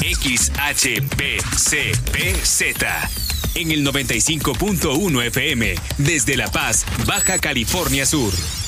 XHBCPZ. En el 95.1 FM, desde La Paz, Baja California Sur.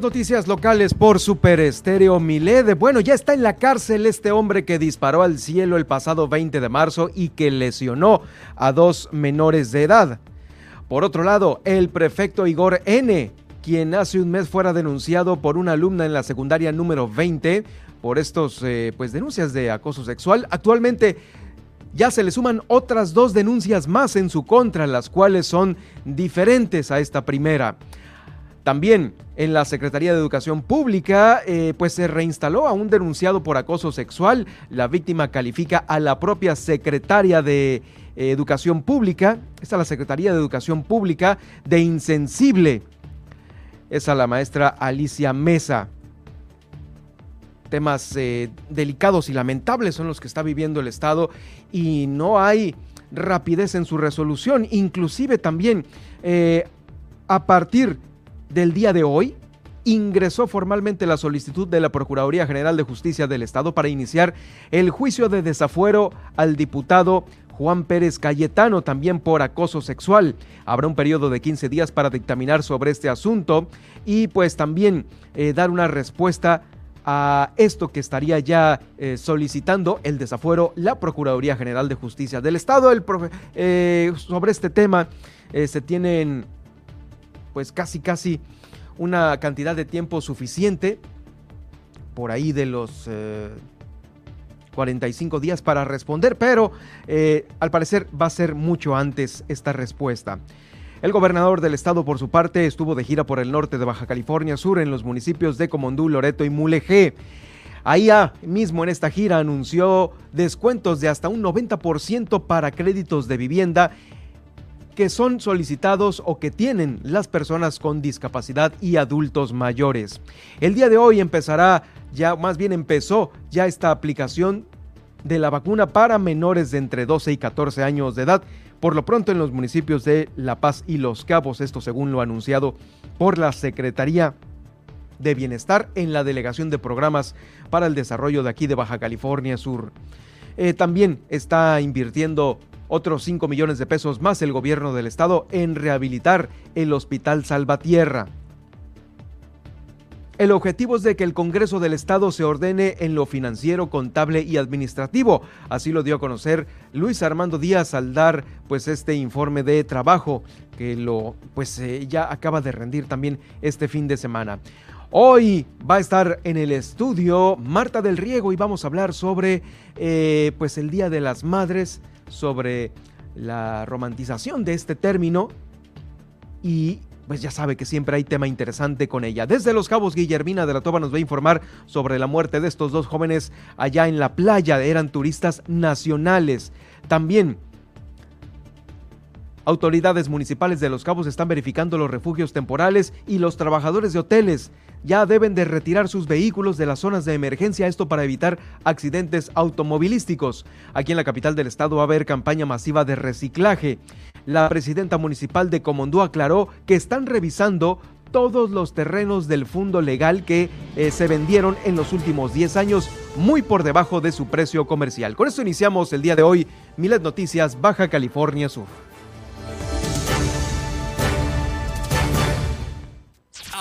Noticias locales por Super Estéreo Milede. Bueno, ya está en la cárcel este hombre que disparó al cielo el pasado 20 de marzo y que lesionó a dos menores de edad. Por otro lado, el prefecto Igor N., quien hace un mes fuera denunciado por una alumna en la secundaria número 20 por estos eh, pues denuncias de acoso sexual, actualmente ya se le suman otras dos denuncias más en su contra, las cuales son diferentes a esta primera. También en la Secretaría de Educación Pública, eh, pues se reinstaló a un denunciado por acoso sexual. La víctima califica a la propia secretaria de eh, Educación Pública, esta es la Secretaría de Educación Pública, de insensible. Es a la maestra Alicia Mesa. Temas eh, delicados y lamentables son los que está viviendo el Estado y no hay rapidez en su resolución. Inclusive también a partir del día de hoy, ingresó formalmente la solicitud de la Procuraduría General de Justicia del Estado para iniciar el juicio de desafuero al diputado Juan Pérez Cayetano, también por acoso sexual. Habrá un periodo de 15 días para dictaminar sobre este asunto y pues también eh, dar una respuesta a esto que estaría ya eh, solicitando el desafuero la Procuraduría General de Justicia del Estado. El eh, sobre este tema se tienen pues casi casi una cantidad de tiempo suficiente, por ahí de los 45 eh, días para responder, pero eh, al parecer va a ser mucho antes esta respuesta. El gobernador del estado, por su parte, estuvo de gira por el norte de Baja California Sur en los municipios de Comondú, Loreto y Mulegé. Ahí mismo en esta gira anunció descuentos de hasta un 90% para créditos de vivienda que son solicitados o que tienen las personas con discapacidad y adultos mayores. El día de hoy empezará, ya más bien empezó ya esta aplicación de la vacuna para menores de entre 12 y 14 años de edad, por lo pronto en los municipios de La Paz y Los Cabos, esto según lo anunciado por la Secretaría de Bienestar en la Delegación de Programas para el Desarrollo de aquí de Baja California Sur. Eh, también está invirtiendo otros 5 millones de pesos más el gobierno del estado en rehabilitar el Hospital Salvatierra. El objetivo es de que el Congreso del Estado se ordene en lo financiero, contable y administrativo. Así lo dio a conocer Luis Armando Díaz al dar pues este informe de trabajo que lo pues eh, ya acaba de rendir también este fin de semana. Hoy va a estar en el estudio Marta del Riego y vamos a hablar sobre eh, pues el Día de las Madres, sobre la romantización de este término y pues ya sabe que siempre hay tema interesante con ella. Desde Los Cabos, Guillermina de la Toba nos va a informar sobre la muerte de estos dos jóvenes allá en la playa. Eran turistas nacionales. También autoridades municipales de Los Cabos están verificando los refugios temporales y los trabajadores de hoteles ya deben de retirar sus vehículos de las zonas de emergencia, esto para evitar accidentes automovilísticos. Aquí en la capital del estado va a haber campaña masiva de reciclaje. La presidenta municipal de Comondú aclaró que están revisando todos los terrenos del fondo legal que eh, se vendieron en los últimos 10 años muy por debajo de su precio comercial. Con esto iniciamos el día de hoy Milet Noticias Baja California Sur.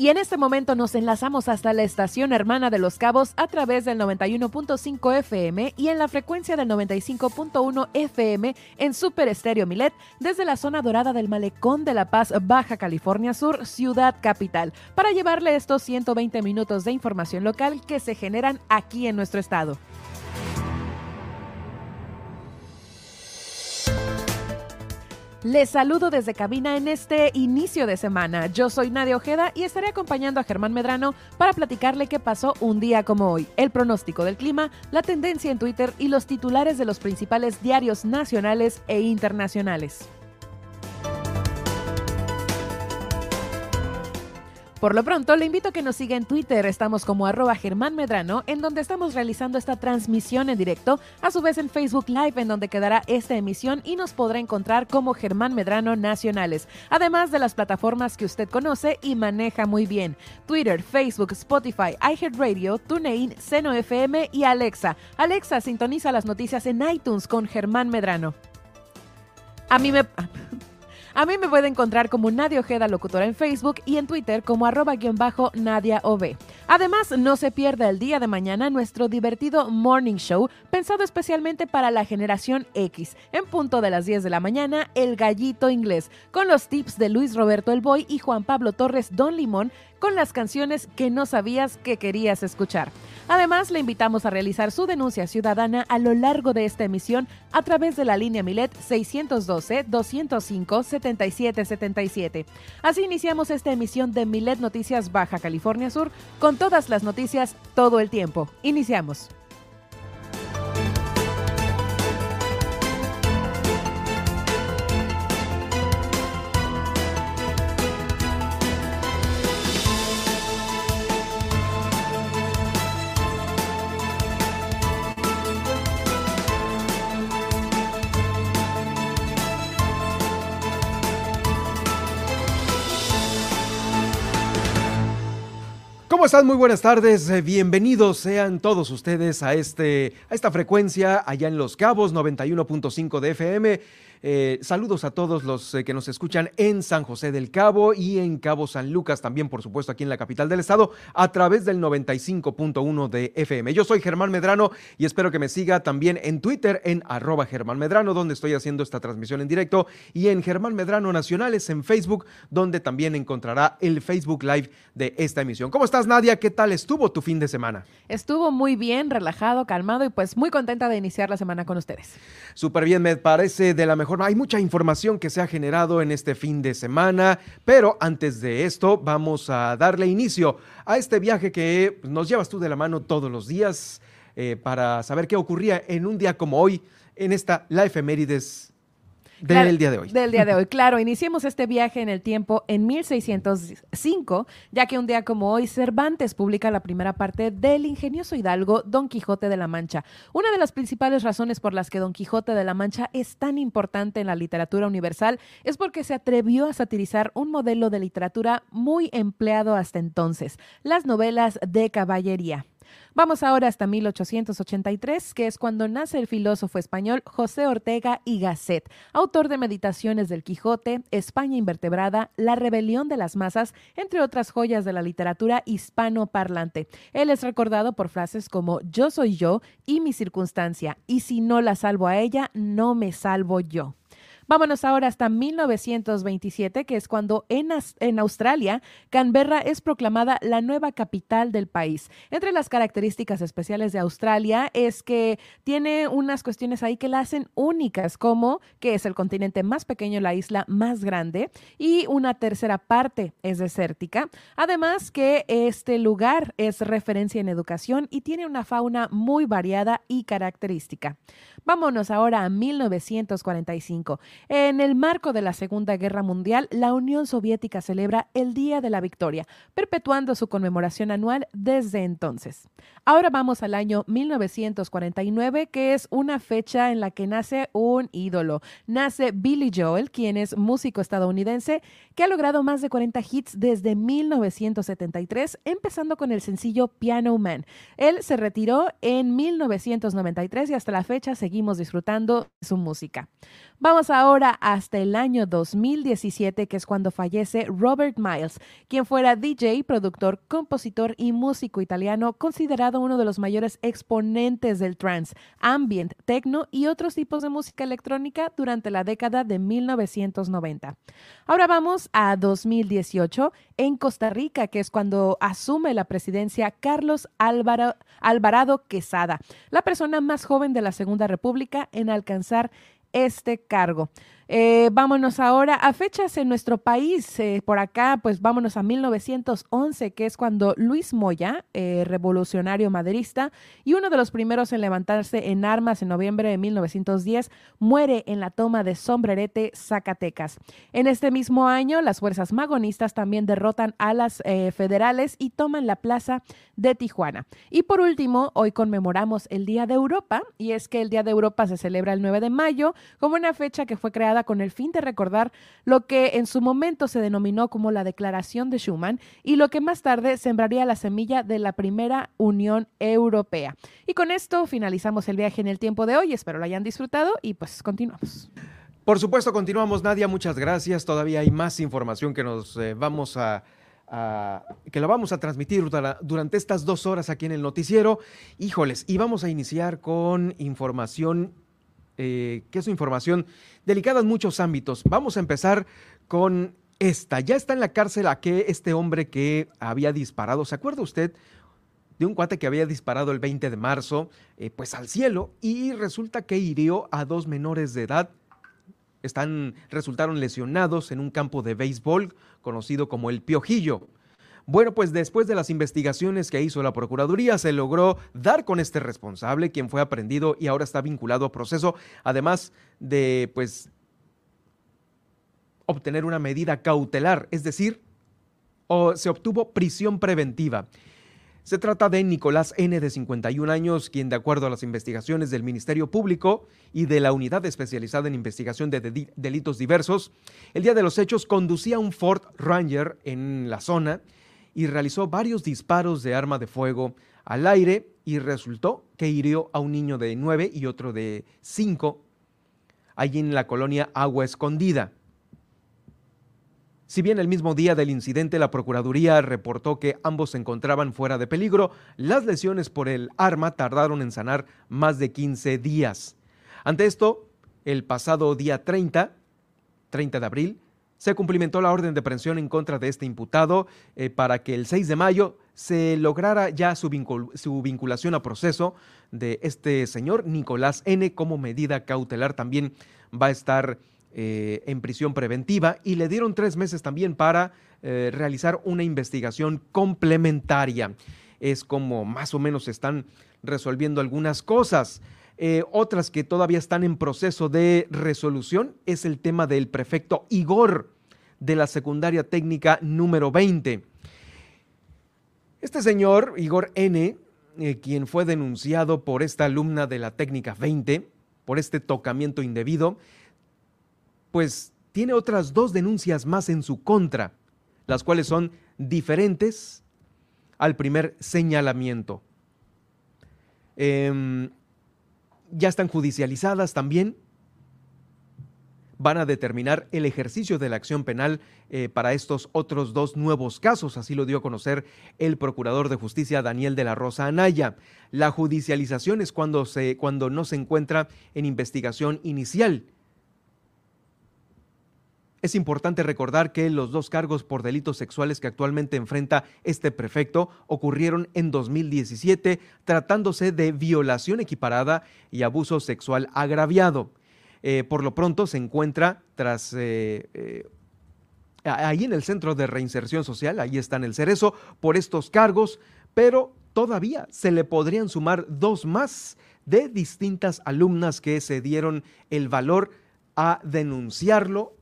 Y en este momento nos enlazamos hasta la estación hermana de Los Cabos a través del 91.5 FM y en la frecuencia del 95.1 FM en Super Estéreo Milet desde la zona dorada del Malecón de La Paz, Baja California Sur, ciudad capital, para llevarle estos 120 minutos de información local que se generan aquí en nuestro estado. Les saludo desde cabina en este inicio de semana. Yo soy Nadia Ojeda y estaré acompañando a Germán Medrano para platicarle qué pasó un día como hoy, el pronóstico del clima, la tendencia en Twitter y los titulares de los principales diarios nacionales e internacionales. Por lo pronto, le invito a que nos siga en Twitter. Estamos como arroba Germán Medrano, en donde estamos realizando esta transmisión en directo. A su vez en Facebook Live, en donde quedará esta emisión y nos podrá encontrar como Germán Medrano Nacionales. Además de las plataformas que usted conoce y maneja muy bien. Twitter, Facebook, Spotify, iHeartRadio, TuneIn, Seno FM y Alexa. Alexa sintoniza las noticias en iTunes con Germán Medrano. A mí me... A mí me puede encontrar como Nadia Ojeda Locutora en Facebook y en Twitter como arroba-nadia Además, no se pierda el día de mañana nuestro divertido Morning Show pensado especialmente para la generación X. En punto de las 10 de la mañana, El Gallito Inglés, con los tips de Luis Roberto El Boy y Juan Pablo Torres Don Limón con las canciones que no sabías que querías escuchar. Además, le invitamos a realizar su denuncia ciudadana a lo largo de esta emisión a través de la línea Milet 612-205-7777. Así iniciamos esta emisión de Milet Noticias Baja California Sur con todas las noticias todo el tiempo. Iniciamos. ¿Cómo están? Muy buenas tardes. Eh, bienvenidos sean todos ustedes a, este, a esta frecuencia allá en Los Cabos, 91.5 de FM. Eh, saludos a todos los eh, que nos escuchan en San José del Cabo y en Cabo San Lucas, también por supuesto aquí en la capital del estado, a través del 95.1 de FM. Yo soy Germán Medrano y espero que me siga también en Twitter en arroba Germán Medrano, donde estoy haciendo esta transmisión en directo, y en Germán Medrano Nacionales en Facebook, donde también encontrará el Facebook Live de esta emisión. ¿Cómo estás, Nadia? ¿Qué tal estuvo tu fin de semana? Estuvo muy bien, relajado, calmado y pues muy contenta de iniciar la semana con ustedes. Súper bien, me parece de la mejor hay mucha información que se ha generado en este fin de semana, pero antes de esto vamos a darle inicio a este viaje que nos llevas tú de la mano todos los días eh, para saber qué ocurría en un día como hoy en esta La Efemérides del día de hoy. Del día de hoy, claro. Iniciemos este viaje en el tiempo en 1605, ya que un día como hoy Cervantes publica la primera parte del ingenioso hidalgo Don Quijote de la Mancha. Una de las principales razones por las que Don Quijote de la Mancha es tan importante en la literatura universal es porque se atrevió a satirizar un modelo de literatura muy empleado hasta entonces, las novelas de caballería. Vamos ahora hasta 1883, que es cuando nace el filósofo español José Ortega y Gasset, autor de Meditaciones del Quijote, España invertebrada, La rebelión de las masas, entre otras joyas de la literatura hispano-parlante. Él es recordado por frases como Yo soy yo y mi circunstancia, y si no la salvo a ella, no me salvo yo. Vámonos ahora hasta 1927, que es cuando en, Australia Canberra es proclamada la nueva capital del país. Entre las características especiales de Australia es que tiene unas cuestiones ahí que la hacen únicas, como que es el continente más pequeño, la isla más grande, y una tercera parte es desértica. Además que este lugar es referencia en educación y tiene una fauna muy variada y característica. Vámonos ahora a 1945. En el marco de la Segunda Guerra Mundial, la Unión Soviética celebra el Día de la Victoria, perpetuando su conmemoración anual desde entonces. Ahora vamos al año 1949, que es una fecha en la que nace un ídolo. Nace Billy Joel, quien es músico estadounidense que ha logrado más de 40 hits desde 1973, empezando con el sencillo Piano Man. Él se retiró en 1993 y hasta la fecha seguimos disfrutando su música. Vamos ahora hasta el año 2017, que es cuando fallece Robert Miles, quien fuera DJ, productor, compositor y músico italiano, considerado uno de los mayores exponentes del trance, ambient, techno y otros tipos de música electrónica durante la década de 1990. Ahora vamos a 2018 en Costa Rica, que es cuando asume la presidencia Carlos Alvarado Quesada, la persona más joven de la Segunda República en alcanzar este cargo. Eh, vámonos ahora a fechas en nuestro país. Eh, por acá, pues vámonos a 1911, que es cuando Luis Moya, eh, revolucionario maderista y uno de los primeros en levantarse en armas en noviembre de 1910, muere en la toma de Sombrerete, Zacatecas. En este mismo año, las fuerzas magonistas también derrotan a las federales y toman la plaza de Tijuana. Y por último, hoy conmemoramos el Día de Europa, y es que el Día de Europa se celebra el 9 de mayo como una fecha que fue creada con el fin de recordar lo que en su momento se denominó como la Declaración de Schuman y lo que más tarde sembraría la semilla de la primera Unión Europea. Y con esto finalizamos el viaje en el tiempo de hoy. Espero lo hayan disfrutado y pues continuamos. Por supuesto, continuamos, Nadia. Muchas gracias. Todavía hay más información que nos eh, vamos a, que lo vamos a transmitir durante estas dos horas aquí en el noticiero. Híjoles, y vamos a iniciar con información eh, que es información delicada en muchos ámbitos. Vamos a empezar con esta. Ya está en la cárcel a que este hombre que había disparado, ¿se acuerda usted? de un cuate que había disparado el 20 de marzo, eh, pues al cielo, y resulta que hirió a dos menores de edad. Están, resultaron lesionados en un campo de béisbol conocido como el Piojillo. Bueno, pues después de las investigaciones que hizo la Procuraduría, se logró dar con este responsable, quien fue aprendido y ahora está vinculado a proceso, además de, pues, obtener una medida cautelar, es decir, o se obtuvo prisión preventiva. Se trata de Nicolás N., de 51 años, quien, de acuerdo a las investigaciones del Ministerio Público y de la Unidad Especializada en Investigación de Delitos Diversos, el día de los hechos conducía un Ford Ranger en la zona y realizó varios disparos de arma de fuego al aire y resultó que hirió a un niño de 9 y otro de 5 allí en la colonia Agua Escondida. Si bien el mismo día del incidente la Procuraduría reportó que ambos se encontraban fuera de peligro, las lesiones por el arma tardaron en sanar más de 15 días. Ante esto, el pasado día 30, 30 de abril, se cumplimentó la orden de aprehensión en contra de este imputado eh, para que el 6 de mayo se lograra ya su, vinculación a proceso de este señor Nicolás N como medida cautelar. También va a estar eh, en prisión preventiva y le dieron tres meses también para eh, realizar una investigación complementaria. Es como más o menos están resolviendo algunas cosas. Eh, otras que todavía están en proceso de resolución es el tema del prefecto Igor de la secundaria técnica número 20. Este señor, Igor N., eh, quien fue denunciado por esta alumna de la técnica 20, por este tocamiento indebido, pues tiene otras dos denuncias más en su contra, las cuales son diferentes al primer señalamiento. Em, ya están judicializadas también. Van a determinar el ejercicio de la acción penal eh, para estos otros dos nuevos casos, así lo dio a conocer el procurador de justicia Daniel de la Rosa Anaya. La judicialización es cuando, se, cuando no se encuentra en investigación inicial es importante recordar que los dos cargos por delitos sexuales que actualmente enfrenta este prefecto ocurrieron en 2017, tratándose de violación equiparada y abuso sexual agraviado. Eh, por lo pronto se encuentra tras... Eh, eh, ahí en el Centro de Reinserción Social, ahí está en el Cerezo, por estos cargos, pero todavía se le podrían sumar dos más de distintas alumnas que se dieron el valor a denunciarlo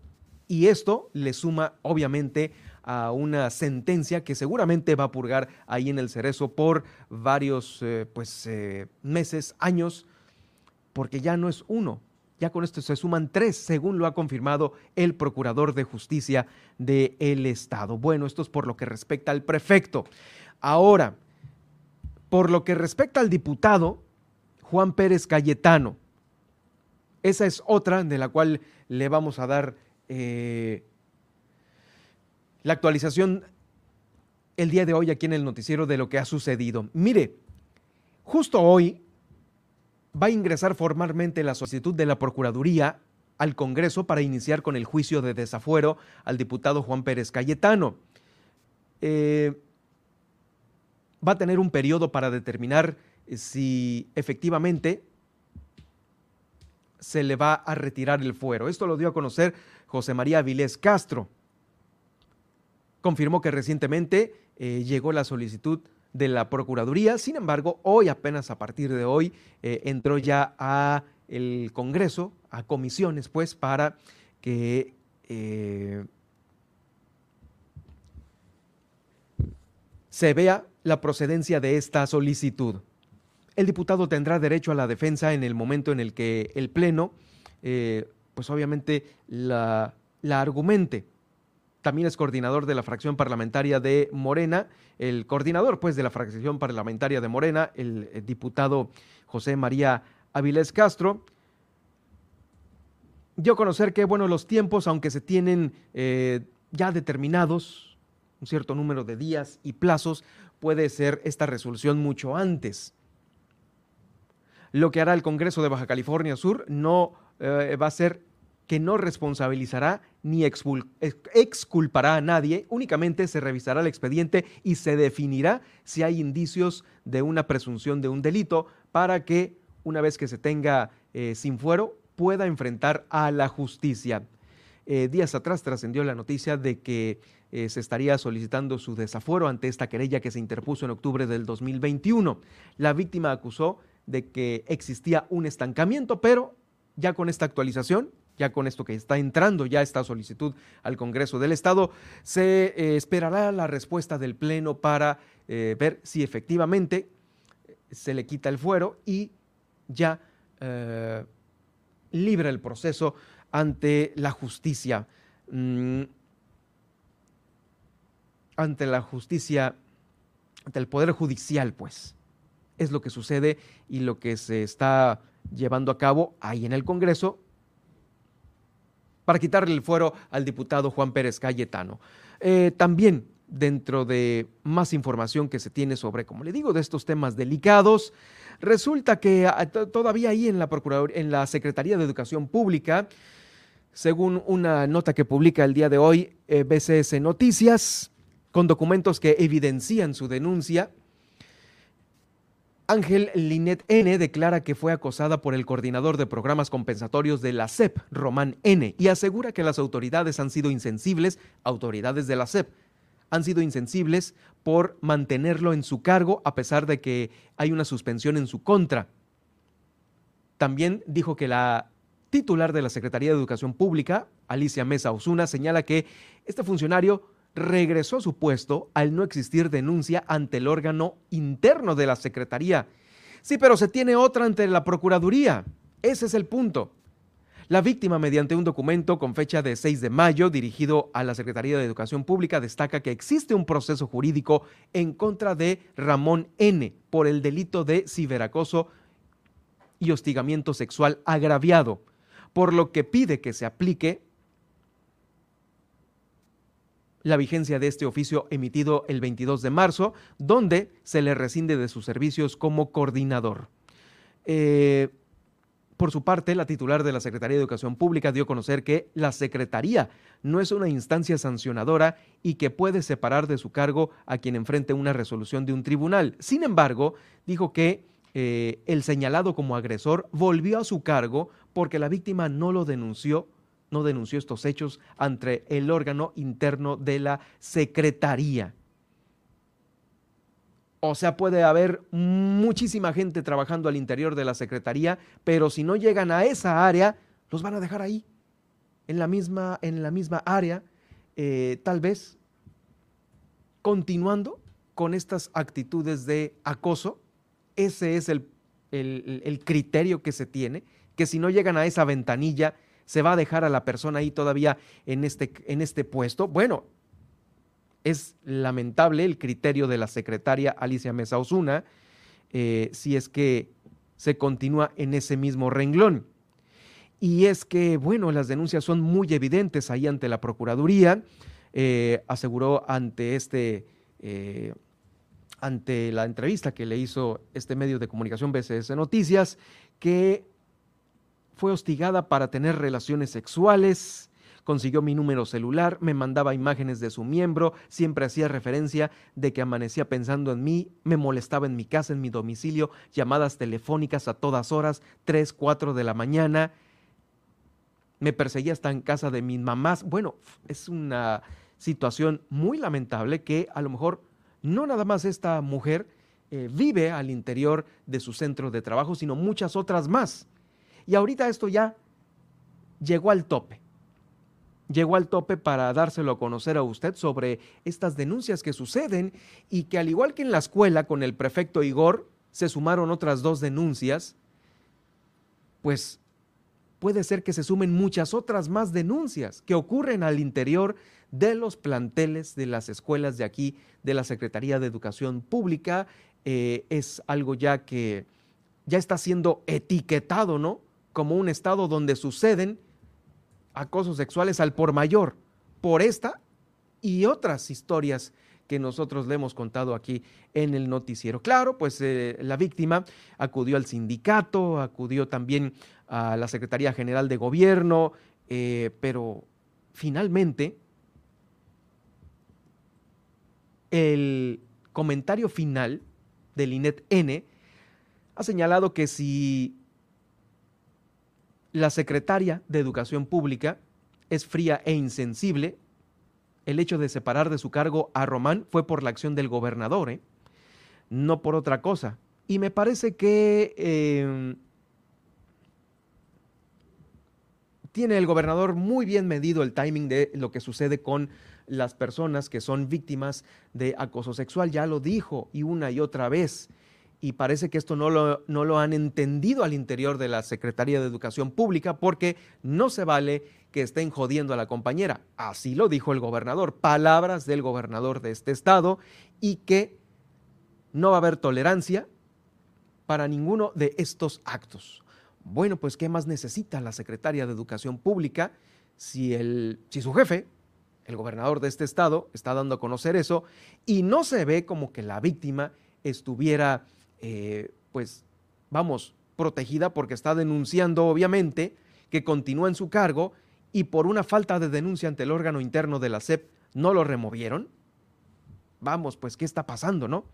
y esto le suma, obviamente, a una sentencia que seguramente va a purgar ahí en el cerezo por varios eh, pues, eh, meses, años, porque ya no es uno, ya con esto se suman tres, según lo ha confirmado el Procurador de Justicia del Estado. Bueno, esto es por lo que respecta al prefecto. Ahora, por lo que respecta al diputado Juan Pérez Cayetano, esa es otra de la cual le vamos a dar eh, la actualización el día de hoy aquí en el noticiero de lo que ha sucedido. Mire, justo hoy va a ingresar formalmente la solicitud de la Procuraduría al Congreso para iniciar con el juicio de desafuero al diputado Juan Pérez Cayetano. Eh, va a tener un periodo para determinar si efectivamente se le va a retirar el fuero. Esto lo dio a conocer José María Vilés Castro. Confirmó que recientemente eh, llegó la solicitud de la Procuraduría, sin embargo, hoy, apenas a partir de hoy, eh, entró ya a el Congreso, a comisiones, pues, para que eh, se vea la procedencia de esta solicitud. El diputado tendrá derecho a la defensa en el momento en el que el Pleno pues obviamente la, argumente. También es coordinador de la fracción parlamentaria de Morena, el coordinador pues de la fracción parlamentaria de Morena, el, diputado José María Avilés Castro, dio a conocer que, bueno, los tiempos, aunque se tienen eh, ya determinados, un cierto número de días y plazos, puede ser esta resolución mucho antes. Lo que hará el Congreso de Baja California Sur no eh, va a ser que no responsabilizará ni exculpará a nadie, únicamente se revisará el expediente y se definirá si hay indicios de una presunción de un delito para que, una vez que se tenga eh, sin fuero, pueda enfrentar a la justicia. Eh, días atrás trascendió la noticia de que eh, se estaría solicitando su desafuero ante esta querella que se interpuso en octubre del 2021. La víctima acusó de que existía un estancamiento, pero ya con esta actualización ya con esto que está entrando ya esta solicitud al Congreso del Estado, se eh, esperará la respuesta del Pleno para eh, ver si efectivamente eh, se le quita el fuero y ya libra el proceso ante la justicia. Mm, ante la justicia, ante el Poder Judicial, pues. Es lo que sucede y lo que se está llevando a cabo ahí en el Congreso para quitarle el fuero al diputado Juan Pérez Cayetano. Eh, también dentro de más información que se tiene sobre, como le digo, de estos temas delicados, resulta que ah, todavía ahí en la en la Secretaría de Educación Pública, según una nota que publica el día de hoy eh, BCS Noticias, con documentos que evidencian su denuncia, Ángel Linet N declara que fue acosada por el coordinador de programas compensatorios de la CEP, Román N, y asegura que las autoridades han sido insensibles, autoridades de la CEP, han sido insensibles por mantenerlo en su cargo a pesar de que hay una suspensión en su contra. También dijo que la titular de la Secretaría de Educación Pública, Alicia Mesa Osuna, señala que este funcionario regresó a su puesto al no existir denuncia ante el órgano interno de la Secretaría. Sí, pero se tiene otra ante la Procuraduría. Ese es el punto. La víctima, mediante un documento con fecha de 6 de mayo dirigido a la Secretaría de Educación Pública, destaca que existe un proceso jurídico en contra de Ramón N por el delito de ciberacoso y hostigamiento sexual agraviado, por lo que pide que se aplique la vigencia de este oficio emitido el 22 de marzo, donde se le rescinde de sus servicios como coordinador. Eh, por su parte, la titular de la Secretaría de Educación Pública dio a conocer que la Secretaría no es una instancia sancionadora y que puede separar de su cargo a quien enfrente una resolución de un tribunal. Sin embargo, dijo que eh, el señalado como agresor volvió a su cargo porque la víctima no lo denunció no denunció estos hechos ante el órgano interno de la Secretaría. O sea, puede haber muchísima gente trabajando al interior de la Secretaría, pero si no llegan a esa área, los van a dejar ahí, en la misma, en la misma área, eh, tal vez continuando con estas actitudes de acoso. Ese es el, el criterio que se tiene, que si no llegan a esa ventanilla, se va a dejar a la persona ahí todavía en este, en este puesto. Bueno, es lamentable el criterio de la secretaria Alicia Mesa Osuna, eh, si es que se continúa en ese mismo renglón. Y es que, bueno, las denuncias son muy evidentes ahí ante la Procuraduría, eh, aseguró ante este... Eh, ante la entrevista que le hizo este medio de comunicación BCS Noticias, que fue hostigada para tener relaciones sexuales, consiguió mi número celular, me mandaba imágenes de su miembro, siempre hacía referencia de que amanecía pensando en mí, me molestaba en mi casa, en mi domicilio, llamadas telefónicas a todas horas, 3, 4 de la mañana, me perseguía hasta en casa de mis mamás. Bueno, es una situación muy lamentable que a lo mejor no nada más esta mujer eh, vive al interior de su centro de trabajo, sino muchas otras más. Y ahorita esto ya llegó al tope. Llegó al tope para dárselo a conocer a usted sobre estas denuncias que suceden y que al igual que en la escuela con el prefecto Igor se sumaron otras dos denuncias, pues puede ser que se sumen muchas otras más denuncias que ocurren al interior de los planteles de las escuelas de aquí, de la Secretaría de Educación Pública. Eh, es algo ya que ya está siendo etiquetado, ¿no? Como un estado donde suceden acosos sexuales al por mayor, por esta y otras historias que nosotros le hemos contado aquí en el noticiero. Claro, pues eh, la víctima acudió al sindicato, acudió también a la Secretaría General de Gobierno, eh, pero finalmente el comentario final del INET N ha señalado que si la secretaria de Educación Pública es fría e insensible. El hecho de separar de su cargo a Román fue por la acción del gobernador, ¿eh? no por otra cosa. Y me parece que em, tiene el gobernador muy bien medido el timing de lo que sucede con las personas que son víctimas de acoso sexual. Ya lo dijo y una y otra vez y parece que esto no lo, no lo han entendido al interior de la Secretaría de Educación Pública porque no se vale que estén jodiendo a la compañera. Así lo dijo el gobernador, palabras del gobernador de este estado y que no va a haber tolerancia para ninguno de estos actos. Bueno, pues ¿qué más necesita la Secretaría de Educación Pública si, el, si su jefe, el gobernador de este estado, está dando a conocer eso y no se ve como que la víctima estuviera eh, pues, vamos, protegida porque está denunciando, obviamente, que continúa en su cargo y por una falta de denuncia ante el órgano interno de la SEP no lo removieron. Vamos, pues, ¿qué está pasando, no?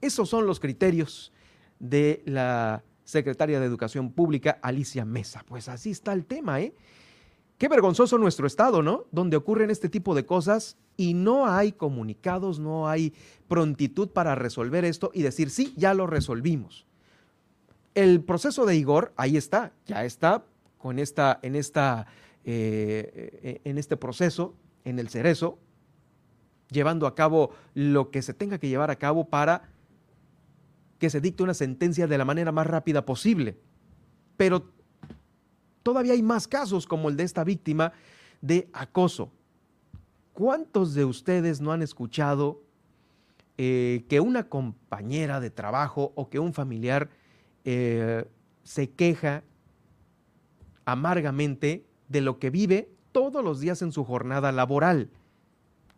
Esos son los criterios de la secretaria de Educación Pública, Alicia Mesa. Pues así está el tema, ¿eh? Qué vergonzoso nuestro estado, ¿no? Donde ocurren este tipo de cosas y no hay comunicados, no hay prontitud para resolver esto y decir, sí, ya lo resolvimos. el proceso de Igor, ahí está, ya está con esta, en, esta, eh, en este proceso, en el cerezo, llevando a cabo lo que se tenga que llevar a cabo para que se dicte una sentencia de la manera más rápida posible. Pero todavía hay más casos como el de esta víctima de acoso. ¿Cuántos de ustedes no han escuchado eh, que una compañera de trabajo o que un familiar eh, se queja amargamente de lo que vive todos los días en su jornada laboral?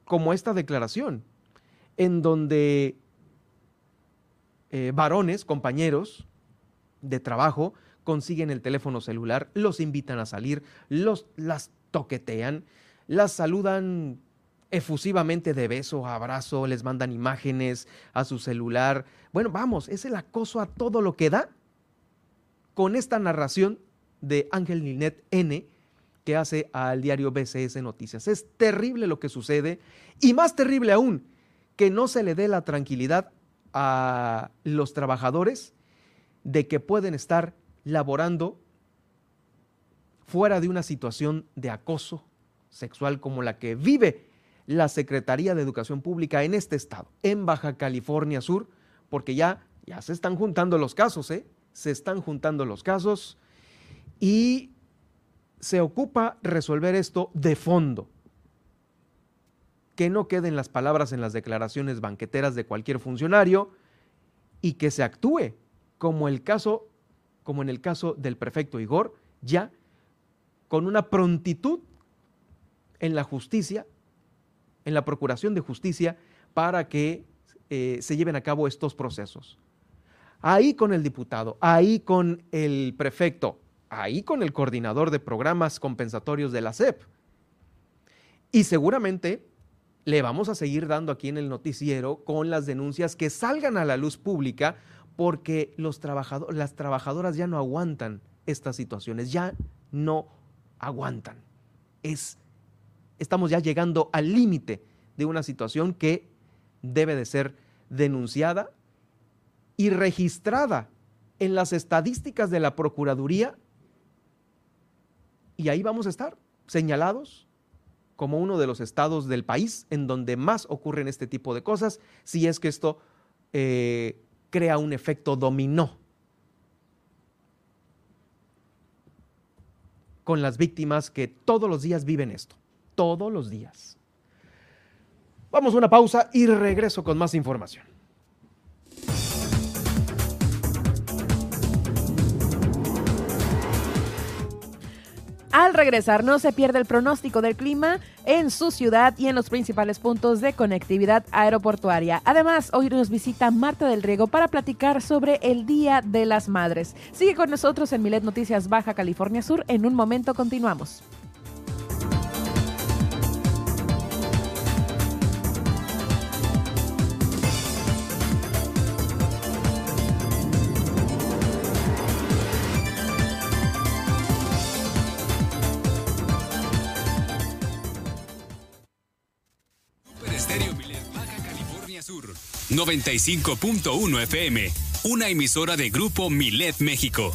Como esta declaración, en donde eh, varones, compañeros de trabajo, consiguen el teléfono celular, los invitan a salir, los, las toquetean, las saludan efusivamente de beso, abrazo, les mandan imágenes a su celular. Bueno, vamos, es el acoso a todo lo que da con esta narración de Ángel Ninet N que hace al diario BCS Noticias. Es terrible lo que sucede y más terrible aún que no se le dé la tranquilidad a los trabajadores de que pueden estar laborando fuera de una situación de acoso sexual como la que vive la Secretaría de Educación Pública en este estado, en Baja California Sur, porque ya, ya se están juntando los casos, ¿eh? Se están juntando los casos y se ocupa resolver esto de fondo. Que no queden las palabras en las declaraciones banqueteras de cualquier funcionario y que se actúe como el caso como en el caso del prefecto Igor, ya con una prontitud en la justicia en la Procuración de Justicia para que eh, se lleven a cabo estos procesos. Ahí con el diputado, ahí con el prefecto, ahí con el coordinador de programas compensatorios de la SEP. Y seguramente le vamos a seguir dando aquí en el noticiero con las denuncias que salgan a la luz pública porque los las trabajadoras ya no aguantan estas situaciones, ya no aguantan. Es estamos ya llegando al límite de una situación que debe de ser denunciada y registrada en las estadísticas de la Procuraduría. Y ahí vamos a estar señalados como uno de los estados del país en donde más ocurren este tipo de cosas, si es que esto eh, crea un efecto dominó con las víctimas que todos los días viven esto todos los días. Vamos a una pausa y regreso con más información. Al regresar, no se pierde el pronóstico del clima en su ciudad y en los principales puntos de conectividad aeroportuaria. Además, hoy nos visita Marta del Riego para platicar sobre el Día de las Madres. Sigue con nosotros en Milet Noticias Baja California Sur. En un momento continuamos. 95.1 FM, una emisora de Grupo Milet México.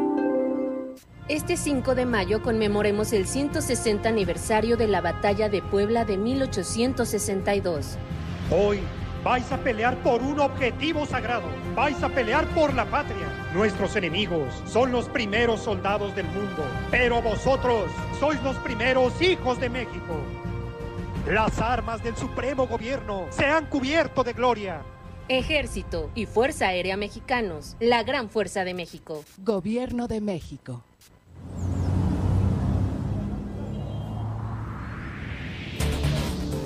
Este 5 de mayo conmemoremos el 160 aniversario de la Batalla de Puebla de 1862. Hoy Vais a pelear por un objetivo sagrado. Vais a pelear por la patria. Nuestros enemigos son los primeros soldados del mundo, pero vosotros sois los primeros hijos de México. Las armas del Supremo Gobierno se han cubierto de gloria. Ejército y Fuerza Aérea Mexicanos, la gran fuerza de México. Gobierno de México.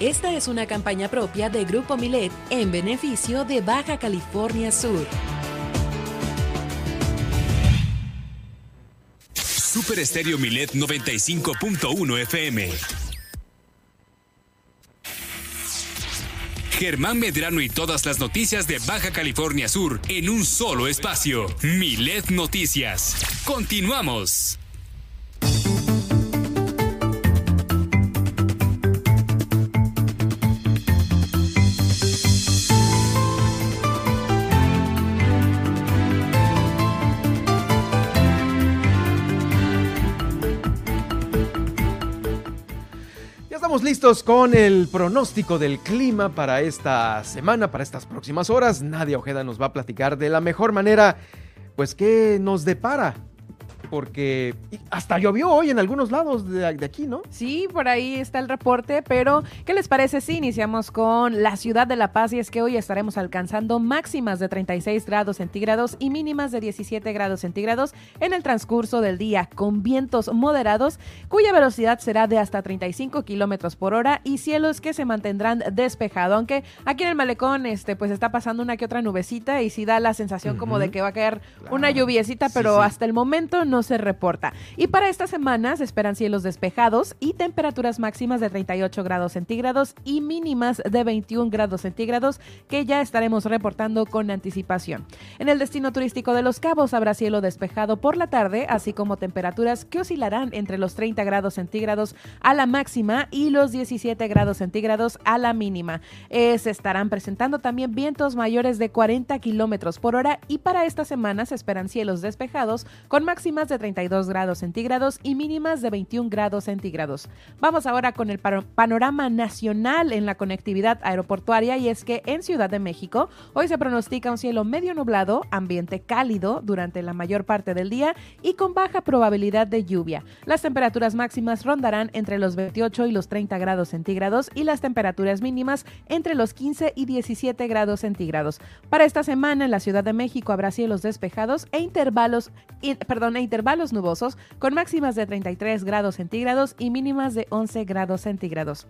Esta es una campaña propia de Grupo Milet en beneficio de Baja California Sur. Super Estéreo Milet 95.1 FM. Germán Medrano y todas las noticias de Baja California Sur en un solo espacio. Milet Noticias. Continuamos. Estamos listos con el pronóstico del clima para esta semana, para estas próximas horas. Nadia Ojeda nos va a platicar de la mejor manera, pues, qué nos depara porque hasta llovió hoy en algunos lados de, aquí, ¿no? Sí, por ahí está el reporte, pero ¿qué les parece si iniciamos con la ciudad de La Paz? Y es que hoy estaremos alcanzando máximas de 36 grados centígrados y mínimas de 17 grados centígrados en el transcurso del día, con vientos moderados, cuya velocidad será de hasta 35 kilómetros por hora y cielos que se mantendrán despejados. Aunque aquí en el malecón, este, pues está pasando una que otra nubecita y sí da la sensación como de que va a caer una lluviecita, pero hasta el momento no se reporta. Y para esta semana se esperan cielos despejados y temperaturas máximas de 38 grados centígrados y mínimas de 21 grados centígrados que ya estaremos reportando con anticipación. En el destino turístico de Los Cabos habrá cielo despejado por la tarde, así como temperaturas que oscilarán entre los 30 grados centígrados a la máxima y los 17 grados centígrados a la mínima. Eh, se estarán presentando también vientos mayores de 40 kilómetros por hora y para esta semana se esperan cielos despejados con máximas de 32 grados centígrados y mínimas de 21 grados centígrados. Vamos ahora con el panorama nacional en la conectividad aeroportuaria y es que en Ciudad de México hoy se pronostica un cielo medio nublado, ambiente cálido durante la mayor parte del día y con baja probabilidad de lluvia. Las temperaturas máximas rondarán entre los 28 y los 30 grados centígrados y las temperaturas mínimas entre los 15 y 17 grados centígrados. Para esta semana en la Ciudad de México habrá cielos despejados e intervalos, perdón, e intervalos intervalos nubosos con máximas de 33 grados centígrados y mínimas de 11 grados centígrados.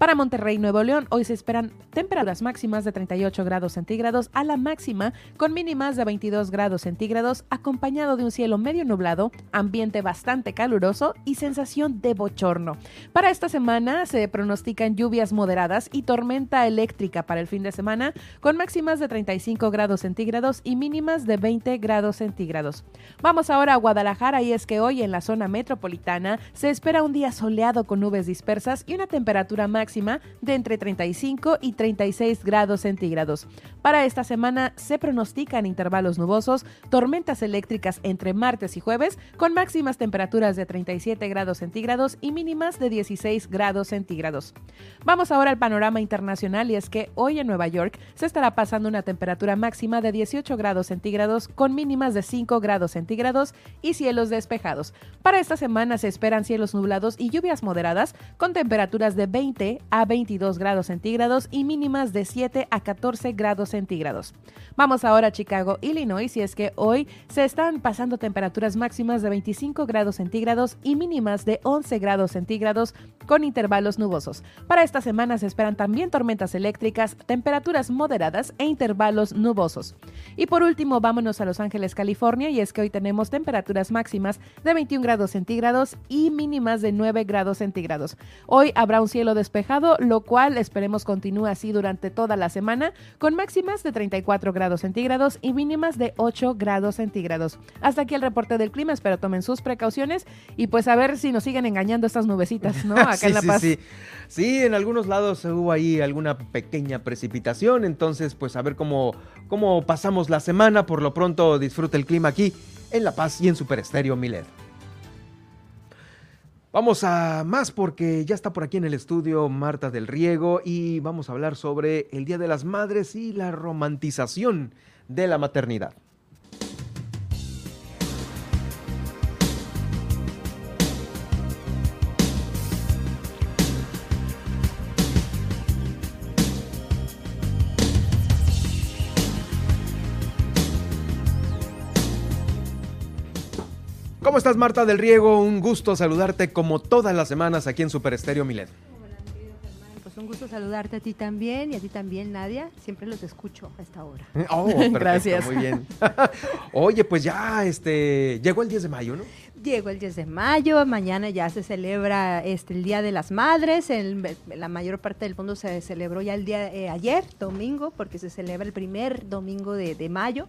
Para Monterrey, Nuevo León, hoy se esperan temperaturas máximas de 38 grados centígrados a la máxima con mínimas de 22 grados centígrados acompañado de un cielo medio nublado, ambiente bastante caluroso y sensación de bochorno. Para esta semana se pronostican lluvias moderadas y tormenta eléctrica para el fin de semana con máximas de 35 grados centígrados y mínimas de 20 grados centígrados. Vamos ahora a Guadalajara y es que hoy en la zona metropolitana se espera un día soleado con nubes dispersas y una temperatura máxima de entre 35 y 36 grados centígrados. Para esta semana se pronostican intervalos nubosos, tormentas eléctricas entre martes y jueves con máximas temperaturas de 37 grados centígrados y mínimas de 16 grados centígrados. Vamos ahora al panorama internacional y es que hoy en Nueva York se estará pasando una temperatura máxima de 18 grados centígrados con mínimas de 5 grados centígrados y cielos despejados. Para esta semana se esperan cielos nublados y lluvias moderadas con temperaturas de 20 a 22 grados centígrados y mínimas de 7 a 14 grados centígrados. Vamos ahora a Chicago, Illinois, y es que hoy se están pasando temperaturas máximas de 25 grados centígrados y mínimas de 11 grados centígrados con intervalos nubosos. Para esta semana se esperan también tormentas eléctricas, temperaturas moderadas e intervalos nubosos. Y por último, vámonos a Los Ángeles, California, y es que hoy tenemos temperaturas máximas de 21 grados centígrados y mínimas de 9 grados centígrados. Hoy habrá un cielo despejado, lo cual esperemos continúe así durante toda la semana, con máximas de 34 grados centígrados y mínimas de 8 grados centígrados. Hasta aquí el reporte del clima, espero tomen sus precauciones y pues a ver si nos siguen engañando estas nubecitas, ¿no? Acá en La Paz. Sí, sí, en algunos lados hubo ahí alguna pequeña precipitación, entonces pues a ver cómo, cómo pasamos la semana. Por lo pronto disfruta el clima aquí en La Paz y en Super Estéreo Milet. Vamos a más porque ya está por aquí en el estudio Marta del Riego y vamos a hablar sobre el Día de las Madres y la romantización de la maternidad. ¿Cómo estás, Marta del Riego? Un gusto saludarte como todas las semanas aquí en Super Estéreo Milet. Pues un gusto saludarte a ti también y a ti también, Nadia. Siempre los escucho a esta hora. Oh, perfecto, Gracias. Muy bien. Oye, pues ya este llegó el 10 de mayo, ¿no? Llegó el 10 de mayo, mañana ya se celebra este, el Día de las Madres, en la mayor parte del mundo se celebró ya el día eh, ayer, domingo, porque se celebra el primer domingo de, de mayo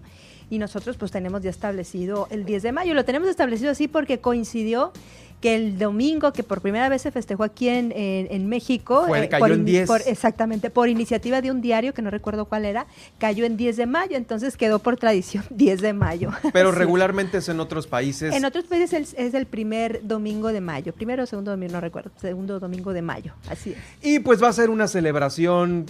y nosotros pues tenemos ya establecido el 10 de mayo. Lo tenemos establecido así porque coincidió que el domingo, que por primera vez se festejó aquí en, en, México, Fue, eh, cayó por, en 10. Por, exactamente, por iniciativa de un diario, que no recuerdo cuál era, cayó en 10 de mayo, entonces quedó por tradición 10 de mayo. Pero sí. regularmente es en otros países. En otros países es, es, el primer domingo de mayo, primero o segundo domingo, no recuerdo, segundo domingo de mayo, así es. Y pues va a ser una celebración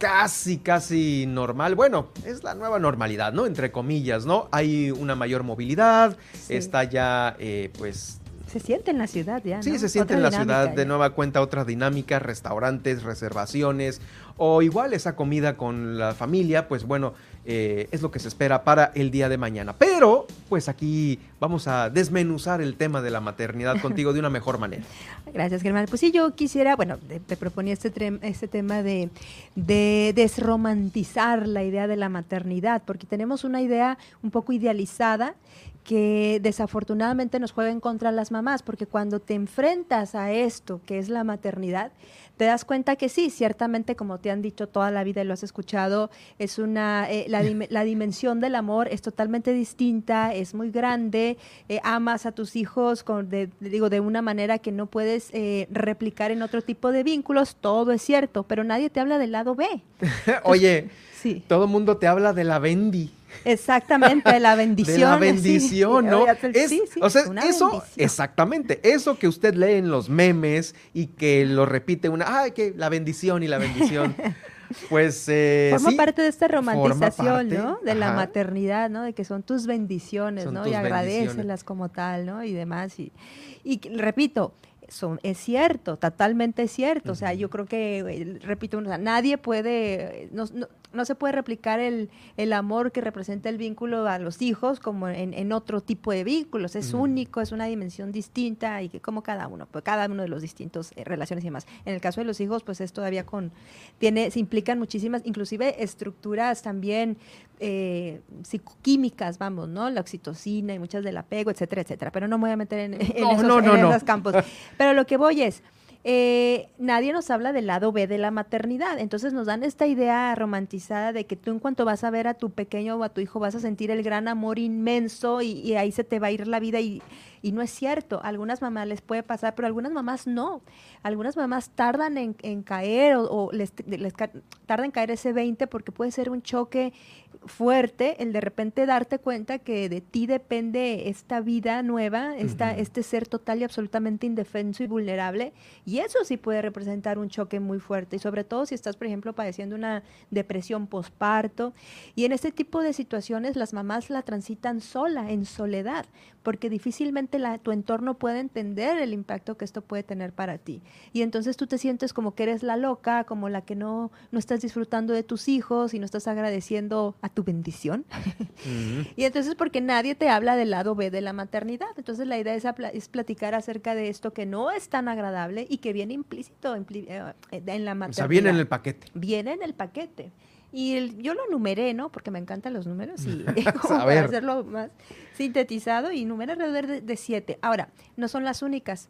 casi, casi normal. Bueno, es la nueva normalidad, ¿no? Entre comillas, ¿no? Hay una mayor movilidad, sí. está ya, eh, pues... Se siente en la ciudad ya. Sí, se siente Otra en la ciudad de nueva cuenta otra dinámica, restaurantes, reservaciones o igual esa comida con la familia, pues bueno, eh, es lo que se espera para el día de mañana. Pero, pues aquí vamos a desmenuzar el tema de la maternidad contigo de una mejor manera. Gracias, Germán. Pues sí, yo quisiera, bueno, te, te proponía este, este tema de, de, desromantizar la idea de la maternidad, porque tenemos una idea un poco idealizada que desafortunadamente nos juega en contra las mamás, porque cuando te enfrentas a esto, que es la maternidad, te das cuenta que sí, ciertamente, como te han dicho toda la vida y lo has escuchado, es una, eh, la, la, dimensión del amor es totalmente distinta, es muy grande, eh, amas a tus hijos con, de, digo, de una manera que no puedes eh, replicar en otro tipo de vínculos, todo es cierto, pero nadie te habla del lado B. Oye, sí. todo el mundo te habla de la bendi. Exactamente, la bendición. De la bendición, sí, ¿no? Es, sí, sí, o sea, eso, bendición. exactamente, eso que usted lee en los memes y que lo repite una, ay, que la bendición y la bendición. Pues eh, forma sí, parte de esta romantización, ¿no? De la maternidad, ¿no? De que son tus bendiciones, son ¿no? Tus y agradecelas como tal, ¿no? Y demás. Y, y repito, son, es cierto, totalmente cierto. Uh -huh. O sea, yo creo que, repito, o sea, nadie puede, no, no, no, se puede replicar el, el, amor que representa el vínculo a los hijos como en, en otro tipo de vínculos. Es uh -huh. único, es una dimensión distinta y que como cada uno, pues cada uno de los distintos eh, relaciones y demás. En el caso de los hijos, pues es todavía con, tiene, se implican muchísimas, inclusive estructuras también eh, psicoquímicas, vamos, ¿no? La oxitocina y muchas del apego, etcétera, etcétera. Pero no me voy a meter en, en no, esos, no, no, en no. esos campos. Pero lo que voy es, eh, nadie nos habla del lado B de la maternidad. Entonces nos dan esta idea romantizada de que tú en cuanto vas a ver a tu pequeño o a tu hijo vas a sentir el gran amor inmenso y, y ahí se te va a ir la vida y, y, no es cierto. algunas mamás les puede pasar, pero algunas mamás no. Algunas mamás tardan en, en caer o, o les, les, tardan en caer ese 20 porque puede ser un choque fuerte el de repente darte cuenta que de ti depende esta vida nueva, esta, uh -huh. este ser total y absolutamente indefenso y vulnerable. Y eso sí puede representar un choque muy fuerte. Y sobre todo si estás, por ejemplo, padeciendo una depresión posparto. Y en este tipo de situaciones las mamás la transitan sola, en soledad, porque difícilmente la, tu entorno puede entender el impacto que esto puede tener para ti. Y entonces tú te sientes como que eres la loca, como la que no, no estás disfrutando de tus hijos y no estás agradeciendo a tu bendición. Uh -huh. y entonces porque nadie te habla del lado B de la maternidad. Entonces la idea es, es platicar acerca de esto que no es tan agradable y que viene implícito impli eh, en la maternidad. O sea, viene en el paquete. Viene en el paquete. Y el- yo lo numeré, ¿no? Porque me encantan los números y como A para hacerlo más sintetizado y numeré alrededor de, de siete. Ahora, no son las únicas.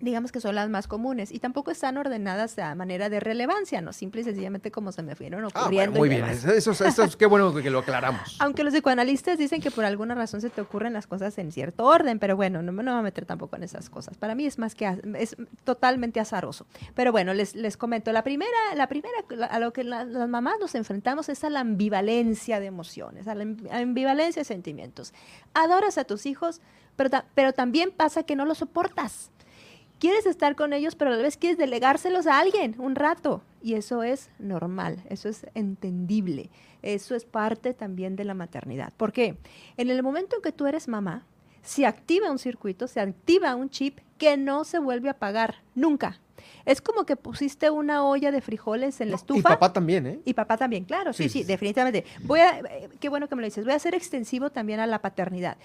Digamos que son las más comunes y tampoco están ordenadas a manera de relevancia, no simple y sencillamente como se me fueron Ah, ocurriendo. bueno, muy y bien. demás. Eso, eso, eso es qué bueno que lo aclaramos. Aunque los psicoanalistas dicen que por alguna razón se te ocurren las cosas en cierto orden, pero bueno, no me no voy a meter tampoco en esas cosas. Para mí es más que es totalmente azaroso. Pero bueno, les, les comento, la primera, la primera la- a lo que la- las mamás nos enfrentamos es a la ambivalencia de emociones, a la amb- ambivalencia de sentimientos. Adoras a tus hijos, pero, ta- pero también pasa que no los soportas. Quieres estar con ellos, pero a la vez quieres delegárselos a alguien un rato. Y eso es normal, eso es entendible. Eso es parte también de la maternidad. ¿Por qué? En el momento en que tú eres mamá, se activa un circuito, se activa un chip que no se vuelve a apagar nunca. Es como que pusiste una olla de frijoles en la estufa. Y papá también, ¿eh? Y papá también, claro, sí, Sí, sí, definitivamente. Voy a, eh, qué bueno que me lo dices, voy a hacer extensivo también a la paternidad.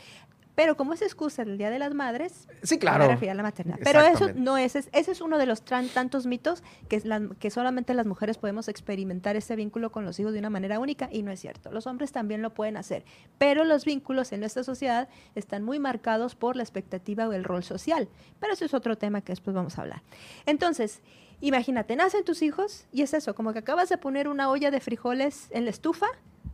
Pero como es excusa del Día de las Madres, Sí, me claro. refiero a la maternidad. Pero eso no es, es- ese es uno de los tantos mitos que, es la- que solamente las mujeres podemos experimentar ese vínculo con los hijos de una manera única y no es cierto. Los hombres también lo pueden hacer, pero los vínculos en nuestra sociedad están muy marcados por la expectativa o el rol social. Pero eso es otro tema que después vamos a hablar. Entonces, imagínate, nacen tus hijos y es eso, como que acabas de poner una olla de frijoles en la estufa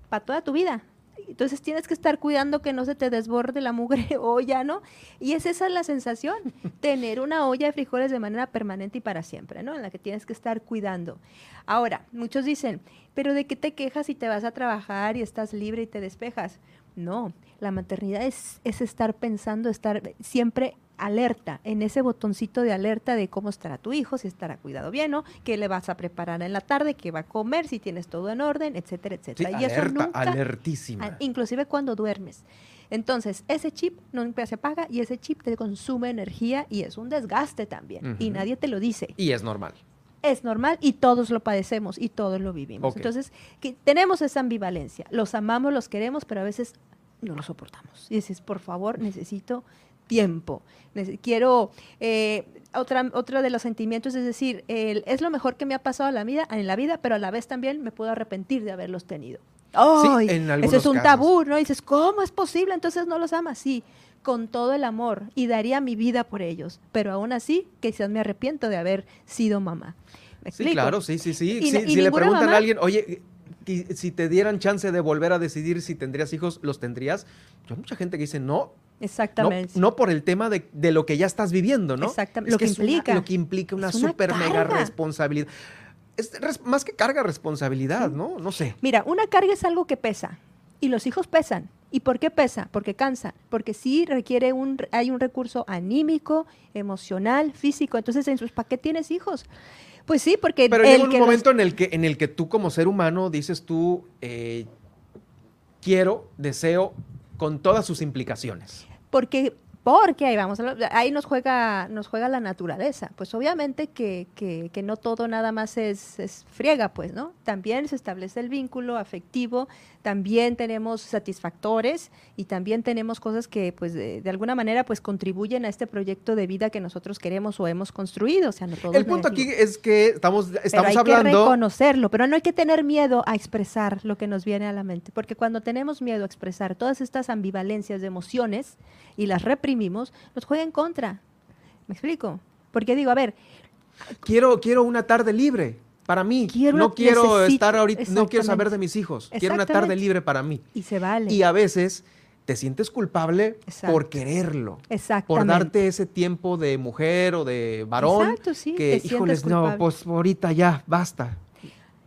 para toda tu vida. Entonces tienes que estar cuidando que no se te desborde la mugre olla, ¿no? Y es esa la sensación, tener una olla de frijoles de manera permanente y para siempre, ¿no? En la que tienes que estar cuidando. Ahora, muchos dicen, pero ¿de qué te quejas si te vas a trabajar y estás libre y te despejas? No, la maternidad es, es estar pensando, estar siempre alerta, en ese botoncito de alerta de cómo estará tu hijo, si estará cuidado bien, ¿no? ¿Qué le vas a preparar en la tarde? ¿Qué va a comer? Si tienes todo en orden, etcétera, Sí, etcétera. y eso alerta, nunca, alertísima. a- inclusive cuando duermes. Entonces, ese chip nunca se apaga y ese chip te consume energía y es un desgaste también. Y nadie te lo dice. Y es normal. Es normal y todos lo padecemos y todos lo vivimos. Entonces, que tenemos esa ambivalencia. Los amamos, los queremos, pero a veces no los soportamos. Y dices, por favor, necesito tiempo. Quiero, eh, otra, otra de los sentimientos es decir, es lo mejor que me ha pasado en la, vida, en la vida, pero a la vez también me puedo arrepentir de haberlos tenido. Eso es un casos. tabú, ¿no? Y dices, ¿cómo es posible? Entonces no los amas. Sí, con todo el amor y daría mi vida por ellos. Pero aún así, quizás me arrepiento de haber sido mamá. ¿Me Sí, claro, sí, sí, sí. Y Sí, no- y si le preguntan mamá- a alguien, oye, si te dieran chance de volver a decidir si tendrías hijos, ¿los tendrías? Yo hay mucha gente que dice no. Exactamente. No, no por el tema de, de lo que ya estás viviendo, ¿no? Exactamente, Es lo que una- implica. lo que implica una una super mega responsabilidad. Es res- más que carga, responsabilidad, ¿no? No sé. Mira, una carga es algo que pesa y los hijos pesan. ¿Y por qué pesa? Porque cansan, porque sí requiere un, hay un recurso anímico, emocional, físico. Entonces, en sus, ¿para qué tienes hijos? Pues sí, porque Pero el llega un que los- momento en el que en el que tú como ser humano dices tú eh, quiero, deseo con todas sus implicaciones. Porque, porque ahí vamos, ahí nos juega, nos juega la naturaleza. Pues obviamente que, que- que no todo nada más es, es friega, pues, ¿no? También se establece el vínculo afectivo, también tenemos satisfactores y también tenemos cosas que, pues, de, de alguna manera, pues, contribuyen a este proyecto de vida que nosotros queremos o hemos construido. O sea, no todo El punto aquí es que estamos, Pero estamos hay que hablando. reconocerlo, pero no hay que tener miedo a expresar lo que nos viene a la mente, porque cuando tenemos miedo a expresar todas estas ambivalencias de emociones y las reprimimos, nos juega en contra. ¿Me explico? Porque digo, a ver, Quiero, quiero una tarde libre para mí. Quiero no quiero estar ahorita, no quiero saber de mis hijos. Quiero una tarde libre para mí. y se vale. Y a veces te sientes culpable Exacto. por quererlo. Por darte ese tiempo de mujer o de varón. Exacto, sí, que, te híjoles, no, pues ahorita ya, basta.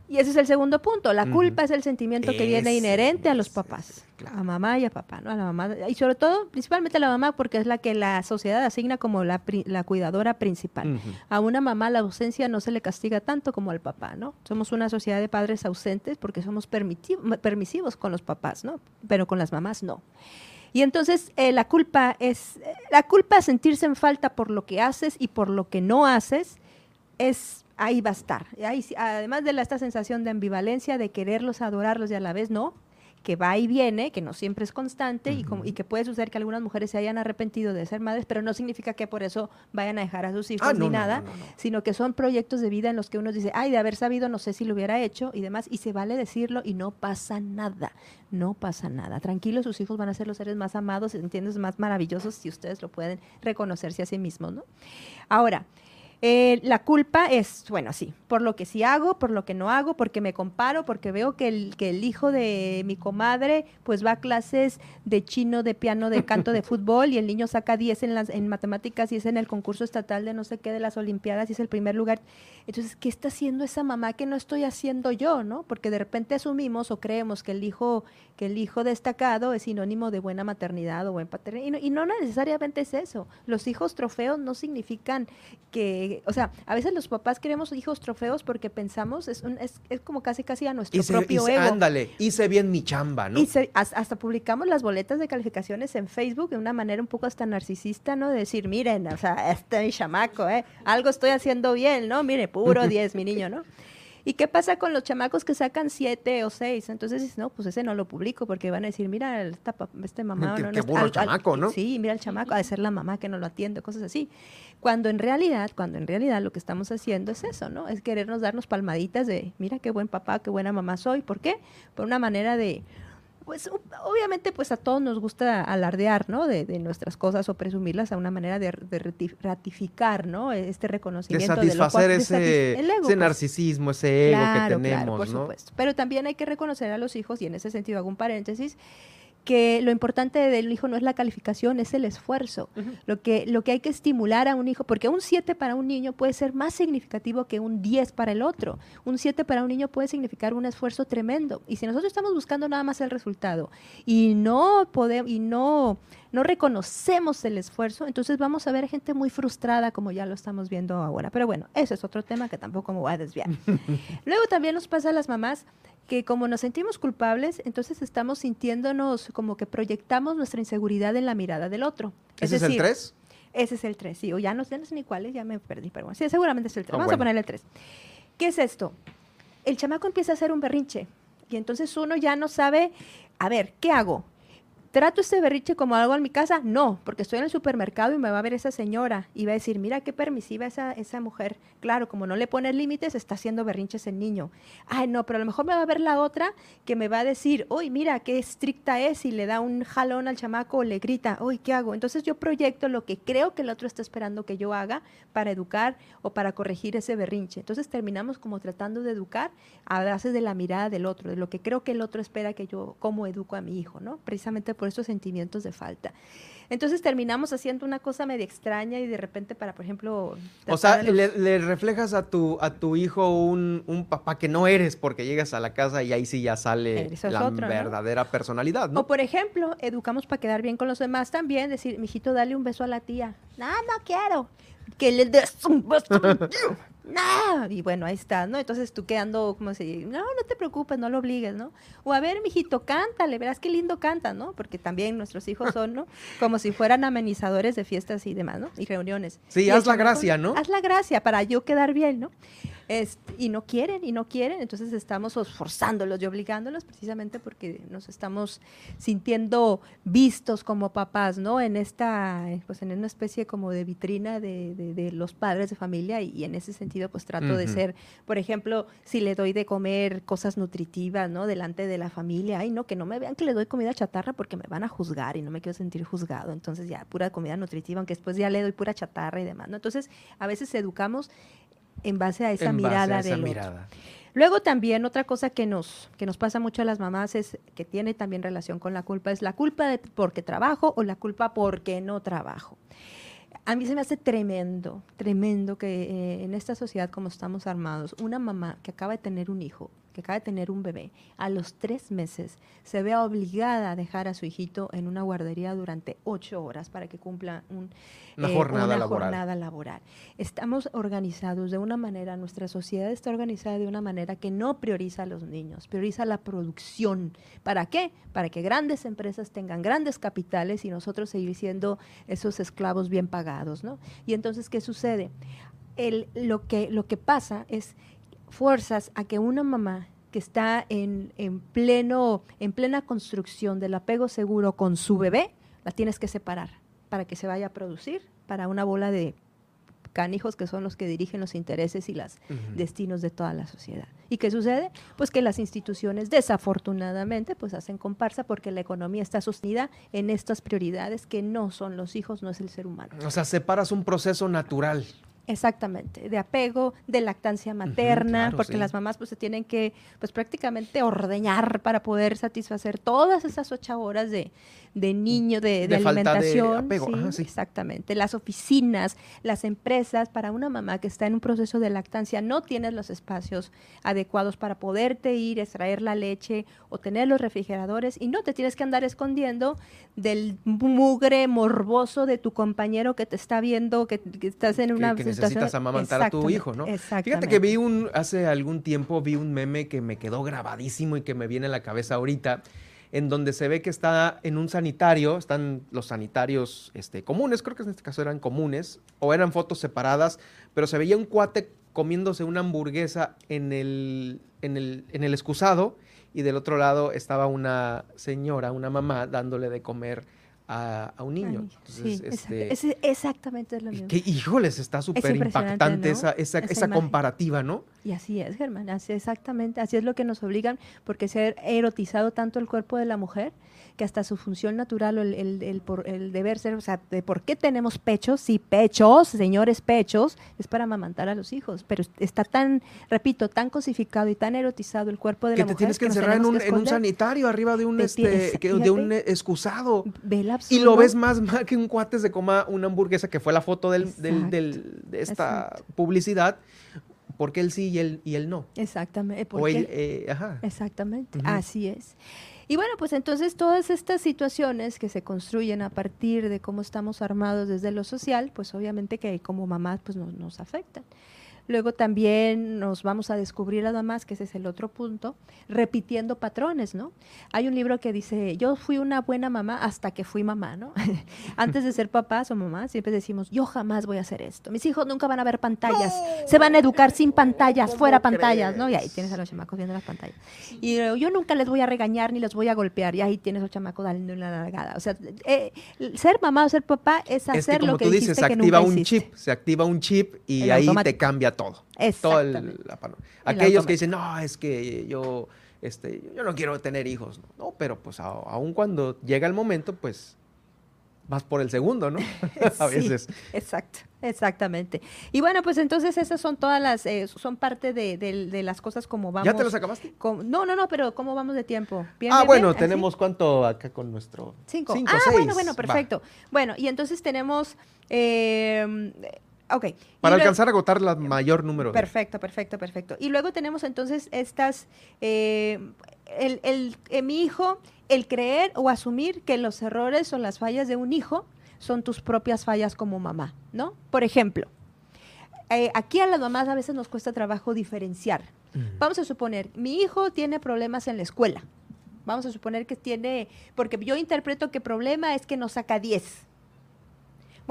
Y ese es el segundo punto. La culpa es el sentimiento que viene inherente a los papás, a mamá y a papá, ¿no? A la mamá y sobre todo, principalmente a la mamá, porque es la que la sociedad asigna como la, la cuidadora principal. A una mamá la ausencia no se le castiga tanto como al papá, ¿no? Somos una sociedad de padres ausentes porque somos permisivos con los papás, ¿no? Pero con las mamás no. Y entonces eh, la culpa es, eh, la culpa es sentirse en falta por lo que haces y por lo que no haces, es ahí va a estar. Ahí además de la- esta sensación de ambivalencia, de quererlos, adorarlos y a la vez no, que va y viene, que no siempre es constante y, como- y que puede suceder que algunas mujeres se hayan arrepentido de ser madres, pero no significa que por eso vayan a dejar a sus hijos Ah, ni no, nada, no, no, no. sino que son proyectos de vida en los que uno dice, ay, de haber sabido, no sé si lo hubiera hecho y demás, y se vale decirlo y no pasa nada, no pasa nada. Tranquilos, sus hijos van a ser los seres más amados, entiendes, más maravillosos si ustedes lo pueden reconocerse a sí mismos, ¿no? Ahora, eh, la culpa es, bueno, sí, por lo que sí hago, por lo que no hago, porque me comparo, porque veo que el, que el hijo de mi comadre pues va a clases de chino, de piano, de canto, de fútbol y el niño saca 10 en, las, en matemáticas y es en el concurso estatal de no sé qué de las Olimpiadas y es el primer lugar. Entonces, ¿qué está haciendo esa mamá que no estoy haciendo yo, no? Porque de repente asumimos o creemos que el hijo, que el hijo destacado es sinónimo de buena maternidad o buen paternidad. Y no, y no necesariamente es eso. Los hijos trofeos no significan que, o sea, a veces los papás queremos hijos trofeos porque pensamos, es, un- es, es como casi casi a nuestro Hice, propio hice- ego. ándale, hice bien mi chamba, ¿no? Has- hasta publicamos las boletas de calificaciones en Facebook de una manera un poco hasta narcisista, ¿no? De decir, miren, o sea, este es mi chamaco, ¿eh? Algo estoy haciendo bien, ¿no? Mire, puro 10, mi niño, ¿no? ¿Y qué pasa con los chamacos que sacan 7 o 6? Entonces dices, no, pues ese no lo publico porque van a decir, mira, esta, pa- este mamá... Qué- no, no qué está- burro el chamaco, ¿no? Sí, mira el chamaco, ha de ser la mamá que no lo atiende, cosas así. Cuando en realidad, cuando en realidad lo que estamos haciendo es eso, ¿no? Es querernos darnos palmaditas de, mira qué buen papá, qué buena mamá soy. ¿Por qué? Por una manera de, pues obviamente pues a todos nos gusta alardear, ¿no? De, de nuestras cosas o presumirlas a una manera de, de rati- ratificar, ¿no? Este De reconocimiento de lo cual- satisfacer de ese, satis- ego, ese pues. narcisismo, ese ego Claro, que claro, tenemos, por ¿no? supuesto. Pero también hay que reconocer a los hijos, y en ese sentido hago un paréntesis, que lo importante del hijo no es la calificación, es el esfuerzo. lo, que, lo que hay que estimular a un hijo, porque un 7 para un niño puede ser más significativo que un 10 para el otro. Un 7 para un niño puede significar un esfuerzo tremendo. Y si nosotros estamos buscando nada más el resultado y no podemos, y no, no reconocemos el esfuerzo, entonces vamos a ver gente muy frustrada como ya lo estamos viendo ahora. Pero bueno, ese es otro tema que tampoco me voy a desviar. Luego también nos pasa a las mamás que como nos sentimos culpables, entonces estamos sintiéndonos como que proyectamos nuestra inseguridad en la mirada del otro. ¿Ese es el decir, 3? Ese es el 3, sí, o ya no sé, ni cuál es, ya me perdí, pero bueno, sí, seguramente es el 3. Ah, Vamos bueno. a ponerle el 3. ¿Qué es esto? El chamaco empieza a hacer un berrinche y entonces uno ya no sabe, a ver, ¿qué hago? ¿Trato este berrinche como algo en mi casa? No, porque estoy en el supermercado y me va a ver esa señora y va a decir, mira qué permisiva esa, esa mujer. Claro, como no le pone límites, está haciendo berrinches el niño. Ay, no, pero a lo mejor me va a ver la otra que me va a decir, uy, mira qué estricta es y le da un jalón al chamaco o le grita, uy, ¿qué hago? Entonces yo proyecto lo que creo que el otro está esperando que yo haga para educar o para corregir ese berrinche. Entonces terminamos como tratando de educar a base de la mirada del otro, de lo que creo que el otro espera que yo, cómo educo a mi hijo, ¿no? Precisamente por estos sentimientos de falta. Entonces terminamos haciendo una cosa medio extraña y de repente para, por ejemplo... O sea, los- le, le reflejas a tu, a tu hijo un, un papá que no eres porque llegas a la casa y ahí sí ya sale es la otro, ¿no? verdadera personalidad, ¿no? O por ejemplo, educamos para quedar bien con los demás también, decir, mijito, dale un beso a la tía. No, no quiero. Que le des un beso a mi tío. No. Y bueno, ahí está, ¿no? Entonces tú quedando como si, no, no te preocupes, no lo obligues, ¿no? O a ver, mijito, cántale, verás qué lindo canta, ¿no? Porque también nuestros hijos son, ¿no? Como si fueran amenizadores de fiestas y demás, ¿no? Y reuniones. Sí, Y haz la gracia, ¿no? Haz la gracia para yo quedar bien, ¿no? Este, y no quieren, y no quieren, entonces estamos forzándolos y obligándolos precisamente porque nos estamos sintiendo vistos como papás, ¿no? En esta, pues en una especie como de vitrina de, de- de los padres de familia y, y en ese sentido pues trato de ser, por ejemplo, si le doy de comer cosas nutritivas, ¿no? Delante de la familia, ay, no, que no me vean que le doy comida chatarra porque me van a juzgar y no me quiero sentir juzgado, entonces ya pura comida nutritiva, aunque después ya le doy pura chatarra y demás, ¿no? Entonces a veces educamos en base a esa En a mirada esa del otro. mirada. Luego también otra cosa que nos, que nos pasa mucho a las mamás es que tiene también relación con la culpa, es la culpa de porque trabajo o la culpa porque no trabajo. A mí se me hace tremendo, tremendo que eh, en esta sociedad como estamos armados, una mamá que acaba de tener un hijo, que acaba de tener un bebé, a los tres meses se vea obligada a dejar a su hijito en una guardería durante ocho horas para que cumpla un, Una jornada una laboral. jornada laboral. Estamos organizados de una manera, nuestra sociedad está organizada de una manera que no prioriza a los niños, prioriza la producción. ¿Para qué? Para que grandes empresas tengan grandes capitales y nosotros seguir siendo esos esclavos bien pagados, ¿no? Y entonces, ¿qué sucede? El, lo, que, lo que pasa es fuerzas a que una mamá que está en, en, pleno, en plena construcción del apego seguro con su bebé, la tienes que separar para que se vaya a producir para una bola de canijos que son los que dirigen los intereses y los destinos de toda la sociedad. ¿Y qué sucede? Pues que las instituciones desafortunadamente pues hacen comparsa porque la economía está sostenida en estas prioridades que no son los hijos, no es el ser humano. O sea, separas un proceso natural. Exactamente, de apego, de lactancia materna, porque las mamás pues se tienen que pues prácticamente ordeñar para poder satisfacer todas esas ocho horas de, de niño, de, alimentación. sí, Exactamente. Las oficinas, las empresas, para una mamá que está en un proceso de lactancia, no tienes los espacios adecuados para poderte ir, extraer la leche o tener los refrigeradores y no te tienes que andar escondiendo del mugre morboso de tu compañero que te está viendo, que, estás en una que, que necesitas amamantar a tu hijo, ¿no? Fíjate que vi un, hace algún tiempo vi un meme que me quedó grabadísimo y que me viene a la cabeza ahorita en donde se ve que está en un sanitario, están los sanitarios este, comunes, creo que en este caso eran comunes, o eran fotos separadas, pero se veía un cuate comiéndose una hamburguesa en el, en el, en el excusado y del otro lado estaba una señora, una mamá, dándole de comer a, un niño. sí, este, es, exactamente es lo mismo. Que, híjoles, está súper impactante esa, esa, esa, comparativa, ¿no? Y así es, Germán, así exactamente, así es lo que nos obligan, porque se ha erotizado tanto el cuerpo de la mujer que hasta su función natural o el, el, por, el deber ser, o sea, de por qué tenemos pechos, sí, pechos, señores pechos, es para amamantar a los hijos, pero está tan, repito, tan cosificado y tan erotizado el cuerpo de la mujer. que te tienes que encerrar en un, en un, sanitario arriba de un, este, de un excusado. Y lo ves más mal que un cuate se coma una hamburguesa, que fue la foto del, del, de esta publicidad, porque él sí y él, y él no. Exactamente. Eh, ajá. Exactamente, así es. Y bueno, pues entonces todas estas situaciones que se construyen a partir de cómo estamos armados desde lo social, pues obviamente que como mamás pues nos, nos afectan. Luego también nos vamos a descubrir nada más, que ese es el otro punto, repitiendo patrones, ¿no? Hay un libro que dice, yo fui una buena mamá hasta que fui mamá, ¿no? Antes de ser papás o mamás, siempre decimos, yo jamás voy a hacer esto. Mis hijos nunca van a ver pantallas, se van a educar sin pantallas, fuera pantallas, ¿no? Y ahí tienes a los chamacos viendo las pantallas. Y yo nunca les voy a regañar ni los voy a golpear, y ahí tienes a los chamacos dando una largada. O sea, eh, ser mamá o ser papá es hacer lo que tú dices, se activa un chip, se activa un chip y ahí te cambia todo. Todo el, Aquellos que dicen, no, es que yo, este, yo no quiero tener hijos. No, pero pues aún cuando llega el momento, pues vas por el segundo, ¿no? a veces. exacto, exactamente. Y bueno, pues entonces esas son todas las, eh, son parte de, las cosas como vamos. ¿Ya te las acabaste? no, no, no, pero ¿cómo vamos de tiempo? ah, bueno, tenemos cuánto acá con nuestro... Cinco. ah, bueno, bueno, perfecto. Bueno, y entonces tenemos... Eh, para alcanzar a agotar el mayor número. Perfecto, perfecto, perfecto. Y luego tenemos entonces estas, eh, el, el, eh, mi hijo, el creer o asumir que los errores o las fallas de un hijo son tus propias fallas como mamá, ¿no? Por ejemplo, eh, aquí a las mamás a veces nos cuesta trabajo diferenciar. Mm. Vamos a suponer, mi hijo tiene problemas en la escuela. Vamos a suponer que tiene, porque yo interpreto que problema es que no saca 10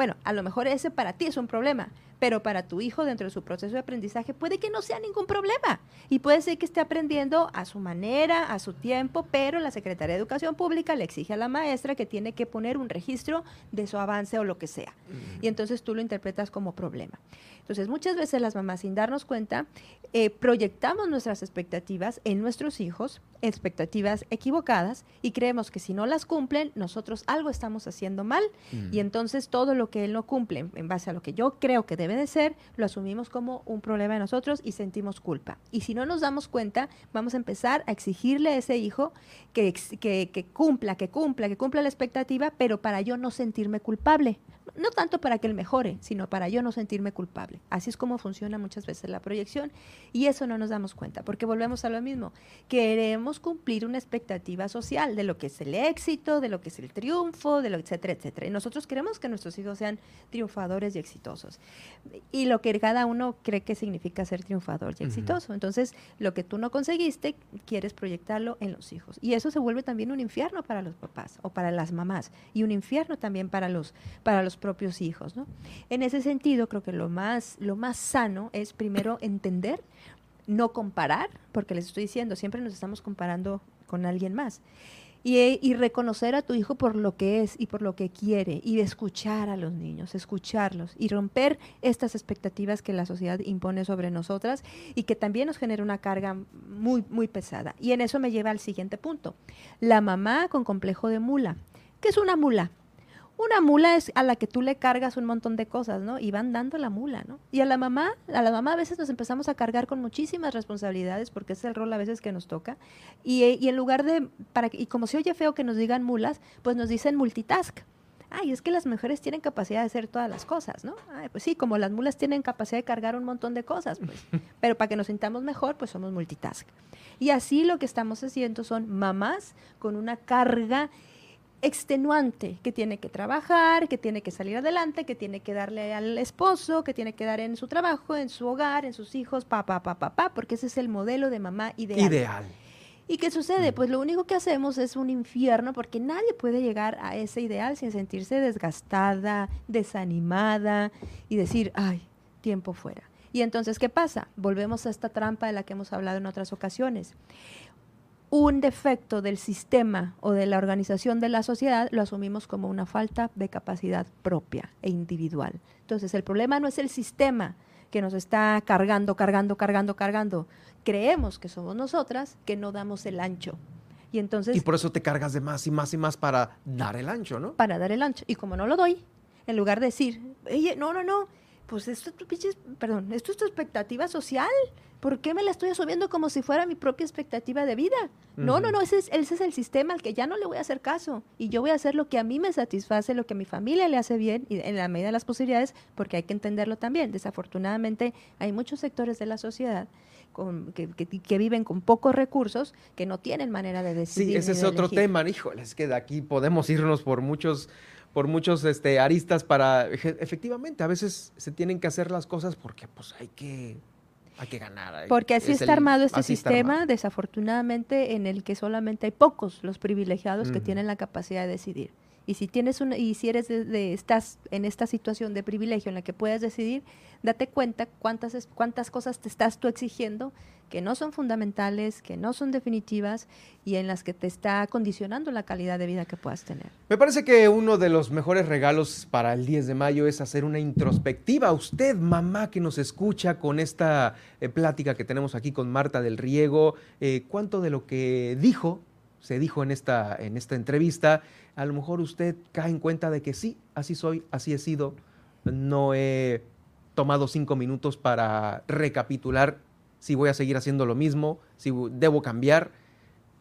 bueno, a lo mejor ese para ti es un problema, pero para tu hijo dentro de su proceso de aprendizaje puede que no sea ningún problema y puede ser que esté aprendiendo a su manera, a su tiempo, pero la Secretaría de Educación Pública le exige a la maestra que tiene que poner un registro de su avance o lo que sea. Y entonces tú lo interpretas como problema. Entonces, muchas veces las mamás, sin darnos cuenta, eh, proyectamos nuestras expectativas en nuestros hijos, expectativas equivocadas, y creemos que si no las cumplen, nosotros algo estamos haciendo mal, y entonces todo lo que él no cumple, en base a lo que yo creo que debe de ser, lo asumimos como un problema de nosotros y sentimos culpa. Y si no nos damos cuenta, vamos a empezar a exigirle a ese hijo que, que, cumpla, que cumpla, que cumpla la expectativa, pero para yo no sentirme culpable. No tanto para que él mejore, sino para yo no sentirme culpable. Así es como funciona muchas veces la proyección y eso no nos damos cuenta, porque volvemos a lo mismo. Queremos cumplir una expectativa social de lo que es el éxito, de lo que es el triunfo, de lo etcétera, etcétera. Y nosotros queremos que nuestros hijos sean triunfadores y exitosos. Y lo que cada uno cree que significa ser triunfador y exitoso. Entonces, lo que tú no conseguiste, quieres proyectarlo en los hijos. Y eso se vuelve también un infierno para los papás o para las mamás y un infierno también para los, para los propios hijos. ¿no? En ese sentido, creo que lo más lo más sano es primero entender no comparar, porque les estoy diciendo, siempre nos estamos comparando con alguien más. Y, y, reconocer a tu hijo por lo que es y por lo que quiere y escuchar a los niños, escucharlos y romper estas expectativas que la sociedad impone sobre nosotras y que también nos genera una carga muy, muy pesada. Y en eso me lleva al siguiente punto. La mamá con complejo de mula. ¿Qué es una mula? Una mula es a la que tú le cargas un montón de cosas, ¿no? Y van dando la mula, ¿no? Y a la mamá, a la mamá a veces nos empezamos a cargar con muchísimas responsabilidades porque es el rol a veces que nos toca. Y, y en lugar de, para, y como se oye feo que nos digan mulas, pues nos dicen multitask. Ay, es que las mujeres tienen capacidad de hacer todas las cosas, ¿no? Ay, pues sí, como las mulas tienen capacidad de cargar un montón de cosas, pues. Pero para que nos sintamos mejor, pues somos multitask. Y así lo que estamos haciendo son mamás con una carga extenuante, que tiene que trabajar, que tiene que salir adelante, que tiene que darle al esposo, que tiene que dar en su trabajo, en su hogar, en sus hijos, papá, papá, papá, porque ese es el modelo de mamá ideal. Ideal. ¿Y qué sucede? Pues lo único que hacemos es un infierno porque nadie puede llegar a ese ideal sin sentirse desgastada, desanimada y decir, ay, tiempo fuera. Y entonces, ¿qué pasa? Volvemos a esta trampa de la que hemos hablado en otras ocasiones un defecto del sistema o de la organización de la sociedad, lo asumimos como una falta de capacidad propia e individual. Entonces, el problema no es el sistema que nos está cargando, cargando, cargando, cargando. Creemos que somos nosotras que no damos el ancho. Y entonces... Y por eso te cargas de más y más y más para dar el ancho, ¿no? Para dar el ancho. Y como no lo doy, en lugar de decir, oye, no, no, no, pues esto, perdón, esto es tu expectativa social. ¿Por qué me la estoy asumiendo como si fuera mi propia expectativa de vida? No, no, no, ese es, ese es el sistema al que ya no le voy a hacer caso. Y yo voy a hacer lo que a mí me satisface, lo que a mi familia le hace bien, y en la medida de las posibilidades, porque hay que entenderlo también. Desafortunadamente, hay muchos sectores de la sociedad con, que, que, viven con pocos recursos, que no tienen manera de decidir. Sí, ese es otro tema, híjole, es que de aquí podemos irnos por muchos por muchos este, aristas para, efectivamente, a veces se tienen que hacer las cosas porque pues hay que hay que ganar. Porque así está armado este sistema, desafortunadamente, en el que solamente hay pocos los privilegiados que tienen la capacidad de decidir. Y si tienes una, y si eres de, estás en esta situación de privilegio en la que puedes decidir, date cuenta cuántas cuántas cosas te estás tú exigiendo que no son fundamentales, que no son definitivas y en las que te está condicionando la calidad de vida que puedas tener. Me parece que uno de los mejores regalos para el 10 de mayo es hacer una introspectiva. Usted, mamá que nos escucha con esta eh, plática que tenemos aquí con Marta del Riego, eh, ¿cuánto de lo que dijo, se dijo en esta, en esta entrevista, a lo mejor usted cae en cuenta de que sí, así soy, así he sido, no he tomado cinco minutos para recapitular si voy a seguir haciendo lo mismo, si debo cambiar.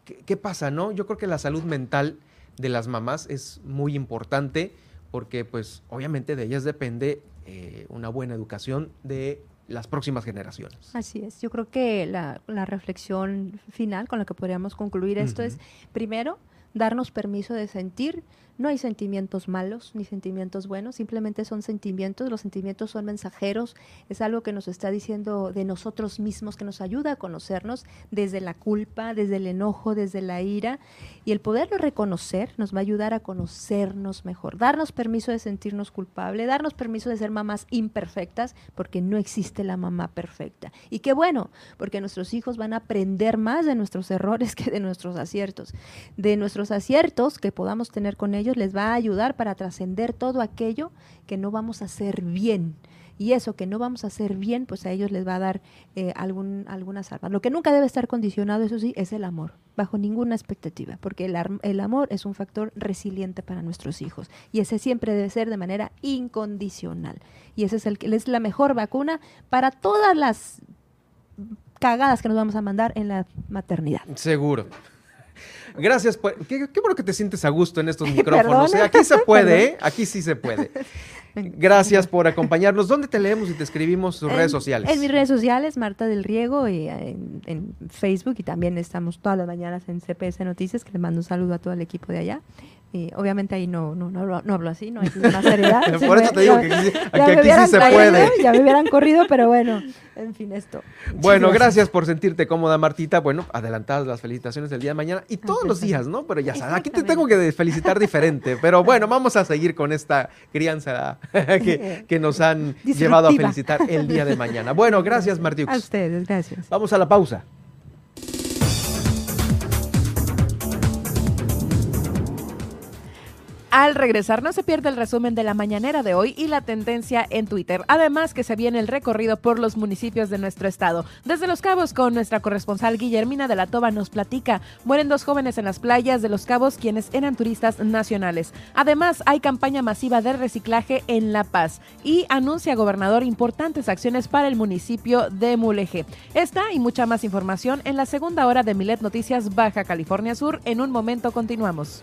¿Qué, pasa, no? Yo creo que la salud mental de las mamás es muy importante porque, pues, obviamente de ellas depende eh, una buena educación de las próximas generaciones. Así es. Yo creo que la, reflexión final con la que podríamos concluir esto es, primero, darnos permiso de sentir no hay sentimientos malos ni sentimientos buenos, simplemente son sentimientos, los sentimientos son mensajeros, es algo que nos está diciendo de nosotros mismos, que nos ayuda a conocernos desde la culpa, desde el enojo, desde la ira, y el poderlo reconocer nos va a ayudar a conocernos mejor, darnos permiso de sentirnos culpables, darnos permiso de ser mamás imperfectas, porque no existe la mamá perfecta. Y qué bueno, porque nuestros hijos van a aprender más de nuestros errores que de nuestros aciertos, de nuestros aciertos que podamos tener con ellos les va a ayudar para trascender todo aquello que no vamos a hacer bien. Y eso que no vamos a hacer bien, pues a ellos les va a dar eh, algún, algunas armas. Lo que nunca debe estar condicionado, eso sí, es el amor, bajo ninguna expectativa, porque el, el amor es un factor resiliente para nuestros hijos. Y ese siempre debe ser de manera incondicional. Y ese es, el, es la mejor vacuna para todas las cagadas que nos vamos a mandar en la maternidad. Seguro. Gracias. qué, bueno que te sientes a gusto en estos micrófonos. ¿eh? Aquí se puede, ¿eh? Aquí sí se puede. Gracias por acompañarnos. ¿Dónde te leemos y te escribimos tus redes sociales? En mis redes sociales, Marta del Riego, y eh, en, Facebook y también estamos todas las mañanas en CPS Noticias, que le mando un saludo a todo el equipo de allá. Y obviamente ahí no, no, no, hablo, no hablo así, no hay una seriedad. Por eso te digo que aquí, aquí, sí se puede. Ya me hubieran corrido, pero bueno, en fin, esto. Bueno, gracias. por sentirte cómoda, Martita. Bueno, adelantadas las felicitaciones del día de mañana y todos los días, ¿no? Pero ya sabes, aquí te tengo que felicitar diferente. Pero bueno, vamos a seguir con esta crianza que, que nos han llevado a felicitar el día de mañana. Bueno, gracias, Martiux. A ustedes, gracias. Vamos a la pausa. Al regresar no se pierde el resumen de la mañanera de hoy y la tendencia en Twitter. Además que se viene el recorrido por los municipios de nuestro estado. Desde Los Cabos con nuestra corresponsal Guillermina de la Toba nos platica. Mueren dos jóvenes en las playas de Los Cabos quienes eran turistas nacionales. Además hay campaña masiva de reciclaje en La Paz y anuncia gobernador importantes acciones para el municipio de Mulegé. Esta y mucha más información en la segunda hora de Milet Noticias Baja California Sur. En un momento continuamos.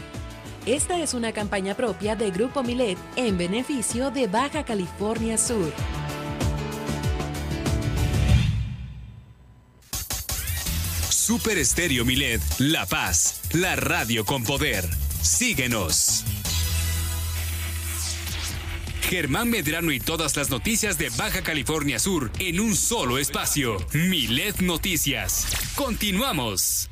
Esta es una campaña propia de Grupo Milet en beneficio de Baja California Sur. Super Estéreo Milet, La Paz, la radio con poder. Síguenos. Germán Medrano y todas las noticias de Baja California Sur en un solo espacio. Milet Noticias. Continuamos.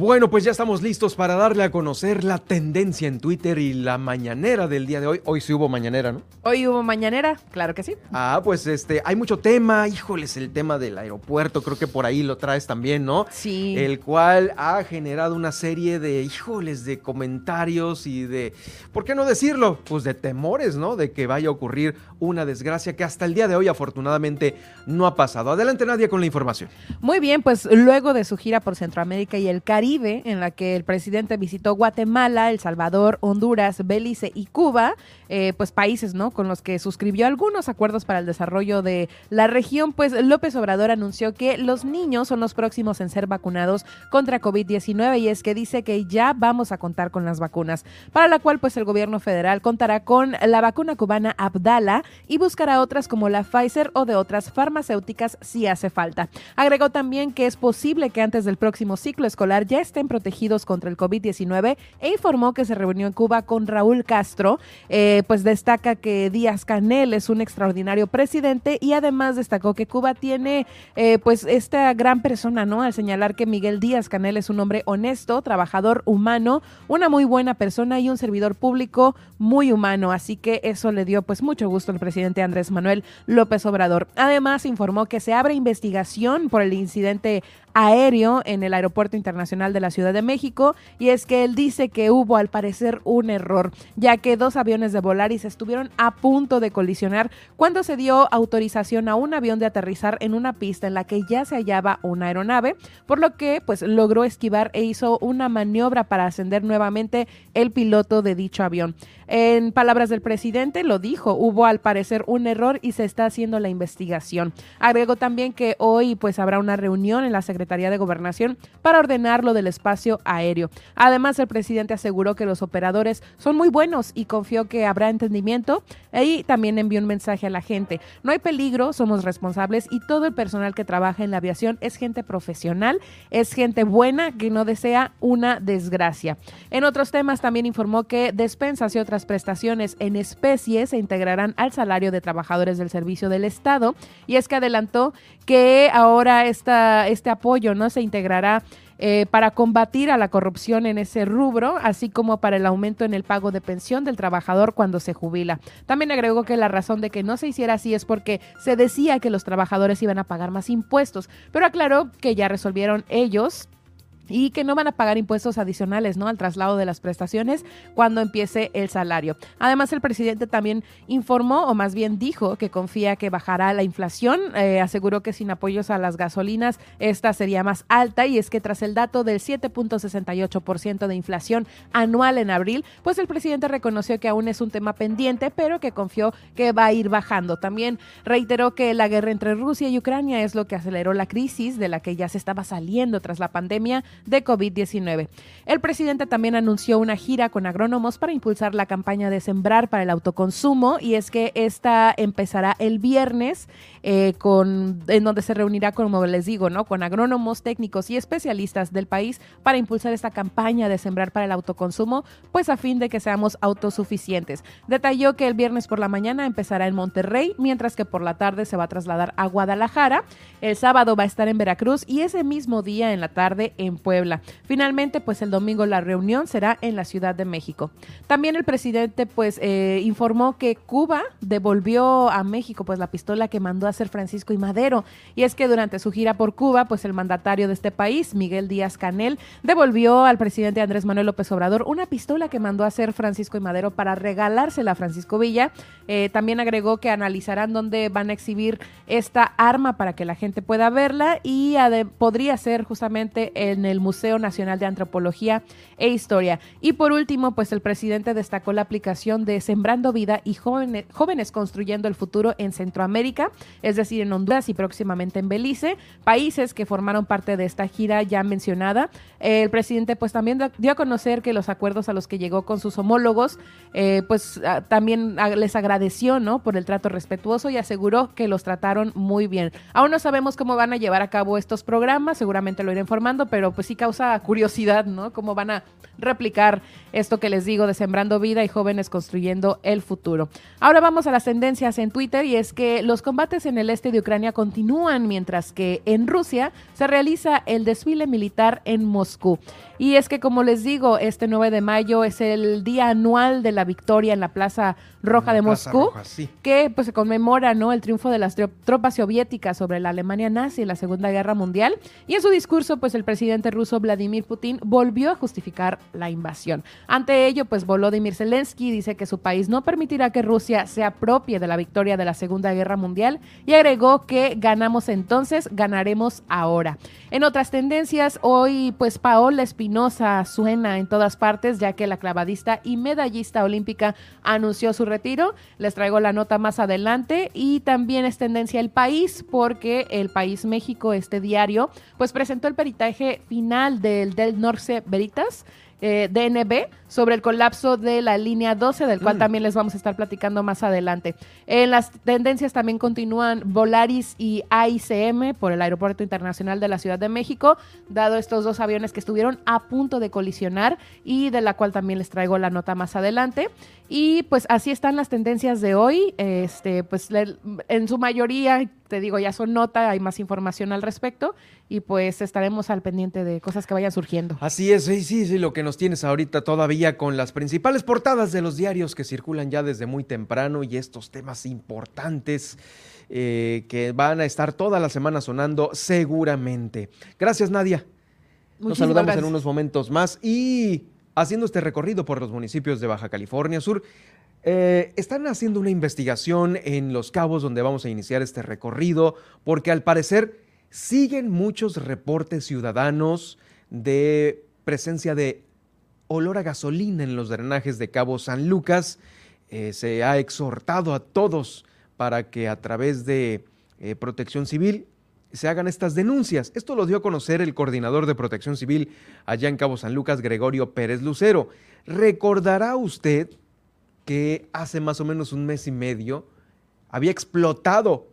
Bueno, pues ya estamos listos para darle a conocer la tendencia en Twitter y la mañanera del día de hoy. Hoy sí hubo mañanera, ¿no? Hoy hubo mañanera, claro que sí. Ah, pues este, hay mucho tema, híjoles, el tema del aeropuerto, creo que por ahí lo traes también, ¿no? Sí. El cual ha generado una serie de, híjoles, de comentarios y de, ¿por qué no decirlo? Pues de temores, ¿no? De que vaya a ocurrir una desgracia que hasta el día de hoy afortunadamente no ha pasado. Adelante Nadia con la información. Muy bien, pues luego de su gira por Centroamérica y el Caribe, en la que el presidente visitó Guatemala, El Salvador, Honduras, Belice y Cuba, eh, pues países, ¿no? Con los que suscribió algunos acuerdos para el desarrollo de la región, pues López Obrador anunció que los niños son los próximos en ser vacunados contra COVID-19 y es que dice que ya vamos a contar con las vacunas, para la cual pues el gobierno federal contará con la vacuna cubana Abdala y buscará otras como la Pfizer o de otras farmacéuticas si hace falta. Agregó también que es posible que antes del próximo ciclo escolar ya estén protegidos contra el COVID-19 e informó que se reunió en Cuba con Raúl Castro, eh, pues destaca que Díaz Canel es un extraordinario presidente y además destacó que Cuba tiene eh, pues esta gran persona, ¿no? Al señalar que Miguel Díaz Canel es un hombre honesto, trabajador humano, una muy buena persona y un servidor público muy humano, así que eso le dio pues mucho gusto al presidente Andrés Manuel López Obrador. Además informó que se abre investigación por el incidente aéreo en el Aeropuerto Internacional de la Ciudad de México y es que él dice que hubo al parecer un error, ya que dos aviones de Volaris estuvieron a punto de colisionar cuando se dio autorización a un avión de aterrizar en una pista en la que ya se hallaba una aeronave, por lo que pues logró esquivar e hizo una maniobra para ascender nuevamente el piloto de dicho avión. En palabras del presidente, lo dijo, hubo al parecer un error y se está haciendo la investigación. Agregó también que hoy pues habrá una reunión en la Secretaría de Gobernación para ordenar lo del espacio aéreo. Además, el presidente aseguró que los operadores son muy buenos y confió que habrá entendimiento y también envió un mensaje a la gente. No hay peligro, somos responsables y todo el personal que trabaja en la aviación es gente profesional, es gente buena que no desea una desgracia. En otros temas también informó que despensas y otras prestaciones en especie se integrarán al salario de trabajadores del servicio del Estado y es que adelantó que ahora esta, este apoyo no se integrará eh, para combatir a la corrupción en ese rubro, así como para el aumento en el pago de pensión del trabajador cuando se jubila. También agregó que la razón de que no se hiciera así es porque se decía que los trabajadores iban a pagar más impuestos, pero aclaró que ya resolvieron ellos y que no van a pagar impuestos adicionales ¿no? al traslado de las prestaciones cuando empiece el salario. Además, el presidente también informó, o más bien dijo, que confía que bajará la inflación. Eh, aseguró que sin apoyos a las gasolinas esta sería más alta y es que tras el dato del 7.68% de inflación anual en abril, pues el presidente reconoció que aún es un tema pendiente, pero que confió que va a ir bajando. También reiteró que la guerra entre Rusia y Ucrania es lo que aceleró la crisis de la que ya se estaba saliendo tras la pandemia de COVID-19. El presidente también anunció una gira con agrónomos para impulsar la campaña de sembrar para el autoconsumo y es que esta empezará el viernes eh, con, en donde se reunirá, como les digo, ¿no? con agrónomos, técnicos y especialistas del país para impulsar esta campaña de sembrar para el autoconsumo, pues a fin de que seamos autosuficientes. Detalló que el viernes por la mañana empezará en Monterrey, mientras que por la tarde se va a trasladar a Guadalajara. El sábado va a estar en Veracruz y ese mismo día en la tarde en Puebla. Finalmente, pues el domingo la reunión será en la Ciudad de México. También el presidente pues eh, informó que Cuba devolvió a México pues la pistola que mandó a hacer Francisco y Madero. Y es que durante su gira por Cuba, pues el mandatario de este país, Miguel Díaz Canel, devolvió al presidente Andrés Manuel López Obrador una pistola que mandó a hacer Francisco y Madero para regalársela a Francisco Villa. Eh, también agregó que analizarán dónde van a exhibir esta arma para que la gente pueda verla y podría ser justamente en el Museo Nacional de Antropología e Historia. Y por último, pues el presidente destacó la aplicación de Sembrando Vida y Jóvenes, jóvenes Construyendo el Futuro en Centroamérica, es decir, en Honduras y próximamente en Belice, países que formaron parte de esta gira ya mencionada. El presidente pues también dio a conocer que los acuerdos a los que llegó con sus homólogos, eh, pues también les agradeció, ¿no? Por el trato respetuoso y aseguró que los trataron muy bien. Aún no sabemos cómo van a llevar a cabo estos programas, seguramente lo iré informando, pero pues sí causa curiosidad, ¿no? Cómo van a replicar esto que les digo de Sembrando Vida y Jóvenes Construyendo el Futuro. Ahora vamos a las tendencias en Twitter y es que los combates en el este de Ucrania continúan mientras que en Rusia se realiza el desfile militar en Moscú. Y es que, como les digo, este 9 de mayo es el día anual de la victoria en la Plaza Roja de Moscú, que pues se conmemora ¿no? el triunfo de las tropas soviéticas sobre la Alemania nazi en la Segunda Guerra Mundial. Y en su discurso, pues el presidente ruso Vladimir Putin volvió a justificar la invasión. Ante ello, pues Volodymyr Zelensky dice que su país no permitirá que Rusia se apropie de la victoria de la Segunda Guerra Mundial y agregó que ganamos entonces, ganaremos ahora. En otras tendencias, hoy pues Paola Espinosa suena en todas partes, ya que la clavadista y medallista olímpica anunció su retiro. Les traigo la nota más adelante y también es tendencia el país, porque el país México, este diario, pues presentó el peritaje final del Del Norce Veritas eh, DNB sobre el colapso de la línea 12, del cual mm. también les vamos a estar platicando más adelante. En las tendencias también continúan Volaris y AICM por el Aeropuerto Internacional de la Ciudad de México, dado estos dos aviones que estuvieron a punto de colisionar y de la cual también les traigo la nota más adelante. Y pues así están las tendencias de hoy. Este, pues en su mayoría, te digo, ya son nota, hay más información al respecto y pues estaremos al pendiente de cosas que vayan surgiendo. Así es, sí, sí, sí, lo que nos tienes ahorita todavía con las principales portadas de los diarios que circulan ya desde muy temprano y estos temas importantes. Eh, que van a estar toda la semana sonando seguramente. Gracias, Nadia. Nos saludamos en unos momentos más y haciendo este recorrido por los municipios de Baja California Sur. Eh, están haciendo una investigación en Los Cabos donde vamos a iniciar este recorrido porque al parecer siguen muchos reportes ciudadanos de presencia de olor a gasolina en los drenajes de Cabo San Lucas. Eh, se ha exhortado a todos para que a través de eh, protección civil se hagan estas denuncias. Esto lo dio a conocer el coordinador de protección civil allá en Cabo San Lucas, Gregorio Pérez Lucero. Recordará usted que hace más o menos un mes y medio había explotado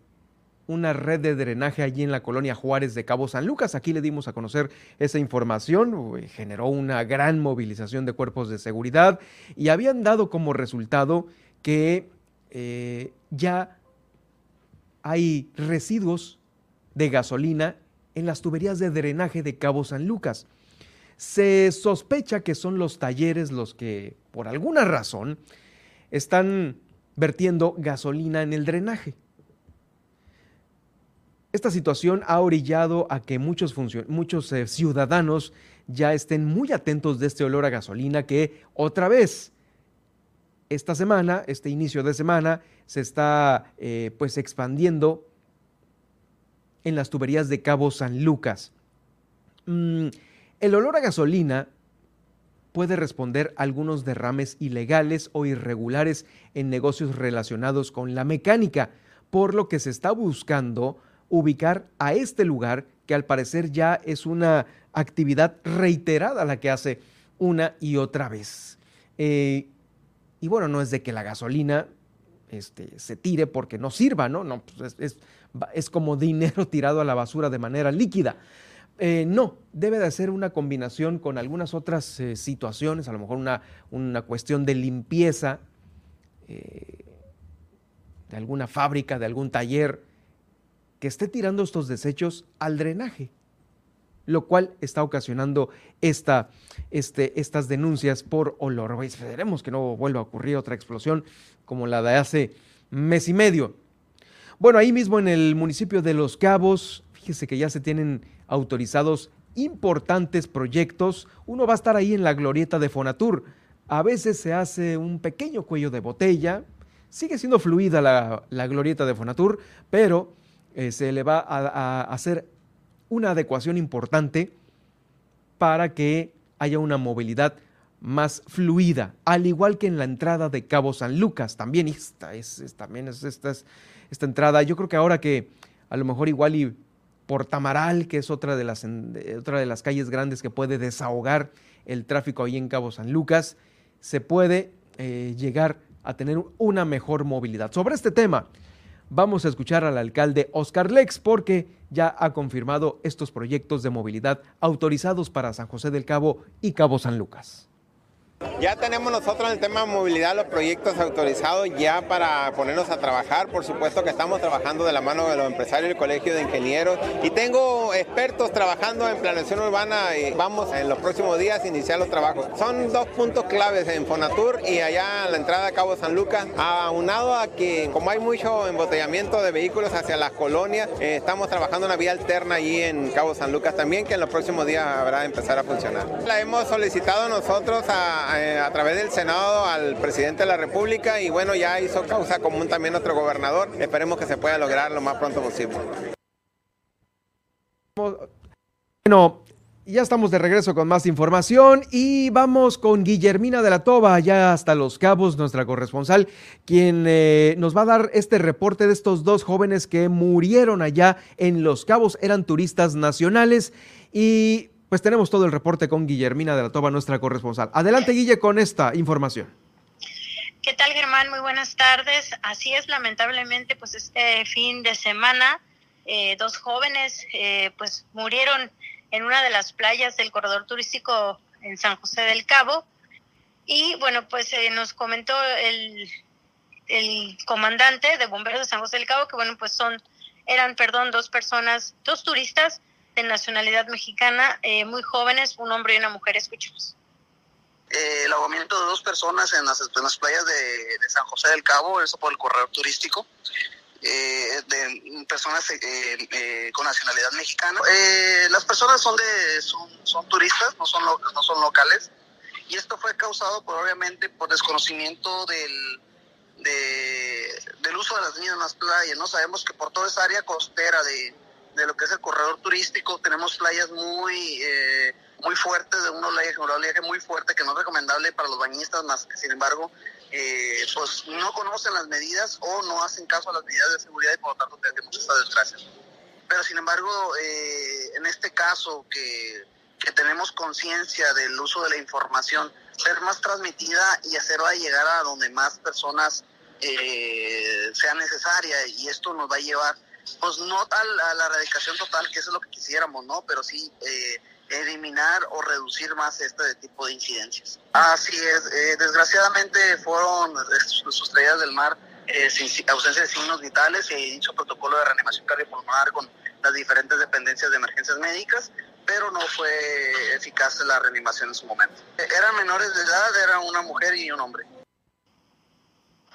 una red de drenaje allí en la colonia Juárez de Cabo San Lucas. Aquí le dimos a conocer esa información, generó una gran movilización de cuerpos de seguridad y habían dado como resultado que eh, ya hay residuos de gasolina en las tuberías de drenaje de Cabo San Lucas. Se sospecha que son los talleres los que, por alguna razón, están vertiendo gasolina en el drenaje. Esta situación ha orillado a que muchos, eh, ciudadanos ya estén muy atentos de este olor a gasolina que otra vez esta semana, este inicio de semana, se está eh, pues expandiendo en las tuberías de Cabo San Lucas. Mm, el olor a gasolina puede responder a algunos derrames ilegales o irregulares en negocios relacionados con la mecánica, por lo que se está buscando ubicar a este lugar que al parecer ya es una actividad reiterada la que hace una y otra vez. Eh, y bueno, no es de que la gasolina este, se tire porque no sirva, ¿no? no pues es, como dinero tirado a la basura de manera líquida. Eh, no, debe de ser una combinación con algunas otras eh, situaciones, a lo mejor una, una cuestión de limpieza de alguna fábrica, de algún taller, que esté tirando estos desechos al drenaje, lo cual está ocasionando esta, este, estas denuncias por olor. Esperemos que no vuelva a ocurrir otra explosión como la de hace mes y medio. Bueno, ahí mismo en el municipio de Los Cabos, fíjese que ya se tienen autorizados importantes proyectos. Uno va a estar ahí en la glorieta de Fonatur. A veces se hace un pequeño cuello de botella. Sigue siendo fluida la, la glorieta de Fonatur, pero eh, se le va a, hacer una adecuación importante para que haya una movilidad más fluida, al igual que en la entrada de Cabo San Lucas. También esta es, también es esta, esta entrada. Yo creo que ahora que a lo mejor igual y por Tamaral, que es otra de las, otra de las calles grandes que puede desahogar el tráfico ahí en Cabo San Lucas, se puede eh, llegar a tener una mejor movilidad. Sobre este tema, vamos a escuchar al alcalde Oscar Lex porque ya ha confirmado estos proyectos de movilidad autorizados para San José del Cabo y Cabo San Lucas. Ya tenemos nosotros en el tema de movilidad los proyectos autorizados ya para ponernos a trabajar. Por supuesto que estamos trabajando de la mano de los empresarios del Colegio de Ingenieros y tengo expertos trabajando en planeación urbana y vamos en los próximos días a iniciar los trabajos. Son dos puntos claves en Fonatur y allá en la entrada a Cabo San Lucas, aunado a que como hay mucho embotellamiento de vehículos hacia las colonias, eh, estamos trabajando una vía alterna allí en Cabo San Lucas también que en los próximos días habrá de empezar a funcionar. La hemos solicitado nosotros a eh, a, través del Senado al presidente de la República y bueno, ya hizo causa común también nuestro gobernador. Esperemos que se pueda lograr lo más pronto posible. Bueno, ya estamos de regreso con más información y vamos con Guillermina de la Toba, allá hasta Los Cabos, nuestra corresponsal, quien eh, nos va a dar este reporte de estos dos jóvenes que murieron allá en Los Cabos, eran turistas nacionales y pues tenemos todo el reporte con Guillermina de la Toba, nuestra corresponsal. Adelante, Guille, con esta información. ¿Qué tal, Germán? Muy buenas tardes. Así es, lamentablemente, pues este fin de semana, eh, dos jóvenes eh, pues murieron en una de las playas del corredor turístico en San José del Cabo. Y bueno, pues eh, nos comentó el, el comandante de bomberos de San José del Cabo que bueno, pues son, eran, perdón, dos personas, dos turistas de nacionalidad mexicana, eh, muy jóvenes, un hombre y una mujer. Escuchemos. Eh, el ahogamiento de dos personas en las, playas de, San José del Cabo, eso por el corredor turístico, eh, de personas con nacionalidad mexicana. las personas son de son, turistas, no son, no son locales, y esto fue causado por obviamente por desconocimiento del, del uso de las las playas. No sabemos que por toda esa área costera de de lo que es el corredor turístico. Tenemos playas muy eh, muy fuertes, de un oleaje, muy fuerte que no es recomendable para los bañistas, más que sin embargo, eh, pues no conocen las medidas o no hacen caso a las medidas de seguridad y por lo tanto tenemos esta desgracia. pero sin embargo, eh, en este caso que, que tenemos conciencia del uso de la información, ser más transmitida y hacerla llegar a donde más personas eh, sea necesaria y esto nos va a llevar, pues no a la erradicación total, que eso es lo que quisiéramos, ¿no? Pero sí eh, eliminar o reducir más este tipo de incidencias. Así es, eh, desgraciadamente fueron sustraídas del mar eh, sin ausencia de signos vitales y dicho protocolo de reanimación cardiopulmonar con las diferentes dependencias de emergencias médicas, pero no fue eficaz la reanimación en su momento. Eran menores de edad, era una mujer y un hombre.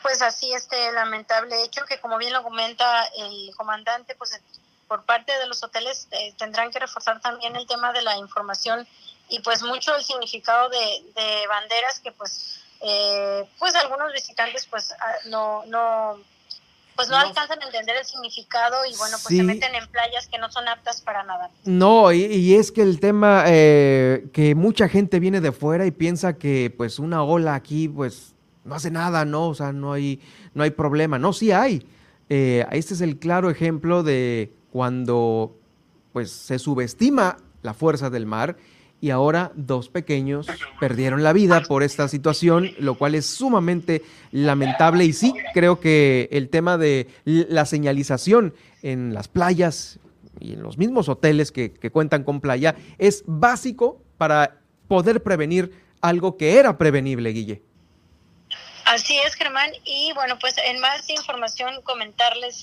Pues así este lamentable hecho que como bien lo comenta el comandante, pues por parte de los hoteles eh, tendrán que reforzar también el tema de la información y pues mucho el significado de, banderas que pues eh, pues algunos visitantes pues ah, no no pues no, alcanzan a entender el significado y bueno pues se meten en playas que no son aptas para nada. No, y, es que el tema eh, que mucha gente viene de fuera y piensa que pues una ola aquí pues no hace nada, ¿no? O sea, no hay, no hay problema. No, sí hay. este es el claro ejemplo de cuando pues se subestima la fuerza del mar y ahora dos pequeños perdieron la vida por esta situación, lo cual es sumamente lamentable y sí creo que el tema de la señalización en las playas y en los mismos hoteles que, que cuentan con playa es básico para poder prevenir algo que era prevenible, Guille. Así es, Germán. Y bueno, pues en más información comentarles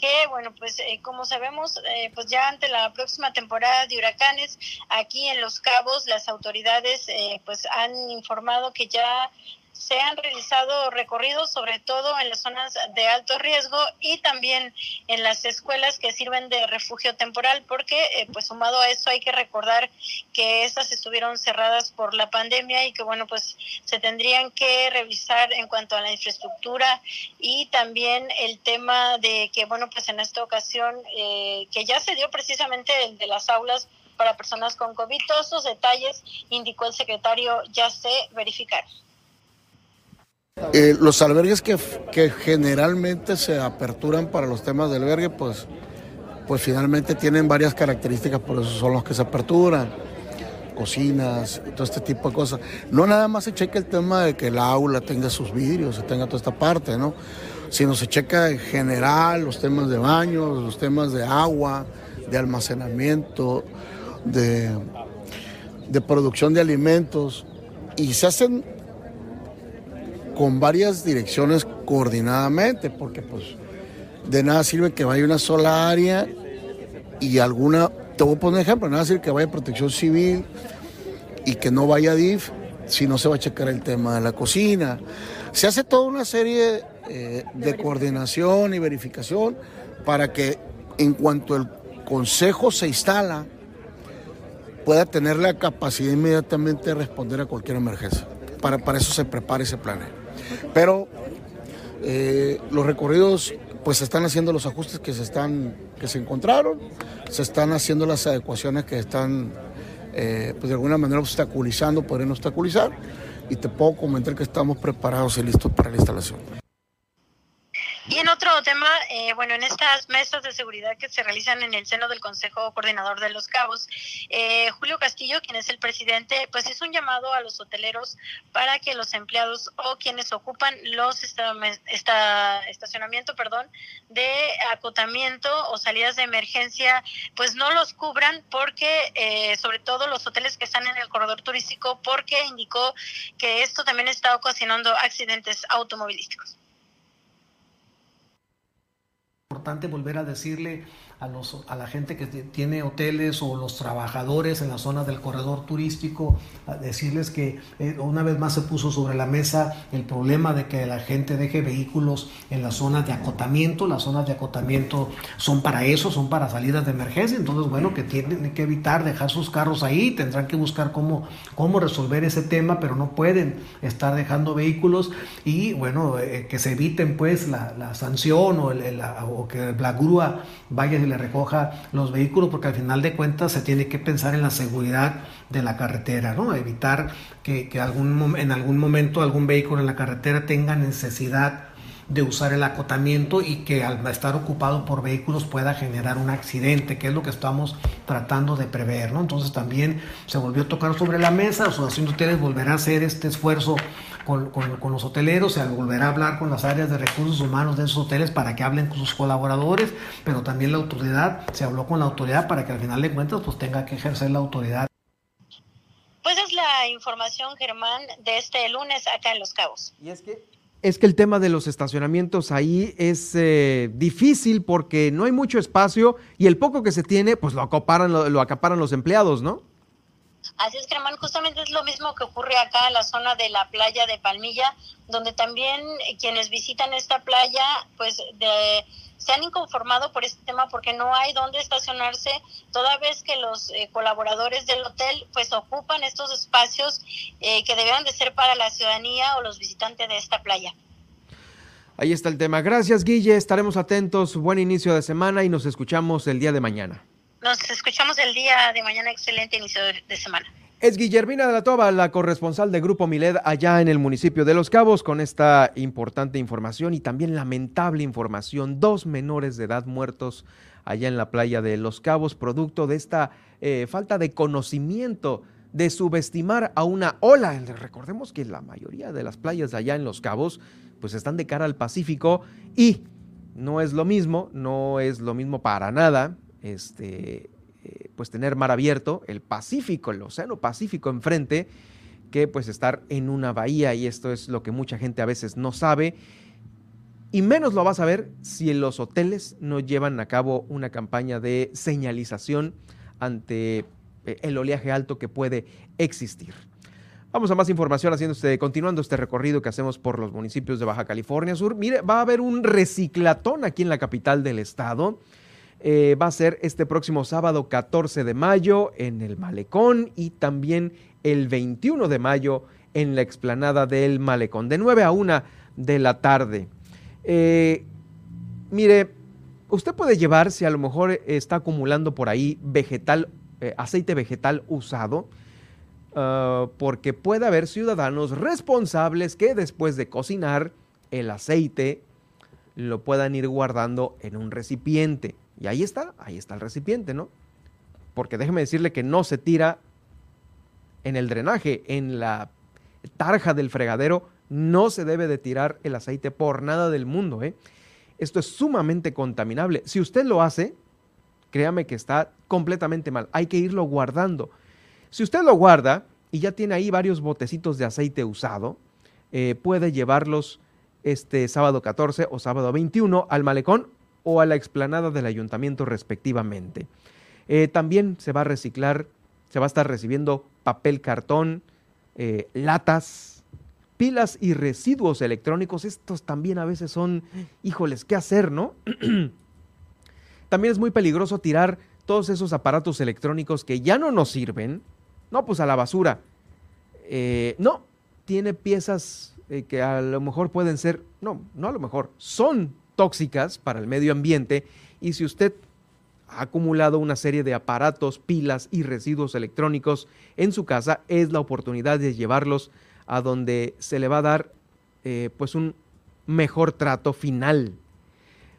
que bueno pues eh, como sabemos eh, pues ya ante la próxima temporada de huracanes aquí en Los Cabos las autoridades eh, pues han informado que ya se han realizado recorridos, sobre todo en las zonas de alto riesgo y también en las escuelas que sirven de refugio temporal, porque eh, pues sumado a eso hay que recordar que estas estuvieron cerradas por la pandemia y que bueno pues se tendrían que revisar en cuanto a la infraestructura y también el tema de que bueno pues en esta ocasión eh, que ya se dio precisamente el de las aulas para personas con COVID, todos esos detalles indicó el secretario ya se verificaron. Eh, los albergues que, que, generalmente se aperturan para los temas de albergue, pues, pues finalmente tienen varias características, por eso son los que se aperturan, cocinas, todo este tipo de cosas. No nada más se checa el tema de que el aula tenga sus vidrios, se tenga toda esta parte, ¿no? Sino se checa en general los temas de baños, los temas de agua, de almacenamiento, de, de producción de alimentos, y se hacen con varias direcciones coordinadamente, porque pues de nada sirve que vaya una sola área y alguna, te voy a poner un ejemplo, nada sirve que vaya protección civil y que no vaya DIF si no se va a checar el tema de la cocina. Se hace toda una serie eh, de coordinación y verificación para que en cuanto el consejo se instala, pueda tener la capacidad inmediatamente de responder a cualquier emergencia. Para, para eso se prepara y se planea. Pero eh, los recorridos pues se están haciendo los ajustes que se están que se encontraron, se están haciendo las adecuaciones que están eh, pues de alguna manera obstaculizando, podrían obstaculizar y te puedo comentar que estamos preparados y listos para la instalación. Y en otro tema, eh, bueno, en estas mesas de seguridad que se realizan en el seno del Consejo Coordinador de los Cabos, eh, Julio Castillo, quien es el presidente, pues hizo un llamado a los hoteleros para que los empleados o quienes ocupan los esta, estacionamiento, perdón, de acotamiento o salidas de emergencia, pues no los cubran porque, eh, sobre todo los hoteles que están en el corredor turístico, porque indicó que esto también está ocasionando accidentes automovilísticos volver a decirle a, los, a la gente que tiene hoteles o los trabajadores en la zona del corredor turístico, decirles que eh, una vez más se puso sobre la mesa el problema de que la gente deje vehículos en las zonas de acotamiento. Las zonas de acotamiento son para eso, son para salidas de emergencia. Entonces, bueno, que tienen que evitar dejar sus carros ahí, tendrán que buscar cómo, cómo resolver ese tema, pero no pueden estar dejando vehículos y, bueno, eh, que se eviten pues la, la sanción o, el, o que la grúa vaya le recoja los vehículos, porque al final de cuentas se tiene que pensar en la seguridad de la carretera, ¿no? Evitar que, algún, en algún momento algún vehículo en la carretera tenga necesidad de usar el acotamiento y que al estar ocupado por vehículos pueda generar un accidente, que es lo que estamos tratando de prever, ¿no? Entonces también se volvió a tocar sobre la mesa, Asociación de Hoteles volverá a hacer este esfuerzo con, con, los hoteleros, se volverá a hablar con las áreas de recursos humanos de esos hoteles para que hablen con sus colaboradores, pero también la autoridad, se habló con la autoridad para que al final de cuentas pues tenga que ejercer la autoridad. Pues es la información, Germán, de este lunes acá en Los Cabos. Y es que es que el tema de los estacionamientos ahí es eh, difícil porque no hay mucho espacio y el poco que se tiene, pues lo acaparan, lo, acaparan los empleados, ¿no? Así es, Germán, justamente es lo mismo que ocurre acá en la zona de la playa de Palmilla, donde también quienes visitan esta playa, pues de se han inconformado por este tema porque no hay dónde estacionarse, toda vez que los eh, colaboradores del hotel pues ocupan estos espacios eh, que deberán de ser para la ciudadanía o los visitantes de esta playa. Ahí está el tema. Gracias, Guille. Estaremos atentos. Buen inicio de semana y nos escuchamos el día de mañana. Nos escuchamos el día de mañana. Excelente inicio de semana. Es Guillermina de la Toba, la corresponsal de Grupo Miled allá en el municipio de Los Cabos, con esta importante información y también lamentable información. Dos menores de edad muertos allá en la playa de Los Cabos, producto de esta eh, falta de conocimiento, de subestimar a una ola. Recordemos que la mayoría de las playas allá en Los Cabos, pues están de cara al Pacífico y no es lo mismo, no es lo mismo para nada. Este, eh, pues tener mar abierto, el Pacífico, el Océano Pacífico enfrente, que pues estar en una bahía y esto es lo que mucha gente a veces no sabe. Y menos lo vas a ver si los hoteles no llevan a cabo una campaña de señalización ante eh, el oleaje alto que puede existir. Vamos a más información haciendo este, continuando este recorrido que hacemos por los municipios de Baja California Sur. Mire, va a haber un reciclatón aquí en la capital del estado. Eh, va a ser este próximo sábado 14 de mayo en el Malecón y también el 21 de mayo en la explanada del Malecón, de 9 a 1 de la tarde. Eh, mire, usted puede llevar, si a lo mejor está acumulando por ahí vegetal, eh, aceite vegetal usado, ah, porque puede haber ciudadanos responsables que después de cocinar el aceite lo puedan ir guardando en un recipiente. Y ahí está, ahí está el recipiente, ¿no? Porque déjeme decirle que no se tira en el drenaje, en la tarja del fregadero, no se debe de tirar el aceite por nada del mundo, ¿eh? Esto es sumamente contaminable. Si usted lo hace, créame que está completamente mal. Hay que irlo guardando. Si usted lo guarda y ya tiene ahí varios botecitos de aceite usado, eh, puede llevarlos este sábado 14 o sábado 21 al malecón o a la explanada del ayuntamiento respectivamente. Eh, también se va a reciclar, se va a estar recibiendo papel cartón, eh, latas, pilas y residuos electrónicos. Estos también a veces son, híjoles, ¿qué hacer, no? también es muy peligroso tirar todos esos aparatos electrónicos que ya no nos sirven, no, pues a la basura. Eh, no, tiene piezas que a lo mejor pueden ser, no, no a lo mejor, son tóxicas para el medio ambiente y si usted ha acumulado una serie de aparatos, pilas y residuos electrónicos en su casa, es la oportunidad de llevarlos a donde se le va a dar eh, pues un mejor trato final.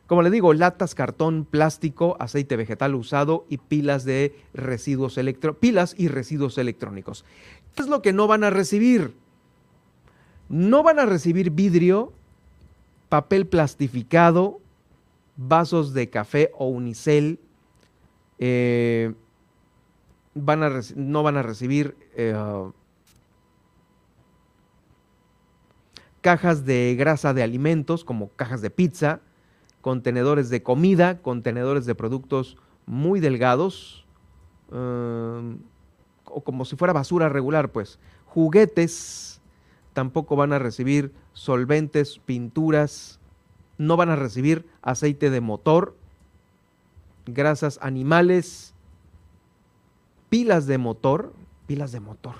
Como le digo, latas, cartón, plástico, aceite vegetal usado y pilas de residuos electro pilas y residuos electrónicos. ¿Qué es lo que no van a recibir? No van a recibir vidrio papel plastificado, vasos de café o unicel, eh, no van a recibir eh, cajas de grasa de alimentos como cajas de pizza, contenedores de comida, contenedores de productos muy delgados, eh, o como si fuera basura regular, pues, juguetes, tampoco van a recibir solventes, pinturas, no van a recibir aceite de motor, grasas animales, pilas de motor, pilas de motor,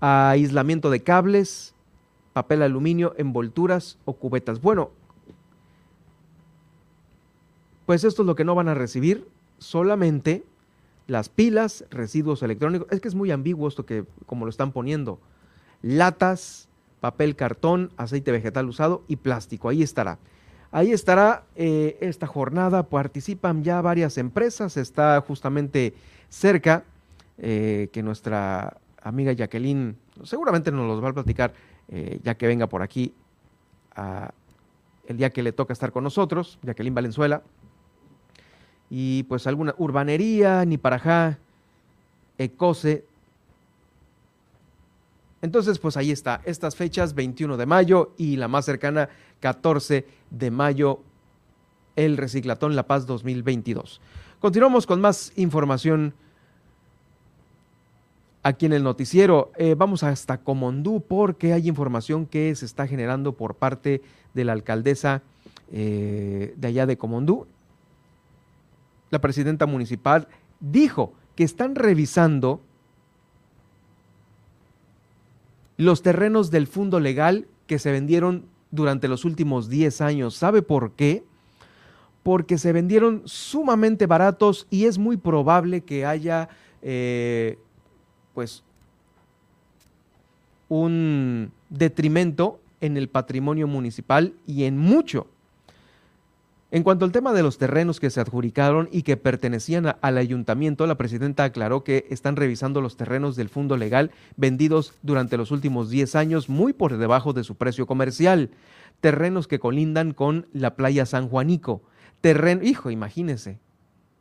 aislamiento de cables, papel aluminio, envolturas o cubetas. Bueno, pues esto es lo que no van a recibir, solamente las pilas, residuos electrónicos. Es que es muy ambiguo esto que como lo están poniendo. Latas, papel cartón, aceite vegetal usado y plástico. Ahí estará. Ahí estará eh, esta jornada, participan ya varias empresas, está justamente cerca eh, que nuestra amiga Jacqueline seguramente nos los va a platicar eh, ya que venga por aquí el día que le toca estar con nosotros, Jacqueline Valenzuela. Y pues alguna urbanería, Niparajá, Ecose. Entonces, pues ahí está, estas fechas, 21 de mayo y la más cercana, 14 de mayo, el Reciclatón La Paz 2022. Continuamos con más información aquí en el noticiero. Eh, vamos hasta Comondú porque hay información que se está generando por parte de la alcaldesa eh, de allá de Comondú. La presidenta municipal dijo que están revisando los terrenos del fondo legal que se vendieron durante los últimos 10 años. ¿Sabe por qué? Porque se vendieron sumamente baratos y es muy probable que haya eh, pues un detrimento en el patrimonio municipal y en mucho. En cuanto al tema de los terrenos que se adjudicaron y que pertenecían al ayuntamiento, la presidenta aclaró que están revisando los terrenos del fondo legal vendidos durante los últimos 10 años muy por debajo de su precio comercial. Terrenos que colindan con la playa San Juanico. Terreno, hijo, imagínese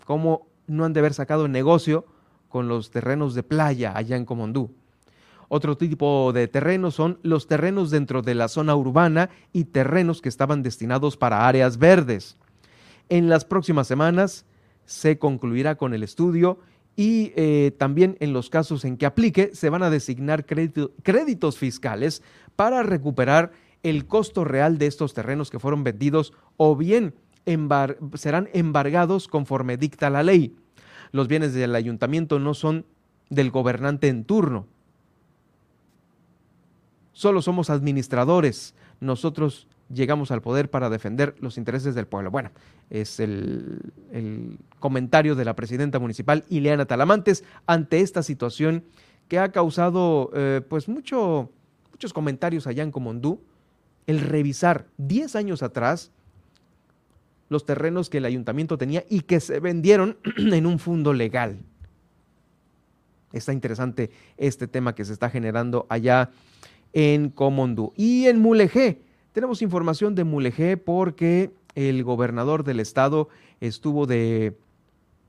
cómo no han de haber sacado negocio con los terrenos de playa allá en Comondú. Otro tipo de terrenos son los terrenos dentro de la zona urbana y terrenos que estaban destinados para áreas verdes. En las próximas semanas se concluirá con el estudio y eh, también en los casos en que aplique se van a designar créditos fiscales para recuperar el costo real de estos terrenos que fueron vendidos o bien serán embargados conforme dicta la ley los bienes del ayuntamiento no son del gobernante en turno. Solo somos administradores. Nosotros llegamos al poder para defender los intereses del pueblo. Bueno, es el, comentario de la presidenta municipal, Ileana Talamantes, ante esta situación que ha causado eh, pues mucho, muchos comentarios allá en Comondú. El revisar 10 años atrás los terrenos que el ayuntamiento tenía y que se vendieron en un fondo legal. Está interesante este tema que se está generando allá en Comondú. Y en Mulegé, tenemos información de Mulegé porque el gobernador del estado estuvo de,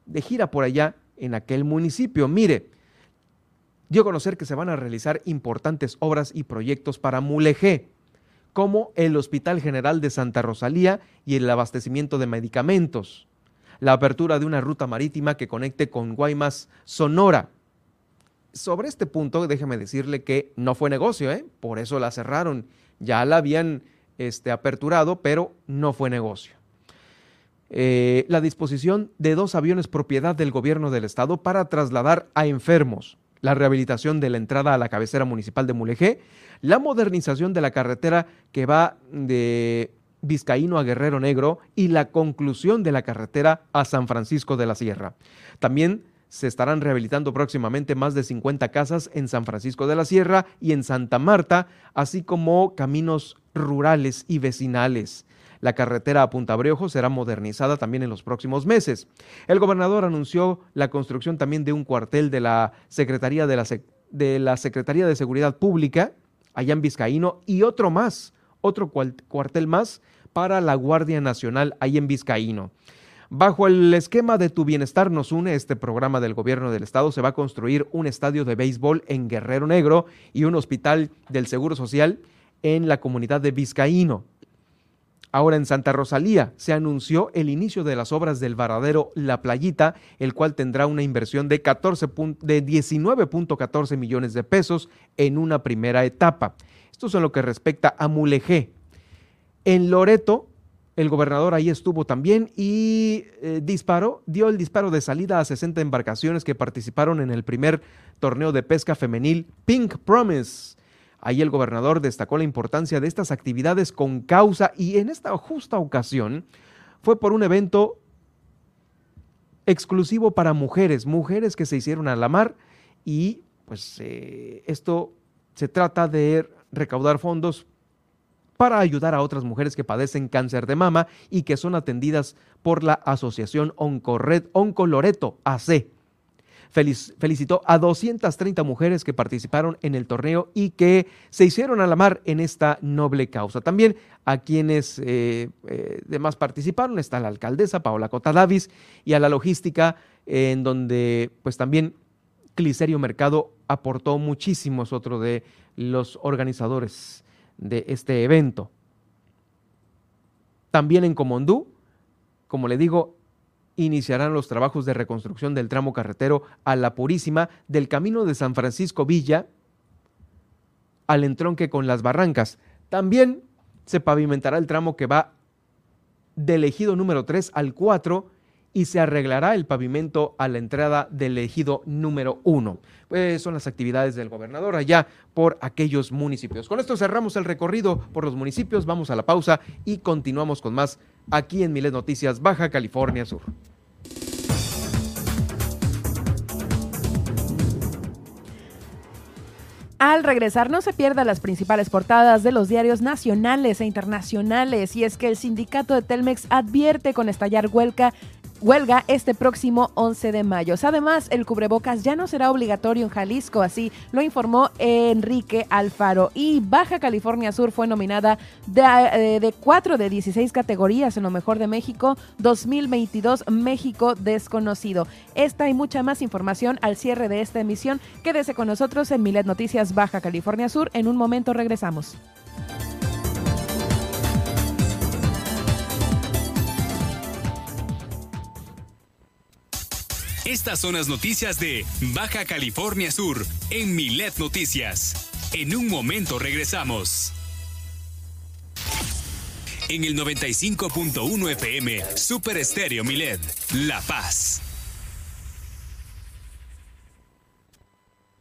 de gira por allá en aquel municipio. Mire, dio a conocer que se van a realizar importantes obras y proyectos para Mulegé como el Hospital General de Santa Rosalía y el abastecimiento de medicamentos, la apertura de una ruta marítima que conecte con Guaymas, Sonora. Sobre este punto, déjeme decirle que no fue negocio, ¿eh? por eso la cerraron. Ya la habían este, aperturado, pero no fue negocio. Eh, la disposición de dos aviones propiedad del gobierno del estado para trasladar a enfermos, la rehabilitación de la entrada a la cabecera municipal de Mulegé, la modernización de la carretera que va de Vizcaíno a Guerrero Negro y la conclusión de la carretera a San Francisco de la Sierra. También se estarán rehabilitando próximamente más de 50 casas en San Francisco de la Sierra y en Santa Marta, así como caminos rurales y vecinales. La carretera a Punta Breojo será modernizada también en los próximos meses. El gobernador anunció la construcción también de un cuartel de la Secretaría de la, de, la Secretaría de Seguridad Pública, allá en Vizcaíno, y otro más, otro cuartel más para la Guardia Nacional ahí en Vizcaíno. Bajo el esquema de Tu Bienestar nos une este programa del gobierno del estado, se va a construir un estadio de béisbol en Guerrero Negro y un hospital del Seguro Social en la comunidad de Vizcaíno. Ahora en Santa Rosalía se anunció el inicio de las obras del varadero La Playita, el cual tendrá una inversión de, 14 de 19.14 millones de pesos en una primera etapa. Esto es en lo que respecta a Mulegé. En Loreto, el gobernador ahí estuvo también y eh, disparó, dio el disparo de salida a 60 embarcaciones que participaron en el primer torneo de pesca femenil Pink Promise. Ahí el gobernador destacó la importancia de estas actividades con causa y en esta justa ocasión fue por un evento exclusivo para mujeres, mujeres que se hicieron a la mar y pues eh, esto se trata de recaudar fondos para ayudar a otras mujeres que padecen cáncer de mama y que son atendidas por la Asociación Oncored, Oncoloreto AC. felicitó a 230 mujeres que participaron en el torneo y que se hicieron a la mar en esta noble causa. También a quienes eh, eh, demás participaron está la alcaldesa Paola Cota Davis y a la logística en donde pues también Cliserio Mercado aportó muchísimos otros de los organizadores de este evento. También en Comondú, como le digo, iniciarán los trabajos de reconstrucción del tramo carretero a La Purísima del camino de San Francisco Villa al entronque con las barrancas. También se pavimentará el tramo que va del ejido número 3 al 4 y se arreglará el pavimento a la entrada del ejido número uno. Pues son las actividades del gobernador allá por aquellos municipios. Con esto cerramos el recorrido por los municipios, vamos a la pausa y continuamos con más aquí en Miles Noticias, Baja California Sur. Al regresar, no se pierda las principales portadas de los diarios nacionales e internacionales. Y es que el sindicato de Telmex advierte con estallar huelga huelga este próximo 11 de mayo. Además, el cubrebocas ya no será obligatorio en Jalisco, así lo informó Enrique Alfaro. Y Baja California Sur fue nominada de, eh, de 4 de 16 categorías en lo mejor de México 2022 México desconocido. Esta y mucha más información al cierre de esta emisión. Quédese con nosotros en Milet Noticias Baja California Sur. En un momento regresamos. Estas son las noticias de Baja California Sur en Milet Noticias. En un momento regresamos. En el 95.1 FM, Super Estéreo Milet, La Paz.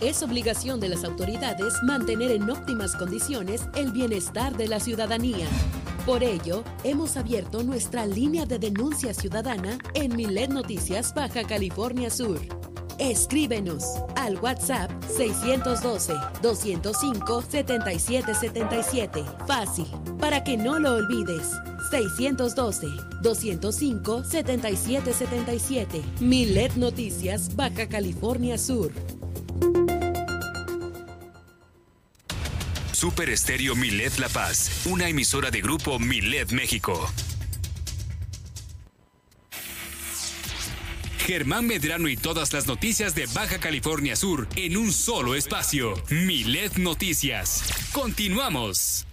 Es obligación de las autoridades mantener en óptimas condiciones el bienestar de la ciudadanía. Por ello, hemos abierto nuestra línea de denuncia ciudadana en Milet Noticias Baja California Sur. Escríbenos al WhatsApp 612-205-7777. Fácil, para que no lo olvides. 612-205-7777. Milet Noticias Baja California Sur. Super Estéreo Milet La Paz, una emisora de grupo Milet México. Germán Medrano y todas las noticias de Baja California Sur en un solo espacio. Milet Noticias. Continuamos.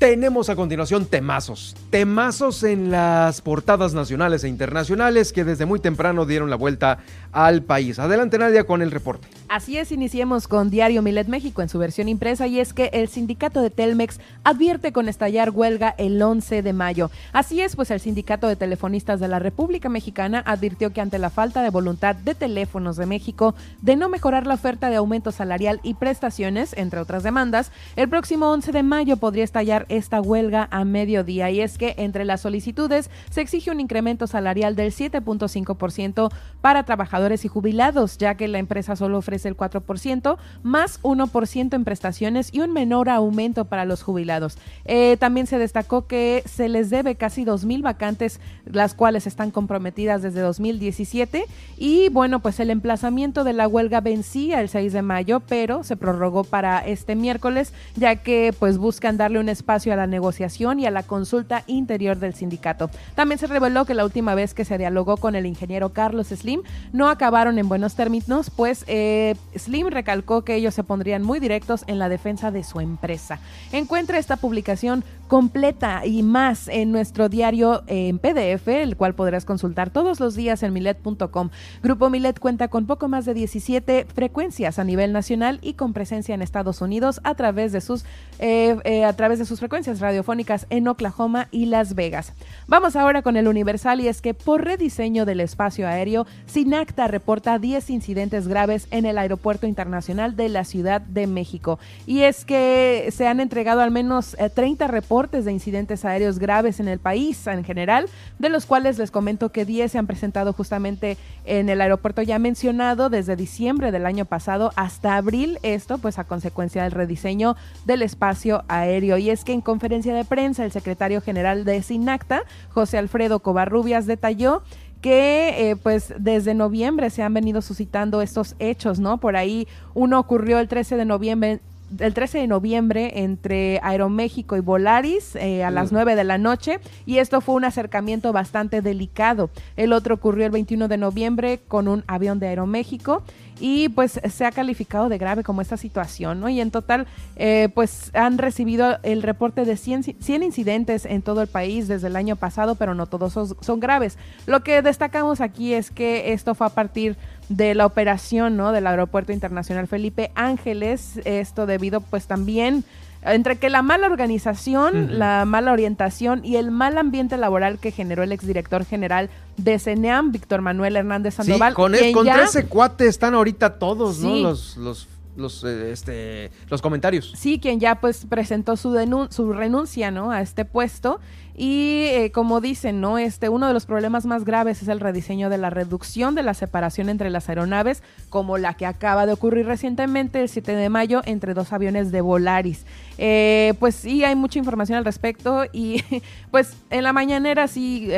Tenemos a continuación temazos. Temazos en las portadas nacionales e internacionales que desde muy temprano dieron la vuelta al país. Adelante Nadia con el reporte. Así es, iniciemos con Diario Milet México en su versión impresa y es que el sindicato de Telmex advierte con estallar huelga el 11 de mayo. Así es, pues el sindicato de telefonistas de la República Mexicana advirtió que ante la falta de voluntad de teléfonos de México de no mejorar la oferta de aumento salarial y prestaciones, entre otras demandas, el próximo 11 de mayo podría estallar esta huelga a mediodía y es que entre las solicitudes se exige un incremento salarial del 7.5% para trabajadores y jubilados, ya que la empresa solo ofrece el 4%, más 1% en prestaciones y un menor aumento para los jubilados. Eh, también se destacó que se les debe casi 2.000 vacantes, las cuales están comprometidas desde 2017 y bueno, pues el emplazamiento de la huelga vencía el 6 de mayo, pero se prorrogó para este miércoles, ya que pues buscan darle un espacio a la negociación y a la consulta interior del sindicato. También se reveló que la última vez que se dialogó con el ingeniero Carlos Slim no acabaron en buenos términos, pues eh, Slim recalcó que ellos se pondrían muy directos en la defensa de su empresa. Encuentra esta publicación completa y más en nuestro diario en PDF, el cual podrás consultar todos los días en milet.com. Grupo Milet cuenta con poco más de 17 frecuencias a nivel nacional y con presencia en Estados Unidos a través de sus, eh, eh, a través de sus frecuencias radiofónicas en Oklahoma y Las Vegas. Vamos ahora con el Universal y es que por rediseño del espacio aéreo, Sinacta reporta 10 incidentes graves en el Aeropuerto Internacional de la Ciudad de México. Y es que se han entregado al menos 30 reportes de incidentes aéreos graves en el país en general, de los cuales les comento que 10 se han presentado justamente en el aeropuerto ya mencionado desde diciembre del año pasado hasta abril, esto pues a consecuencia del rediseño del espacio aéreo. Y es que en conferencia de prensa el secretario general de SINACTA, José Alfredo Covarrubias, detalló que eh, pues desde noviembre se han venido suscitando estos hechos, ¿no? Por ahí uno ocurrió el 13 de noviembre el 13 de noviembre entre Aeroméxico y Volaris eh, a las 9 de la noche y esto fue un acercamiento bastante delicado. El otro ocurrió el 21 de noviembre con un avión de Aeroméxico y pues se ha calificado de grave como esta situación, ¿no? Y en total eh, pues han recibido el reporte de 100, 100, incidentes en todo el país desde el año pasado, pero no todos son, son graves. Lo que destacamos aquí es que esto fue a partir de la operación ¿no? del Aeropuerto Internacional Felipe Ángeles, esto debido pues también entre que la mala organización, la mala orientación y el mal ambiente laboral que generó el exdirector general de CENEAM, Víctor Manuel Hernández Sandoval. Sí, con, es, contra ese cuate están ahorita todos, ¿no? Los, los los, eh, este, los comentarios. Sí, quien ya pues presentó su, su renuncia ¿no? a este puesto. Y eh, como dicen, ¿no? Este, uno de los problemas más graves es el rediseño de la reducción de la separación entre las aeronaves, como la que acaba de ocurrir recientemente el 7 de mayo entre dos aviones de Volaris. Eh, pues sí, hay mucha información al respecto y pues en la mañanera sí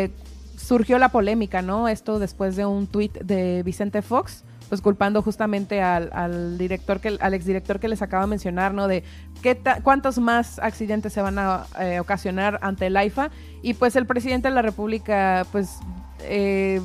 surgió la polémica, ¿no? Esto después de un tuit de Vicente Fox pues culpando justamente al, director que al exdirector que les acaba de mencionar, ¿no? De qué cuántos más accidentes se van a eh, ocasionar ante el AIFA y pues el presidente de la República, pues eh,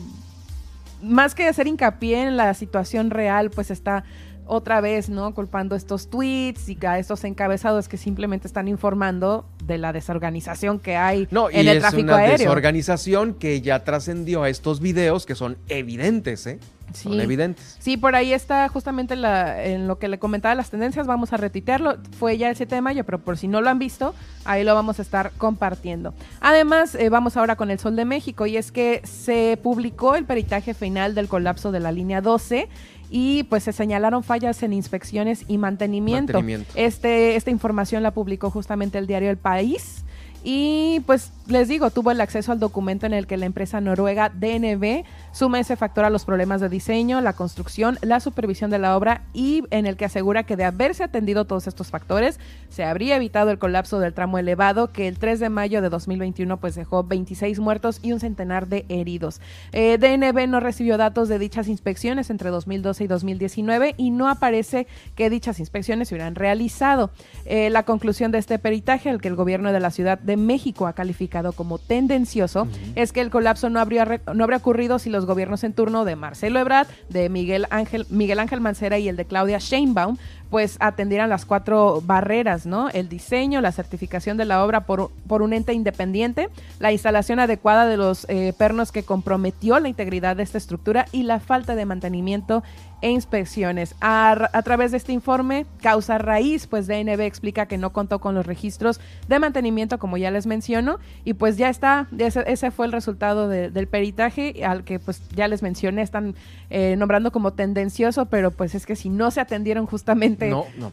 más que hacer hincapié en la situación real, pues está otra vez, ¿no? Culpando estos tweets y a estos encabezados que simplemente están informando de la desorganización que hay no, en el tráfico aéreo. Desorganización que ya trascendió a estos videos que son evidentes, ¿eh? Son evidentes. Sí, por ahí está justamente en lo que le comentaba las tendencias. Vamos a retitearlo. Fue ya el 7 de mayo, pero por si no lo han visto, ahí lo vamos a estar compartiendo. Además, eh, vamos ahora con el Sol de México y es que se publicó el peritaje final del colapso de la línea 12 y pues se señalaron fallas en inspecciones y mantenimiento. mantenimiento. Este, esta información la publicó justamente el diario El País. Y pues les digo, tuvo el acceso al documento en el que la empresa noruega DNB suma ese factor a los problemas de diseño, la construcción, la supervisión de la obra y en el que asegura que de haberse atendido todos estos factores, se habría evitado el colapso del tramo elevado que el 3 de mayo de 2021 pues dejó 26 muertos y un centenar de heridos. Eh, DNB no recibió datos de dichas inspecciones entre 2012 y 2019 y no aparece que dichas inspecciones se hubieran realizado. Eh, la conclusión de este peritaje, el que el gobierno de la Ciudad de México ha calificado como tendencioso, es que el colapso no habría, no habría ocurrido si los gobiernos en turno de Marcelo Ebrard, de Miguel Ángel, Miguel Ángel Mancera y el de Claudia Sheinbaum pues atendieran las cuatro barreras, ¿no? El diseño, la certificación de la obra por, por un ente independiente, la instalación adecuada de los eh, pernos que comprometió la integridad de esta estructura y la falta de mantenimiento e inspecciones. A, través de este informe, causa raíz, pues DNB explica que no contó con los registros de mantenimiento, como ya les menciono, y pues ya está, ese, fue el resultado del peritaje, al que pues ya les mencioné, están eh, nombrando como tendencioso, pero pues es que si no se atendieron justamente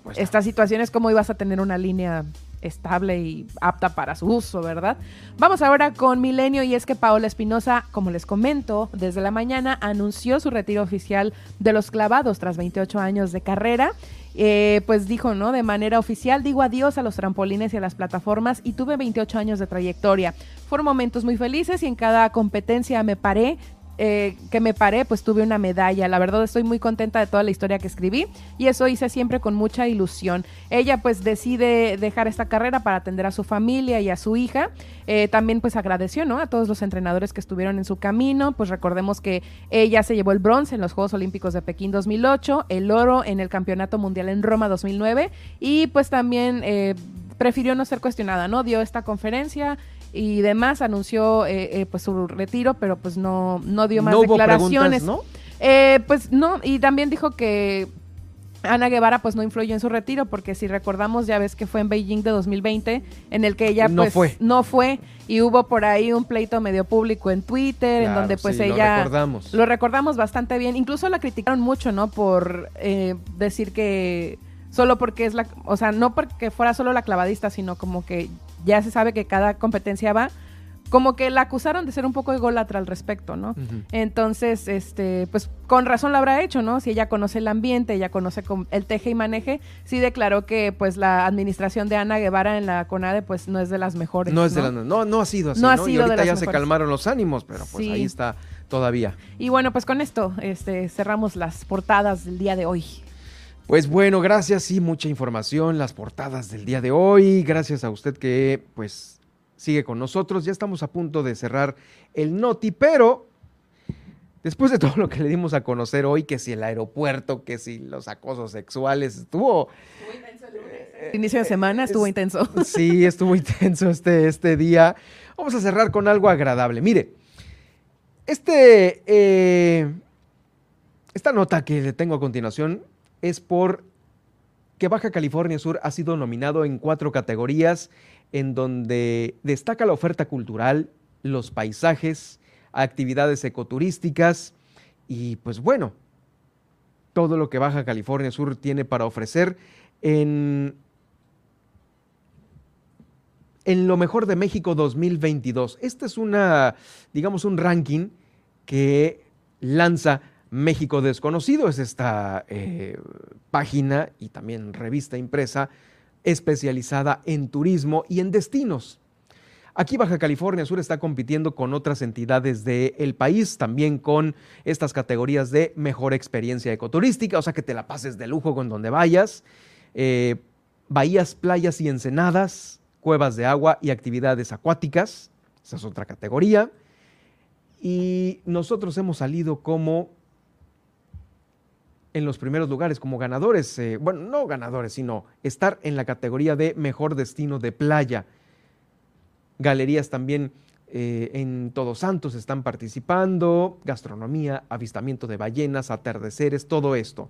pues estas situaciones, ¿cómo ibas a tener una línea estable y apta para su uso, ¿verdad? Vamos ahora con Milenio y es que Paola Espinosa, como les comento, desde la mañana anunció su retiro oficial de los clavados tras 28 años de carrera. Eh, pues dijo, ¿no? De manera oficial, digo adiós a los trampolines y a las plataformas y tuve 28 años de trayectoria. Fueron momentos muy felices y en cada competencia me paré, eh, que me paré, pues tuve una medalla. La verdad estoy muy contenta de toda la historia que escribí y eso hice siempre con mucha ilusión. Ella pues decide dejar esta carrera para atender a su familia y a su hija. Eh, también pues agradeció, ¿no? A todos los entrenadores que estuvieron en su camino. Pues recordemos que ella se llevó el bronce en los Juegos Olímpicos de Pekín 2008, el oro en el Campeonato Mundial en Roma 2009 y pues también... Eh, prefirió no ser cuestionada, ¿no? Dio esta conferencia y demás, anunció eh, eh, pues su retiro, pero pues no, no dio más No hubo declaraciones. preguntas, ¿no? Eh, pues no, y también dijo que Ana Guevara pues no influyó en su retiro, porque si recordamos ya ves que fue en Beijing de 2020, en el que ella No pues fue. no fue y hubo por ahí un pleito medio público en Twitter, en donde pues sí, lo ella... recordamos. Lo recordamos bastante bien, incluso la criticaron mucho, ¿no? Por eh, decir que solo porque es la, o sea, no porque fuera solo la clavadista, sino como que ya se sabe que cada competencia va, como que la acusaron de ser un poco ególatra al respecto, ¿no? Entonces, este, pues con razón lo habrá hecho, ¿no? Si ella conoce el ambiente, ella conoce el teje y maneje, sí declaró que pues la administración de Ana Guevara en la CONADE pues no es de las mejores. No es de la, no, no ha sido así, No ¿no? ha y sido de ahorita las ya se calmaron los ánimos, pero pues Sí. ahí está todavía. Y bueno, pues con esto este, cerramos las portadas del día de hoy. Pues bueno, gracias, sí, mucha información, las portadas del día de hoy. Gracias a usted que pues sigue con nosotros. Ya estamos a punto de cerrar el Noti, pero después de todo lo que le dimos a conocer hoy, que si el aeropuerto, que si los acosos sexuales, estuvo El inicio de semana estuvo intenso. Sí, estuvo intenso este, este día. Vamos a cerrar con algo agradable. Mire, este, eh, esta nota que le tengo a continuación es por que Baja California Sur ha sido nominado en cuatro categorías en donde destaca la oferta cultural, los paisajes, actividades ecoturísticas y pues bueno, todo lo que Baja California Sur tiene para ofrecer en en lo mejor de México 2022. Este es una, digamos, un ranking que lanza México Desconocido. Es esta eh, página y también revista impresa especializada en turismo y en destinos. Aquí Baja California Sur está compitiendo con otras entidades del país, también con estas categorías de mejor experiencia ecoturística, o sea que te la pases de lujo con donde vayas, eh, bahías, playas y ensenadas, cuevas de agua y actividades acuáticas, esa es otra categoría. Y nosotros hemos salido como en los primeros lugares como ganadores, eh, bueno, no ganadores, sino estar en la categoría de mejor destino de playa. Galerías también eh, en Todos Santos están participando, gastronomía, avistamiento de ballenas, atardeceres, todo esto.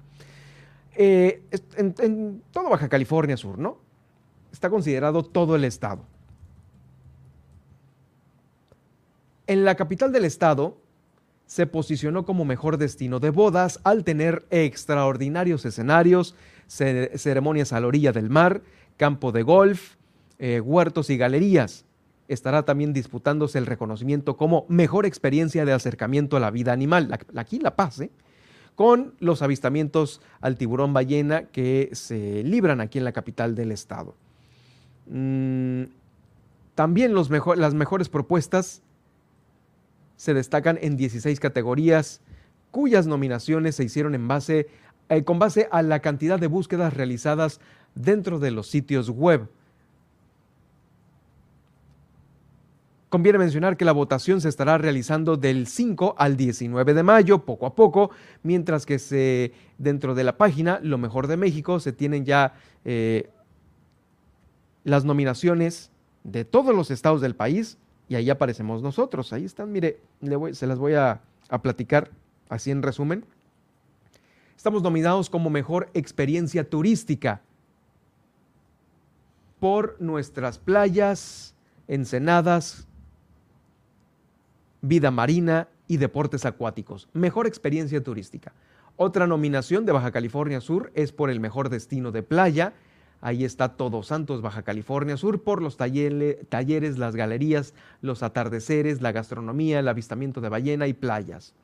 Eh, en, en todo Baja California Sur, ¿no? Está considerado todo el estado. En la capital del estado se posicionó como mejor destino de bodas al tener extraordinarios escenarios, ce- ceremonias a la orilla del mar, campo de golf, eh, huertos y galerías. Estará también disputándose el reconocimiento como mejor experiencia de acercamiento a la vida animal, aquí La Paz, ¿eh? con los avistamientos al tiburón ballena que se libran aquí en la capital del estado. Mm, también las mejores propuestas se destacan en 16 categorías cuyas nominaciones se hicieron en base, eh, con base a la cantidad de búsquedas realizadas dentro de los sitios web. Conviene mencionar que la votación se estará realizando del 5 al 19 de mayo, poco a poco, mientras que se, dentro de la página Lo Mejor de México se tienen ya eh, las nominaciones de todos los estados del país y ahí aparecemos nosotros. Ahí están, mire, se las voy a, a platicar así en resumen. Estamos nominados como mejor experiencia turística por nuestras playas, ensenadas, vida marina y deportes acuáticos. Mejor experiencia turística. Otra nominación de Baja California Sur es por el mejor destino de playa. Ahí está Todos Santos, Baja California Sur, por los talleres, las galerías, los atardeceres, la gastronomía, el avistamiento de ballena y playas.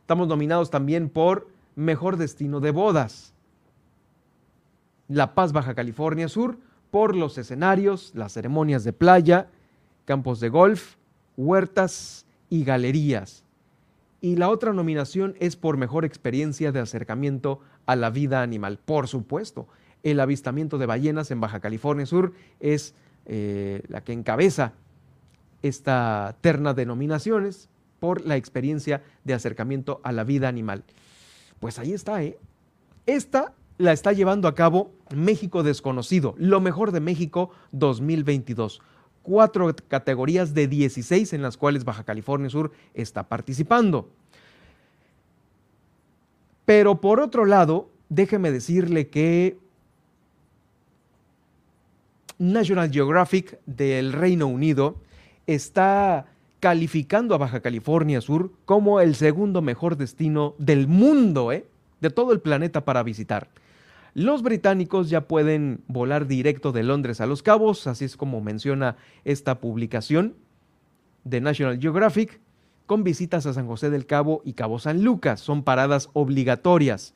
Estamos nominados también por Mejor Destino de Bodas. La Paz, Baja California Sur, por los escenarios, las ceremonias de playa, campos de golf, huertas y galerías. Y la otra nominación es por mejor experiencia de acercamiento a la vida animal. Por supuesto, el avistamiento de ballenas en Baja California Sur es eh, la que encabeza esta terna de nominaciones por la experiencia de acercamiento a la vida animal. Pues ahí está, ¿eh? Esta la está llevando a cabo México Desconocido, lo mejor de México 2022. Cuatro categorías de 16 en las cuales Baja California Sur está participando. Pero por otro lado, déjeme decirle que National Geographic del Reino Unido está calificando a Baja California Sur como el segundo mejor destino del mundo, ¿eh? de todo el planeta para visitar. Los británicos ya pueden volar directo de Londres a Los Cabos, así es como menciona esta publicación de National Geographic, con visitas a San José del Cabo y Cabo San Lucas. Son paradas obligatorias.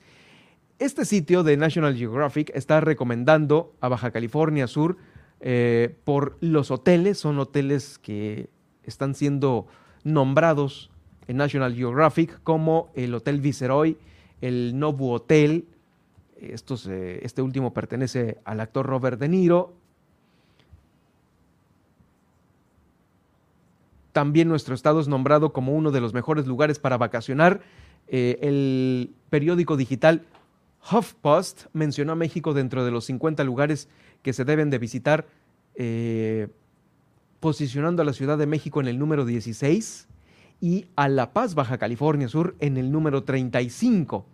Este sitio de National Geographic está recomendando a Baja California Sur eh, por los hoteles, son hoteles que están siendo nombrados en National Geographic como el Hotel Viceroy, el Nobu Hotel, este último pertenece al actor Robert De Niro. También nuestro estado es nombrado como uno de los mejores lugares para vacacionar. Eh, el periódico digital HuffPost mencionó a México dentro de los 50 lugares que se deben de visitar, eh, posicionando a la Ciudad de México en el número 16 y a La Paz, Baja California Sur, en el número 35.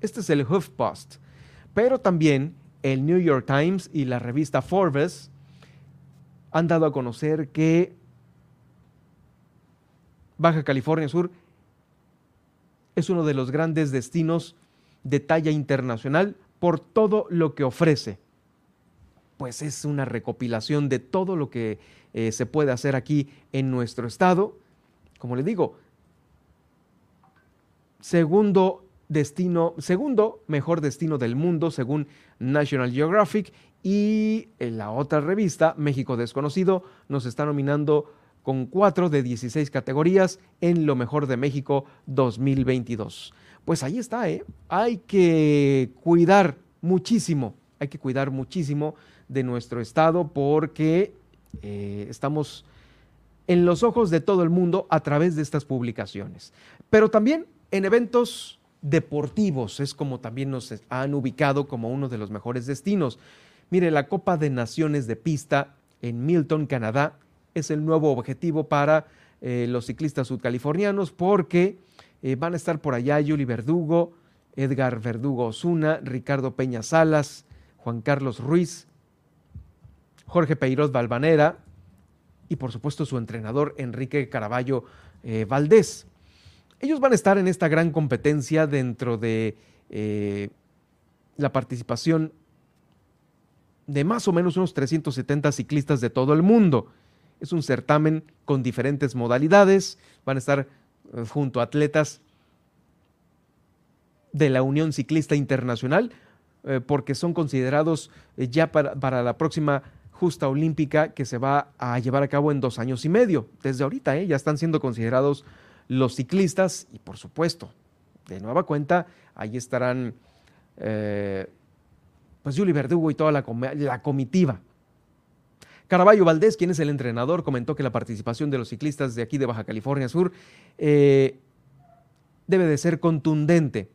Este es el HuffPost. Pero también el New York Times y la revista Forbes han dado a conocer que Baja California Sur es uno de los grandes destinos de talla internacional por todo lo que ofrece. Pues es una recopilación de todo lo que eh, se puede hacer aquí en nuestro estado. Como le digo, segundo destino, segundo mejor destino del mundo según National Geographic y en la otra revista, México Desconocido, nos está nominando con 4 de 16 categorías en lo mejor de México 2022. Pues ahí está, ¿eh? Hay que cuidar muchísimo, hay que cuidar muchísimo de nuestro estado porque eh, estamos en los ojos de todo el mundo a través de estas publicaciones. Pero también en eventos deportivos, es como también nos han ubicado como uno de los mejores destinos. Mire, la Copa de Naciones de Pista en Milton, Canadá, es el nuevo objetivo para eh, los ciclistas sudcalifornianos porque eh, van a estar por allá Yuli Verdugo, Edgar Verdugo Osuna, Ricardo Peña Salas, Juan Carlos Ruiz, Jorge Peirot Valvanera y por supuesto su entrenador Enrique Caraballo eh, Valdés. Ellos van a estar en esta gran competencia dentro de eh, la participación de más o menos unos 370 ciclistas de todo el mundo. Es un certamen con diferentes modalidades. Van a estar junto a atletas de la Unión Ciclista Internacional, eh, porque son considerados ya para, para, la próxima justa olímpica que se va a llevar a cabo en dos años y medio. Desde ahorita ya están siendo considerados los ciclistas y por supuesto, de nueva cuenta, ahí estarán eh, pues Juli Verdugo y toda la, la comitiva. Caraballo Valdés, quien es el entrenador, comentó que la participación de los ciclistas de aquí de Baja California Sur eh, debe de ser contundente.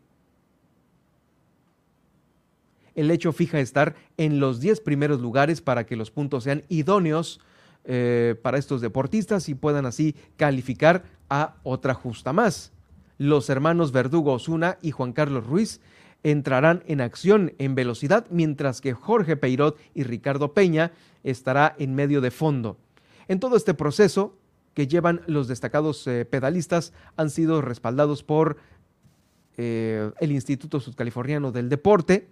El hecho fija estar en los 10 primeros lugares para que los puntos sean idóneos eh, para estos deportistas y puedan así calificar a otra justa más. Los hermanos Verdugo Osuna y Juan Carlos Ruiz entrarán en acción en velocidad, mientras que Jorge Peirot y Ricardo Peña estará en medio de fondo. En todo este proceso que llevan los destacados eh, pedalistas han sido respaldados por eh, el Instituto Sudcaliforniano del Deporte,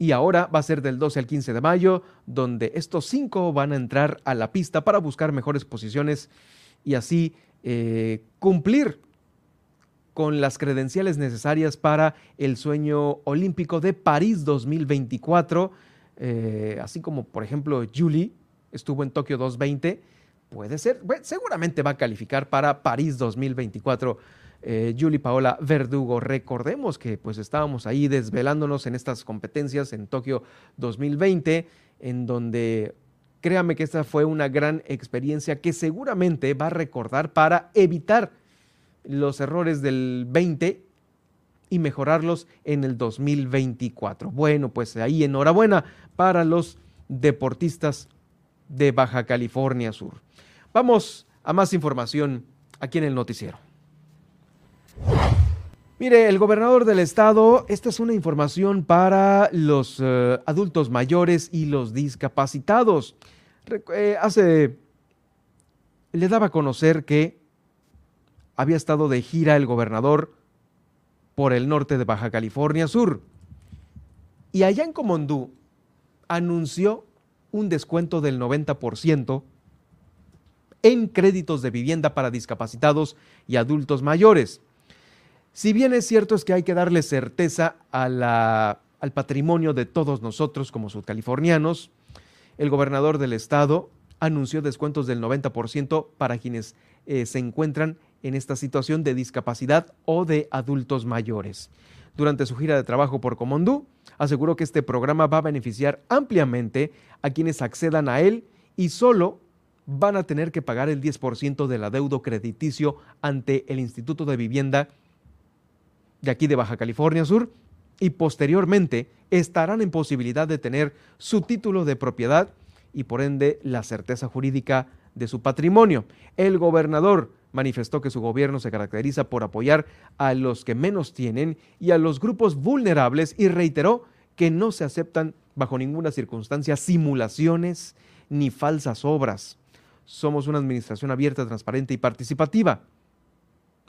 y ahora va a ser del 12 al 15 de mayo, donde estos cinco van a entrar a la pista para buscar mejores posiciones y así eh, cumplir con las credenciales necesarias para el sueño olímpico de París 2024, eh, así como por ejemplo Julie estuvo en Tokio 220, puede ser, seguramente va a calificar para París 2024 eh, Julie Paola Verdugo. Recordemos que pues estábamos ahí desvelándonos en estas competencias en Tokio 2020, en donde créame que esta fue una gran experiencia que seguramente va a recordar para evitar los errores del 20 y mejorarlos en el 2024. Bueno, pues ahí enhorabuena para los deportistas de Baja California Sur. Vamos a más información aquí en el noticiero. Mire, el gobernador del estado, esta es una información para los eh, adultos mayores y los discapacitados. Eh, hace, le daba a conocer que había estado de gira el gobernador por el norte de Baja California Sur. Y allá en Comondú anunció un descuento del 90% en créditos de vivienda para discapacitados y adultos mayores. Si bien es cierto es que hay que darle certeza al patrimonio de todos nosotros como sudcalifornianos, el gobernador del estado anunció descuentos del 90% para quienes eh, se encuentran en esta situación de discapacidad o de adultos mayores. Durante su gira de trabajo por Comondú, aseguró que este programa va a beneficiar ampliamente a quienes accedan a él y solo van a tener que pagar el 10% del adeudo crediticio ante el Instituto de Vivienda de aquí de Baja California Sur y posteriormente estarán en posibilidad de tener su título de propiedad y por ende la certeza jurídica de su patrimonio. El gobernador manifestó que su gobierno se caracteriza por apoyar a los que menos tienen y a los grupos vulnerables y reiteró que no se aceptan bajo ninguna circunstancia simulaciones ni falsas obras. Somos una administración abierta, transparente y participativa.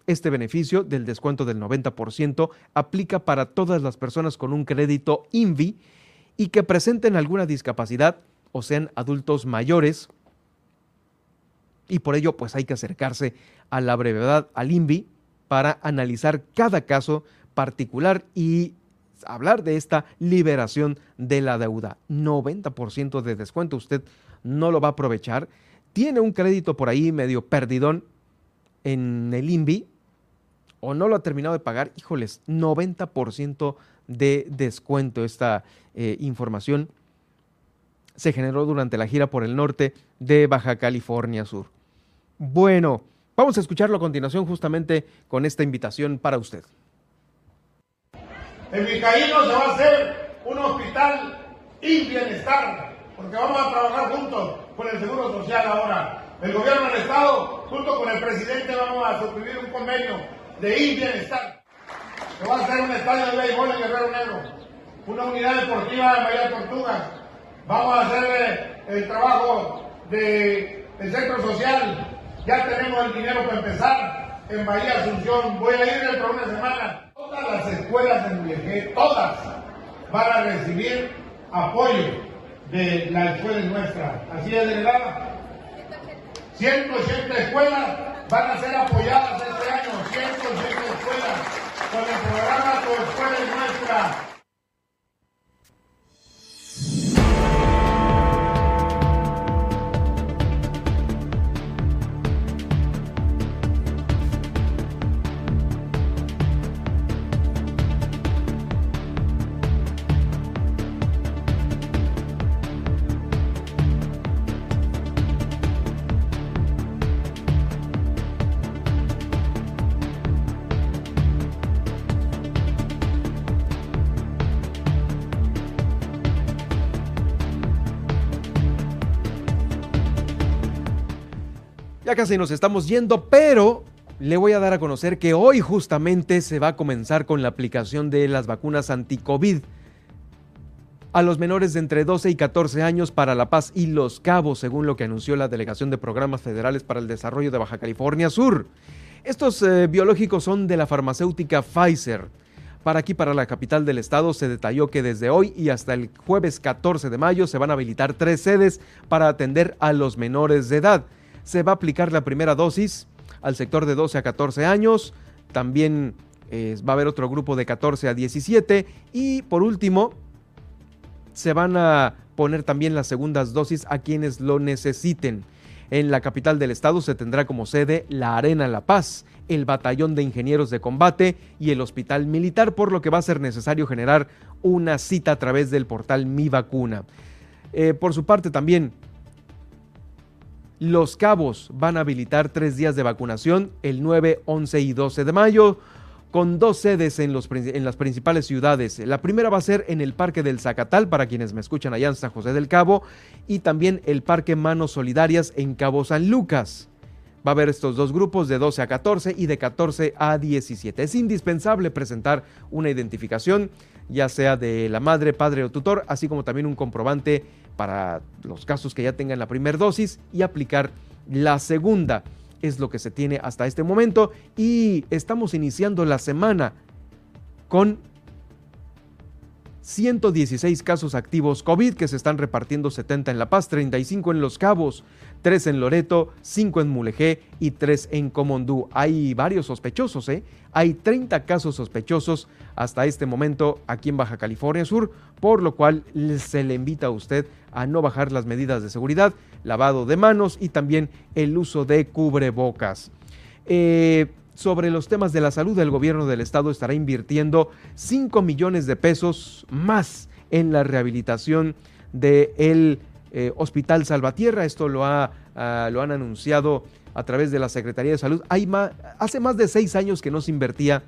Este beneficio del descuento del 90% aplica para todas las personas con un crédito INVI y que presenten alguna discapacidad o sean adultos mayores y por ello pues hay que acercarse a la brevedad al INVI para analizar cada caso particular y hablar de esta liberación de la deuda. 90% de descuento, usted no lo va a aprovechar. Tiene un crédito por ahí medio perdidón en el INVI o no lo ha terminado de pagar, híjoles, 90% de descuento. Esta eh, información se generó durante la gira por el norte de Baja California Sur. Bueno, vamos a escucharlo a continuación justamente con esta invitación para usted. En Micaíno se va a hacer un hospital y bienestar, porque vamos a trabajar juntos con el Seguro Social ahora. El gobierno del Estado, junto con el presidente, vamos a suscribir un convenio de y bienestar. Se va a hacer un estadio de béisbol en Guerrero Negro, una unidad deportiva en Bahía Tortugas. Vamos a hacer eh, el trabajo del centro social ya tenemos el dinero para empezar en Bahía Asunción. Voy a ir dentro de una semana. Todas las escuelas de Mulegé, todas, van a recibir apoyo de la escuela nuestra. Así es, delegada. 180 escuelas van a ser apoyadas este año. 180 escuelas con el programa Tu Escuela es Nuestra. Ya casi nos estamos yendo, pero le voy a dar a conocer que hoy justamente se va a comenzar con la aplicación de las vacunas anti-COVID a los menores de entre 12 y 14 años para La Paz y Los Cabos, según lo que anunció la Delegación de Programas Federales para el Desarrollo de Baja California Sur. Estos eh, biológicos son de la farmacéutica Pfizer. Para aquí, para la capital del estado, se detalló que desde hoy y hasta el jueves 14 de mayo se van a habilitar tres sedes para atender a los menores de edad se va a aplicar la primera dosis al sector de 12 a 14 años. También eh, va a haber otro grupo de 14 a 17. Y por último, se van a poner también las segundas dosis a quienes lo necesiten. En la capital del estado se tendrá como sede la Arena La Paz, el Batallón de Ingenieros de Combate y el Hospital Militar, por lo que va a ser necesario generar una cita a través del portal Mi Vacuna. Eh, por su parte también los Cabos van a habilitar tres días de vacunación el 9, 11 y 12 de mayo. con dos sedes en, en, las principales ciudades. La primera va a ser en el Parque del Zacatal, para quienes me escuchan allá en San José del Cabo, y también el Parque Manos Solidarias en Cabo San Lucas. Va a haber estos dos grupos de 12 a 14 y de 14 a 17. Es indispensable presentar una identificación, ya sea de la madre, padre o tutor, así como también un comprobante para los casos que ya tengan la primera dosis y aplicar la segunda es lo que se tiene hasta este momento y estamos iniciando la semana con 116 casos activos COVID que se están repartiendo 70 en La Paz, 35 en Los Cabos, 3 en Loreto, 5 en Mulegé y 3 en Comondú. Hay varios sospechosos, ¿eh? Hay 30 casos sospechosos hasta este momento aquí en Baja California Sur, por lo cual se le invita a usted a no bajar las medidas de seguridad, lavado de manos y también el uso de cubrebocas. Eh, sobre los temas de la salud, el gobierno del estado estará invirtiendo 5 millones de pesos más en la rehabilitación del eh, Hospital Salvatierra. Esto lo, ha, ah, lo han anunciado a través de la Secretaría de Salud. Hay hace más de seis años que no se invertía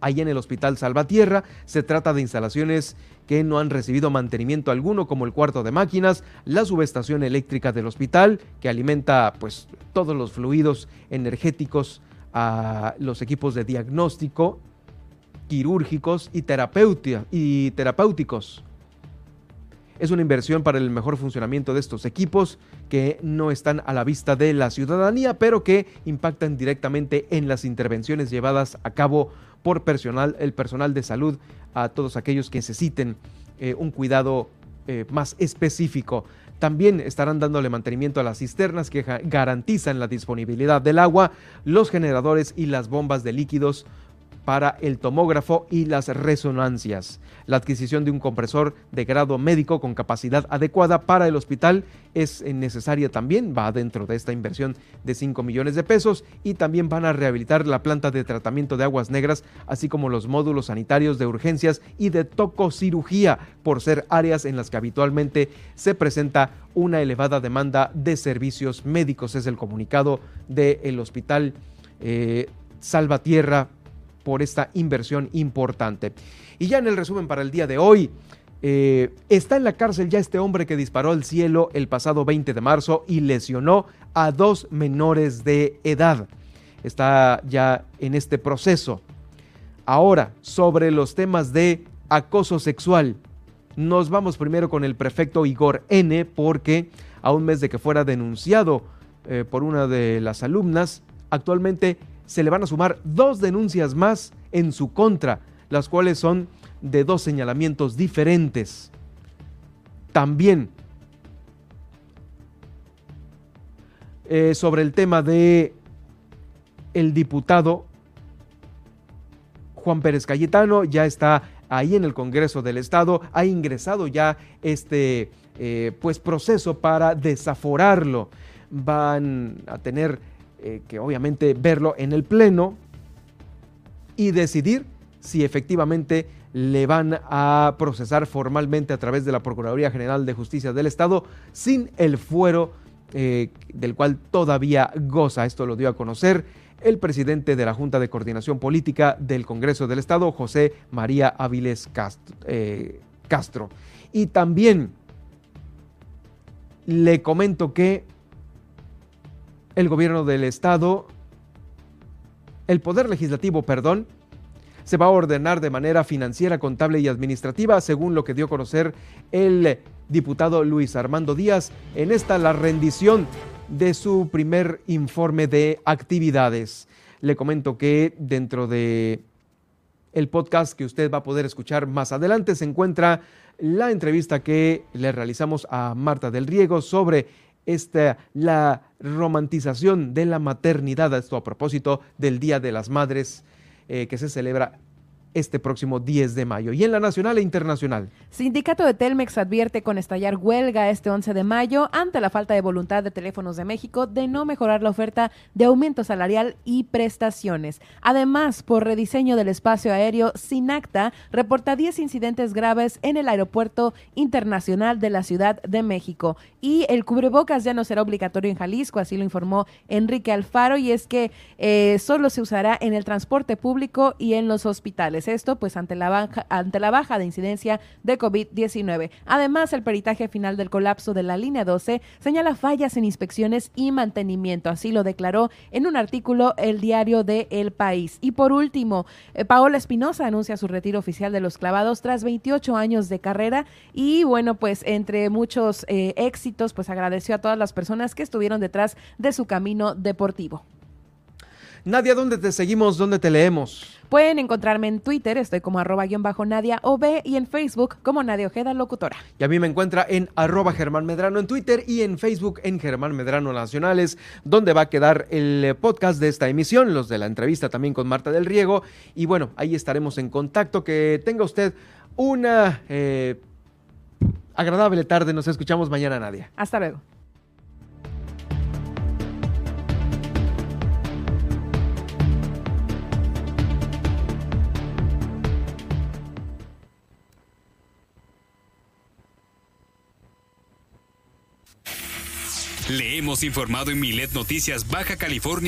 ahí en el Hospital Salvatierra. Se trata de instalaciones que no han recibido mantenimiento alguno, como el cuarto de máquinas, la subestación eléctrica del hospital, que alimenta pues todos los fluidos energéticos a los equipos de diagnóstico, quirúrgicos y, y terapéuticos. Es una inversión para el mejor funcionamiento de estos equipos que no están a la vista de la ciudadanía, pero que impactan directamente en las intervenciones llevadas a cabo por personal, el personal de salud a todos aquellos que necesiten eh, un cuidado eh, más específico. También estarán dándole mantenimiento a las cisternas que garantizan la disponibilidad del agua, los generadores y las bombas de líquidos para el tomógrafo y las resonancias. La adquisición de un compresor de grado médico con capacidad adecuada para el hospital es necesaria también, va dentro de esta inversión de 5 millones de pesos y también van a rehabilitar la planta de tratamiento de aguas negras, así como los módulos sanitarios de urgencias y de tococirugía, por ser áreas en las que habitualmente se presenta una elevada demanda de servicios médicos. Es el comunicado del hospital eh, Salvatierra por esta inversión importante. Y ya en el resumen para el día de hoy, eh, está en la cárcel ya este hombre que disparó al cielo el pasado 20 de marzo y lesionó a dos menores de edad. Está ya en este proceso. Ahora, sobre los temas de acoso sexual, nos vamos primero con el prefecto Igor N, porque a un mes de que fuera denunciado eh, por una de las alumnas, actualmente se le van a sumar dos denuncias más en su contra, las cuales son de dos señalamientos diferentes. También eh, sobre el tema de el diputado Juan Pérez Cayetano ya está ahí en el Congreso del Estado, ha ingresado ya este eh, pues proceso para desaforarlo. Van a tener eh, que obviamente verlo en el Pleno y decidir si efectivamente le van a procesar formalmente a través de la Procuraduría General de Justicia del Estado sin el fuero eh, del cual todavía goza. Esto lo dio a conocer el presidente de la Junta de Coordinación Política del Congreso del Estado, José María Áviles Castro. Eh, Castro. Y también le comento que el gobierno del Estado, el Poder Legislativo, perdón, se va a ordenar de manera financiera, contable y administrativa, según lo que dio a conocer el diputado Luis Armando Díaz en esta la rendición de su primer informe de actividades. Le comento que dentro de el podcast que usted va a poder escuchar más adelante se encuentra la entrevista que le realizamos a Marta del Riego sobre esta, la romantización de la maternidad, esto a propósito del Día de las Madres eh, que se celebra este próximo 10 de mayo. Y en la nacional e internacional. Sindicato de Telmex advierte con estallar huelga este 11 de mayo ante la falta de voluntad de Teléfonos de México de no mejorar la oferta de aumento salarial y prestaciones. Además, por rediseño del espacio aéreo, Sinacta reporta 10 incidentes graves en el aeropuerto internacional de la Ciudad de México. Y el cubrebocas ya no será obligatorio en Jalisco, así lo informó Enrique Alfaro, y es que eh, solo se usará en el transporte público y en los hospitales. Esto pues ante la baja, ante la baja de incidencia de COVID-19. Además, el peritaje final del colapso de la línea 12 señala fallas en inspecciones y mantenimiento. Así lo declaró en un artículo el diario de El País. Y por último, eh, Paola Espinosa anuncia su retiro oficial de los clavados tras 28 años de carrera y bueno, pues entre muchos eh, éxitos, pues agradeció a todas las personas que estuvieron detrás de su camino deportivo. Nadia, ¿dónde te seguimos? ¿Dónde te leemos? Pueden encontrarme en Twitter, estoy como arroba guion bajo Nadia OB y en Facebook como Nadia Ojeda Locutora. Y a mí me encuentra en arroba Germán Medrano en Twitter y en Facebook en Germán Medrano Nacionales, donde va a quedar el podcast de esta emisión, los de la entrevista también con Marta del Riego. Y bueno, ahí estaremos en contacto. Que tenga usted una eh, agradable tarde. Nos escuchamos mañana, Nadia. Hasta luego. Le hemos informado en Milet Noticias Baja California.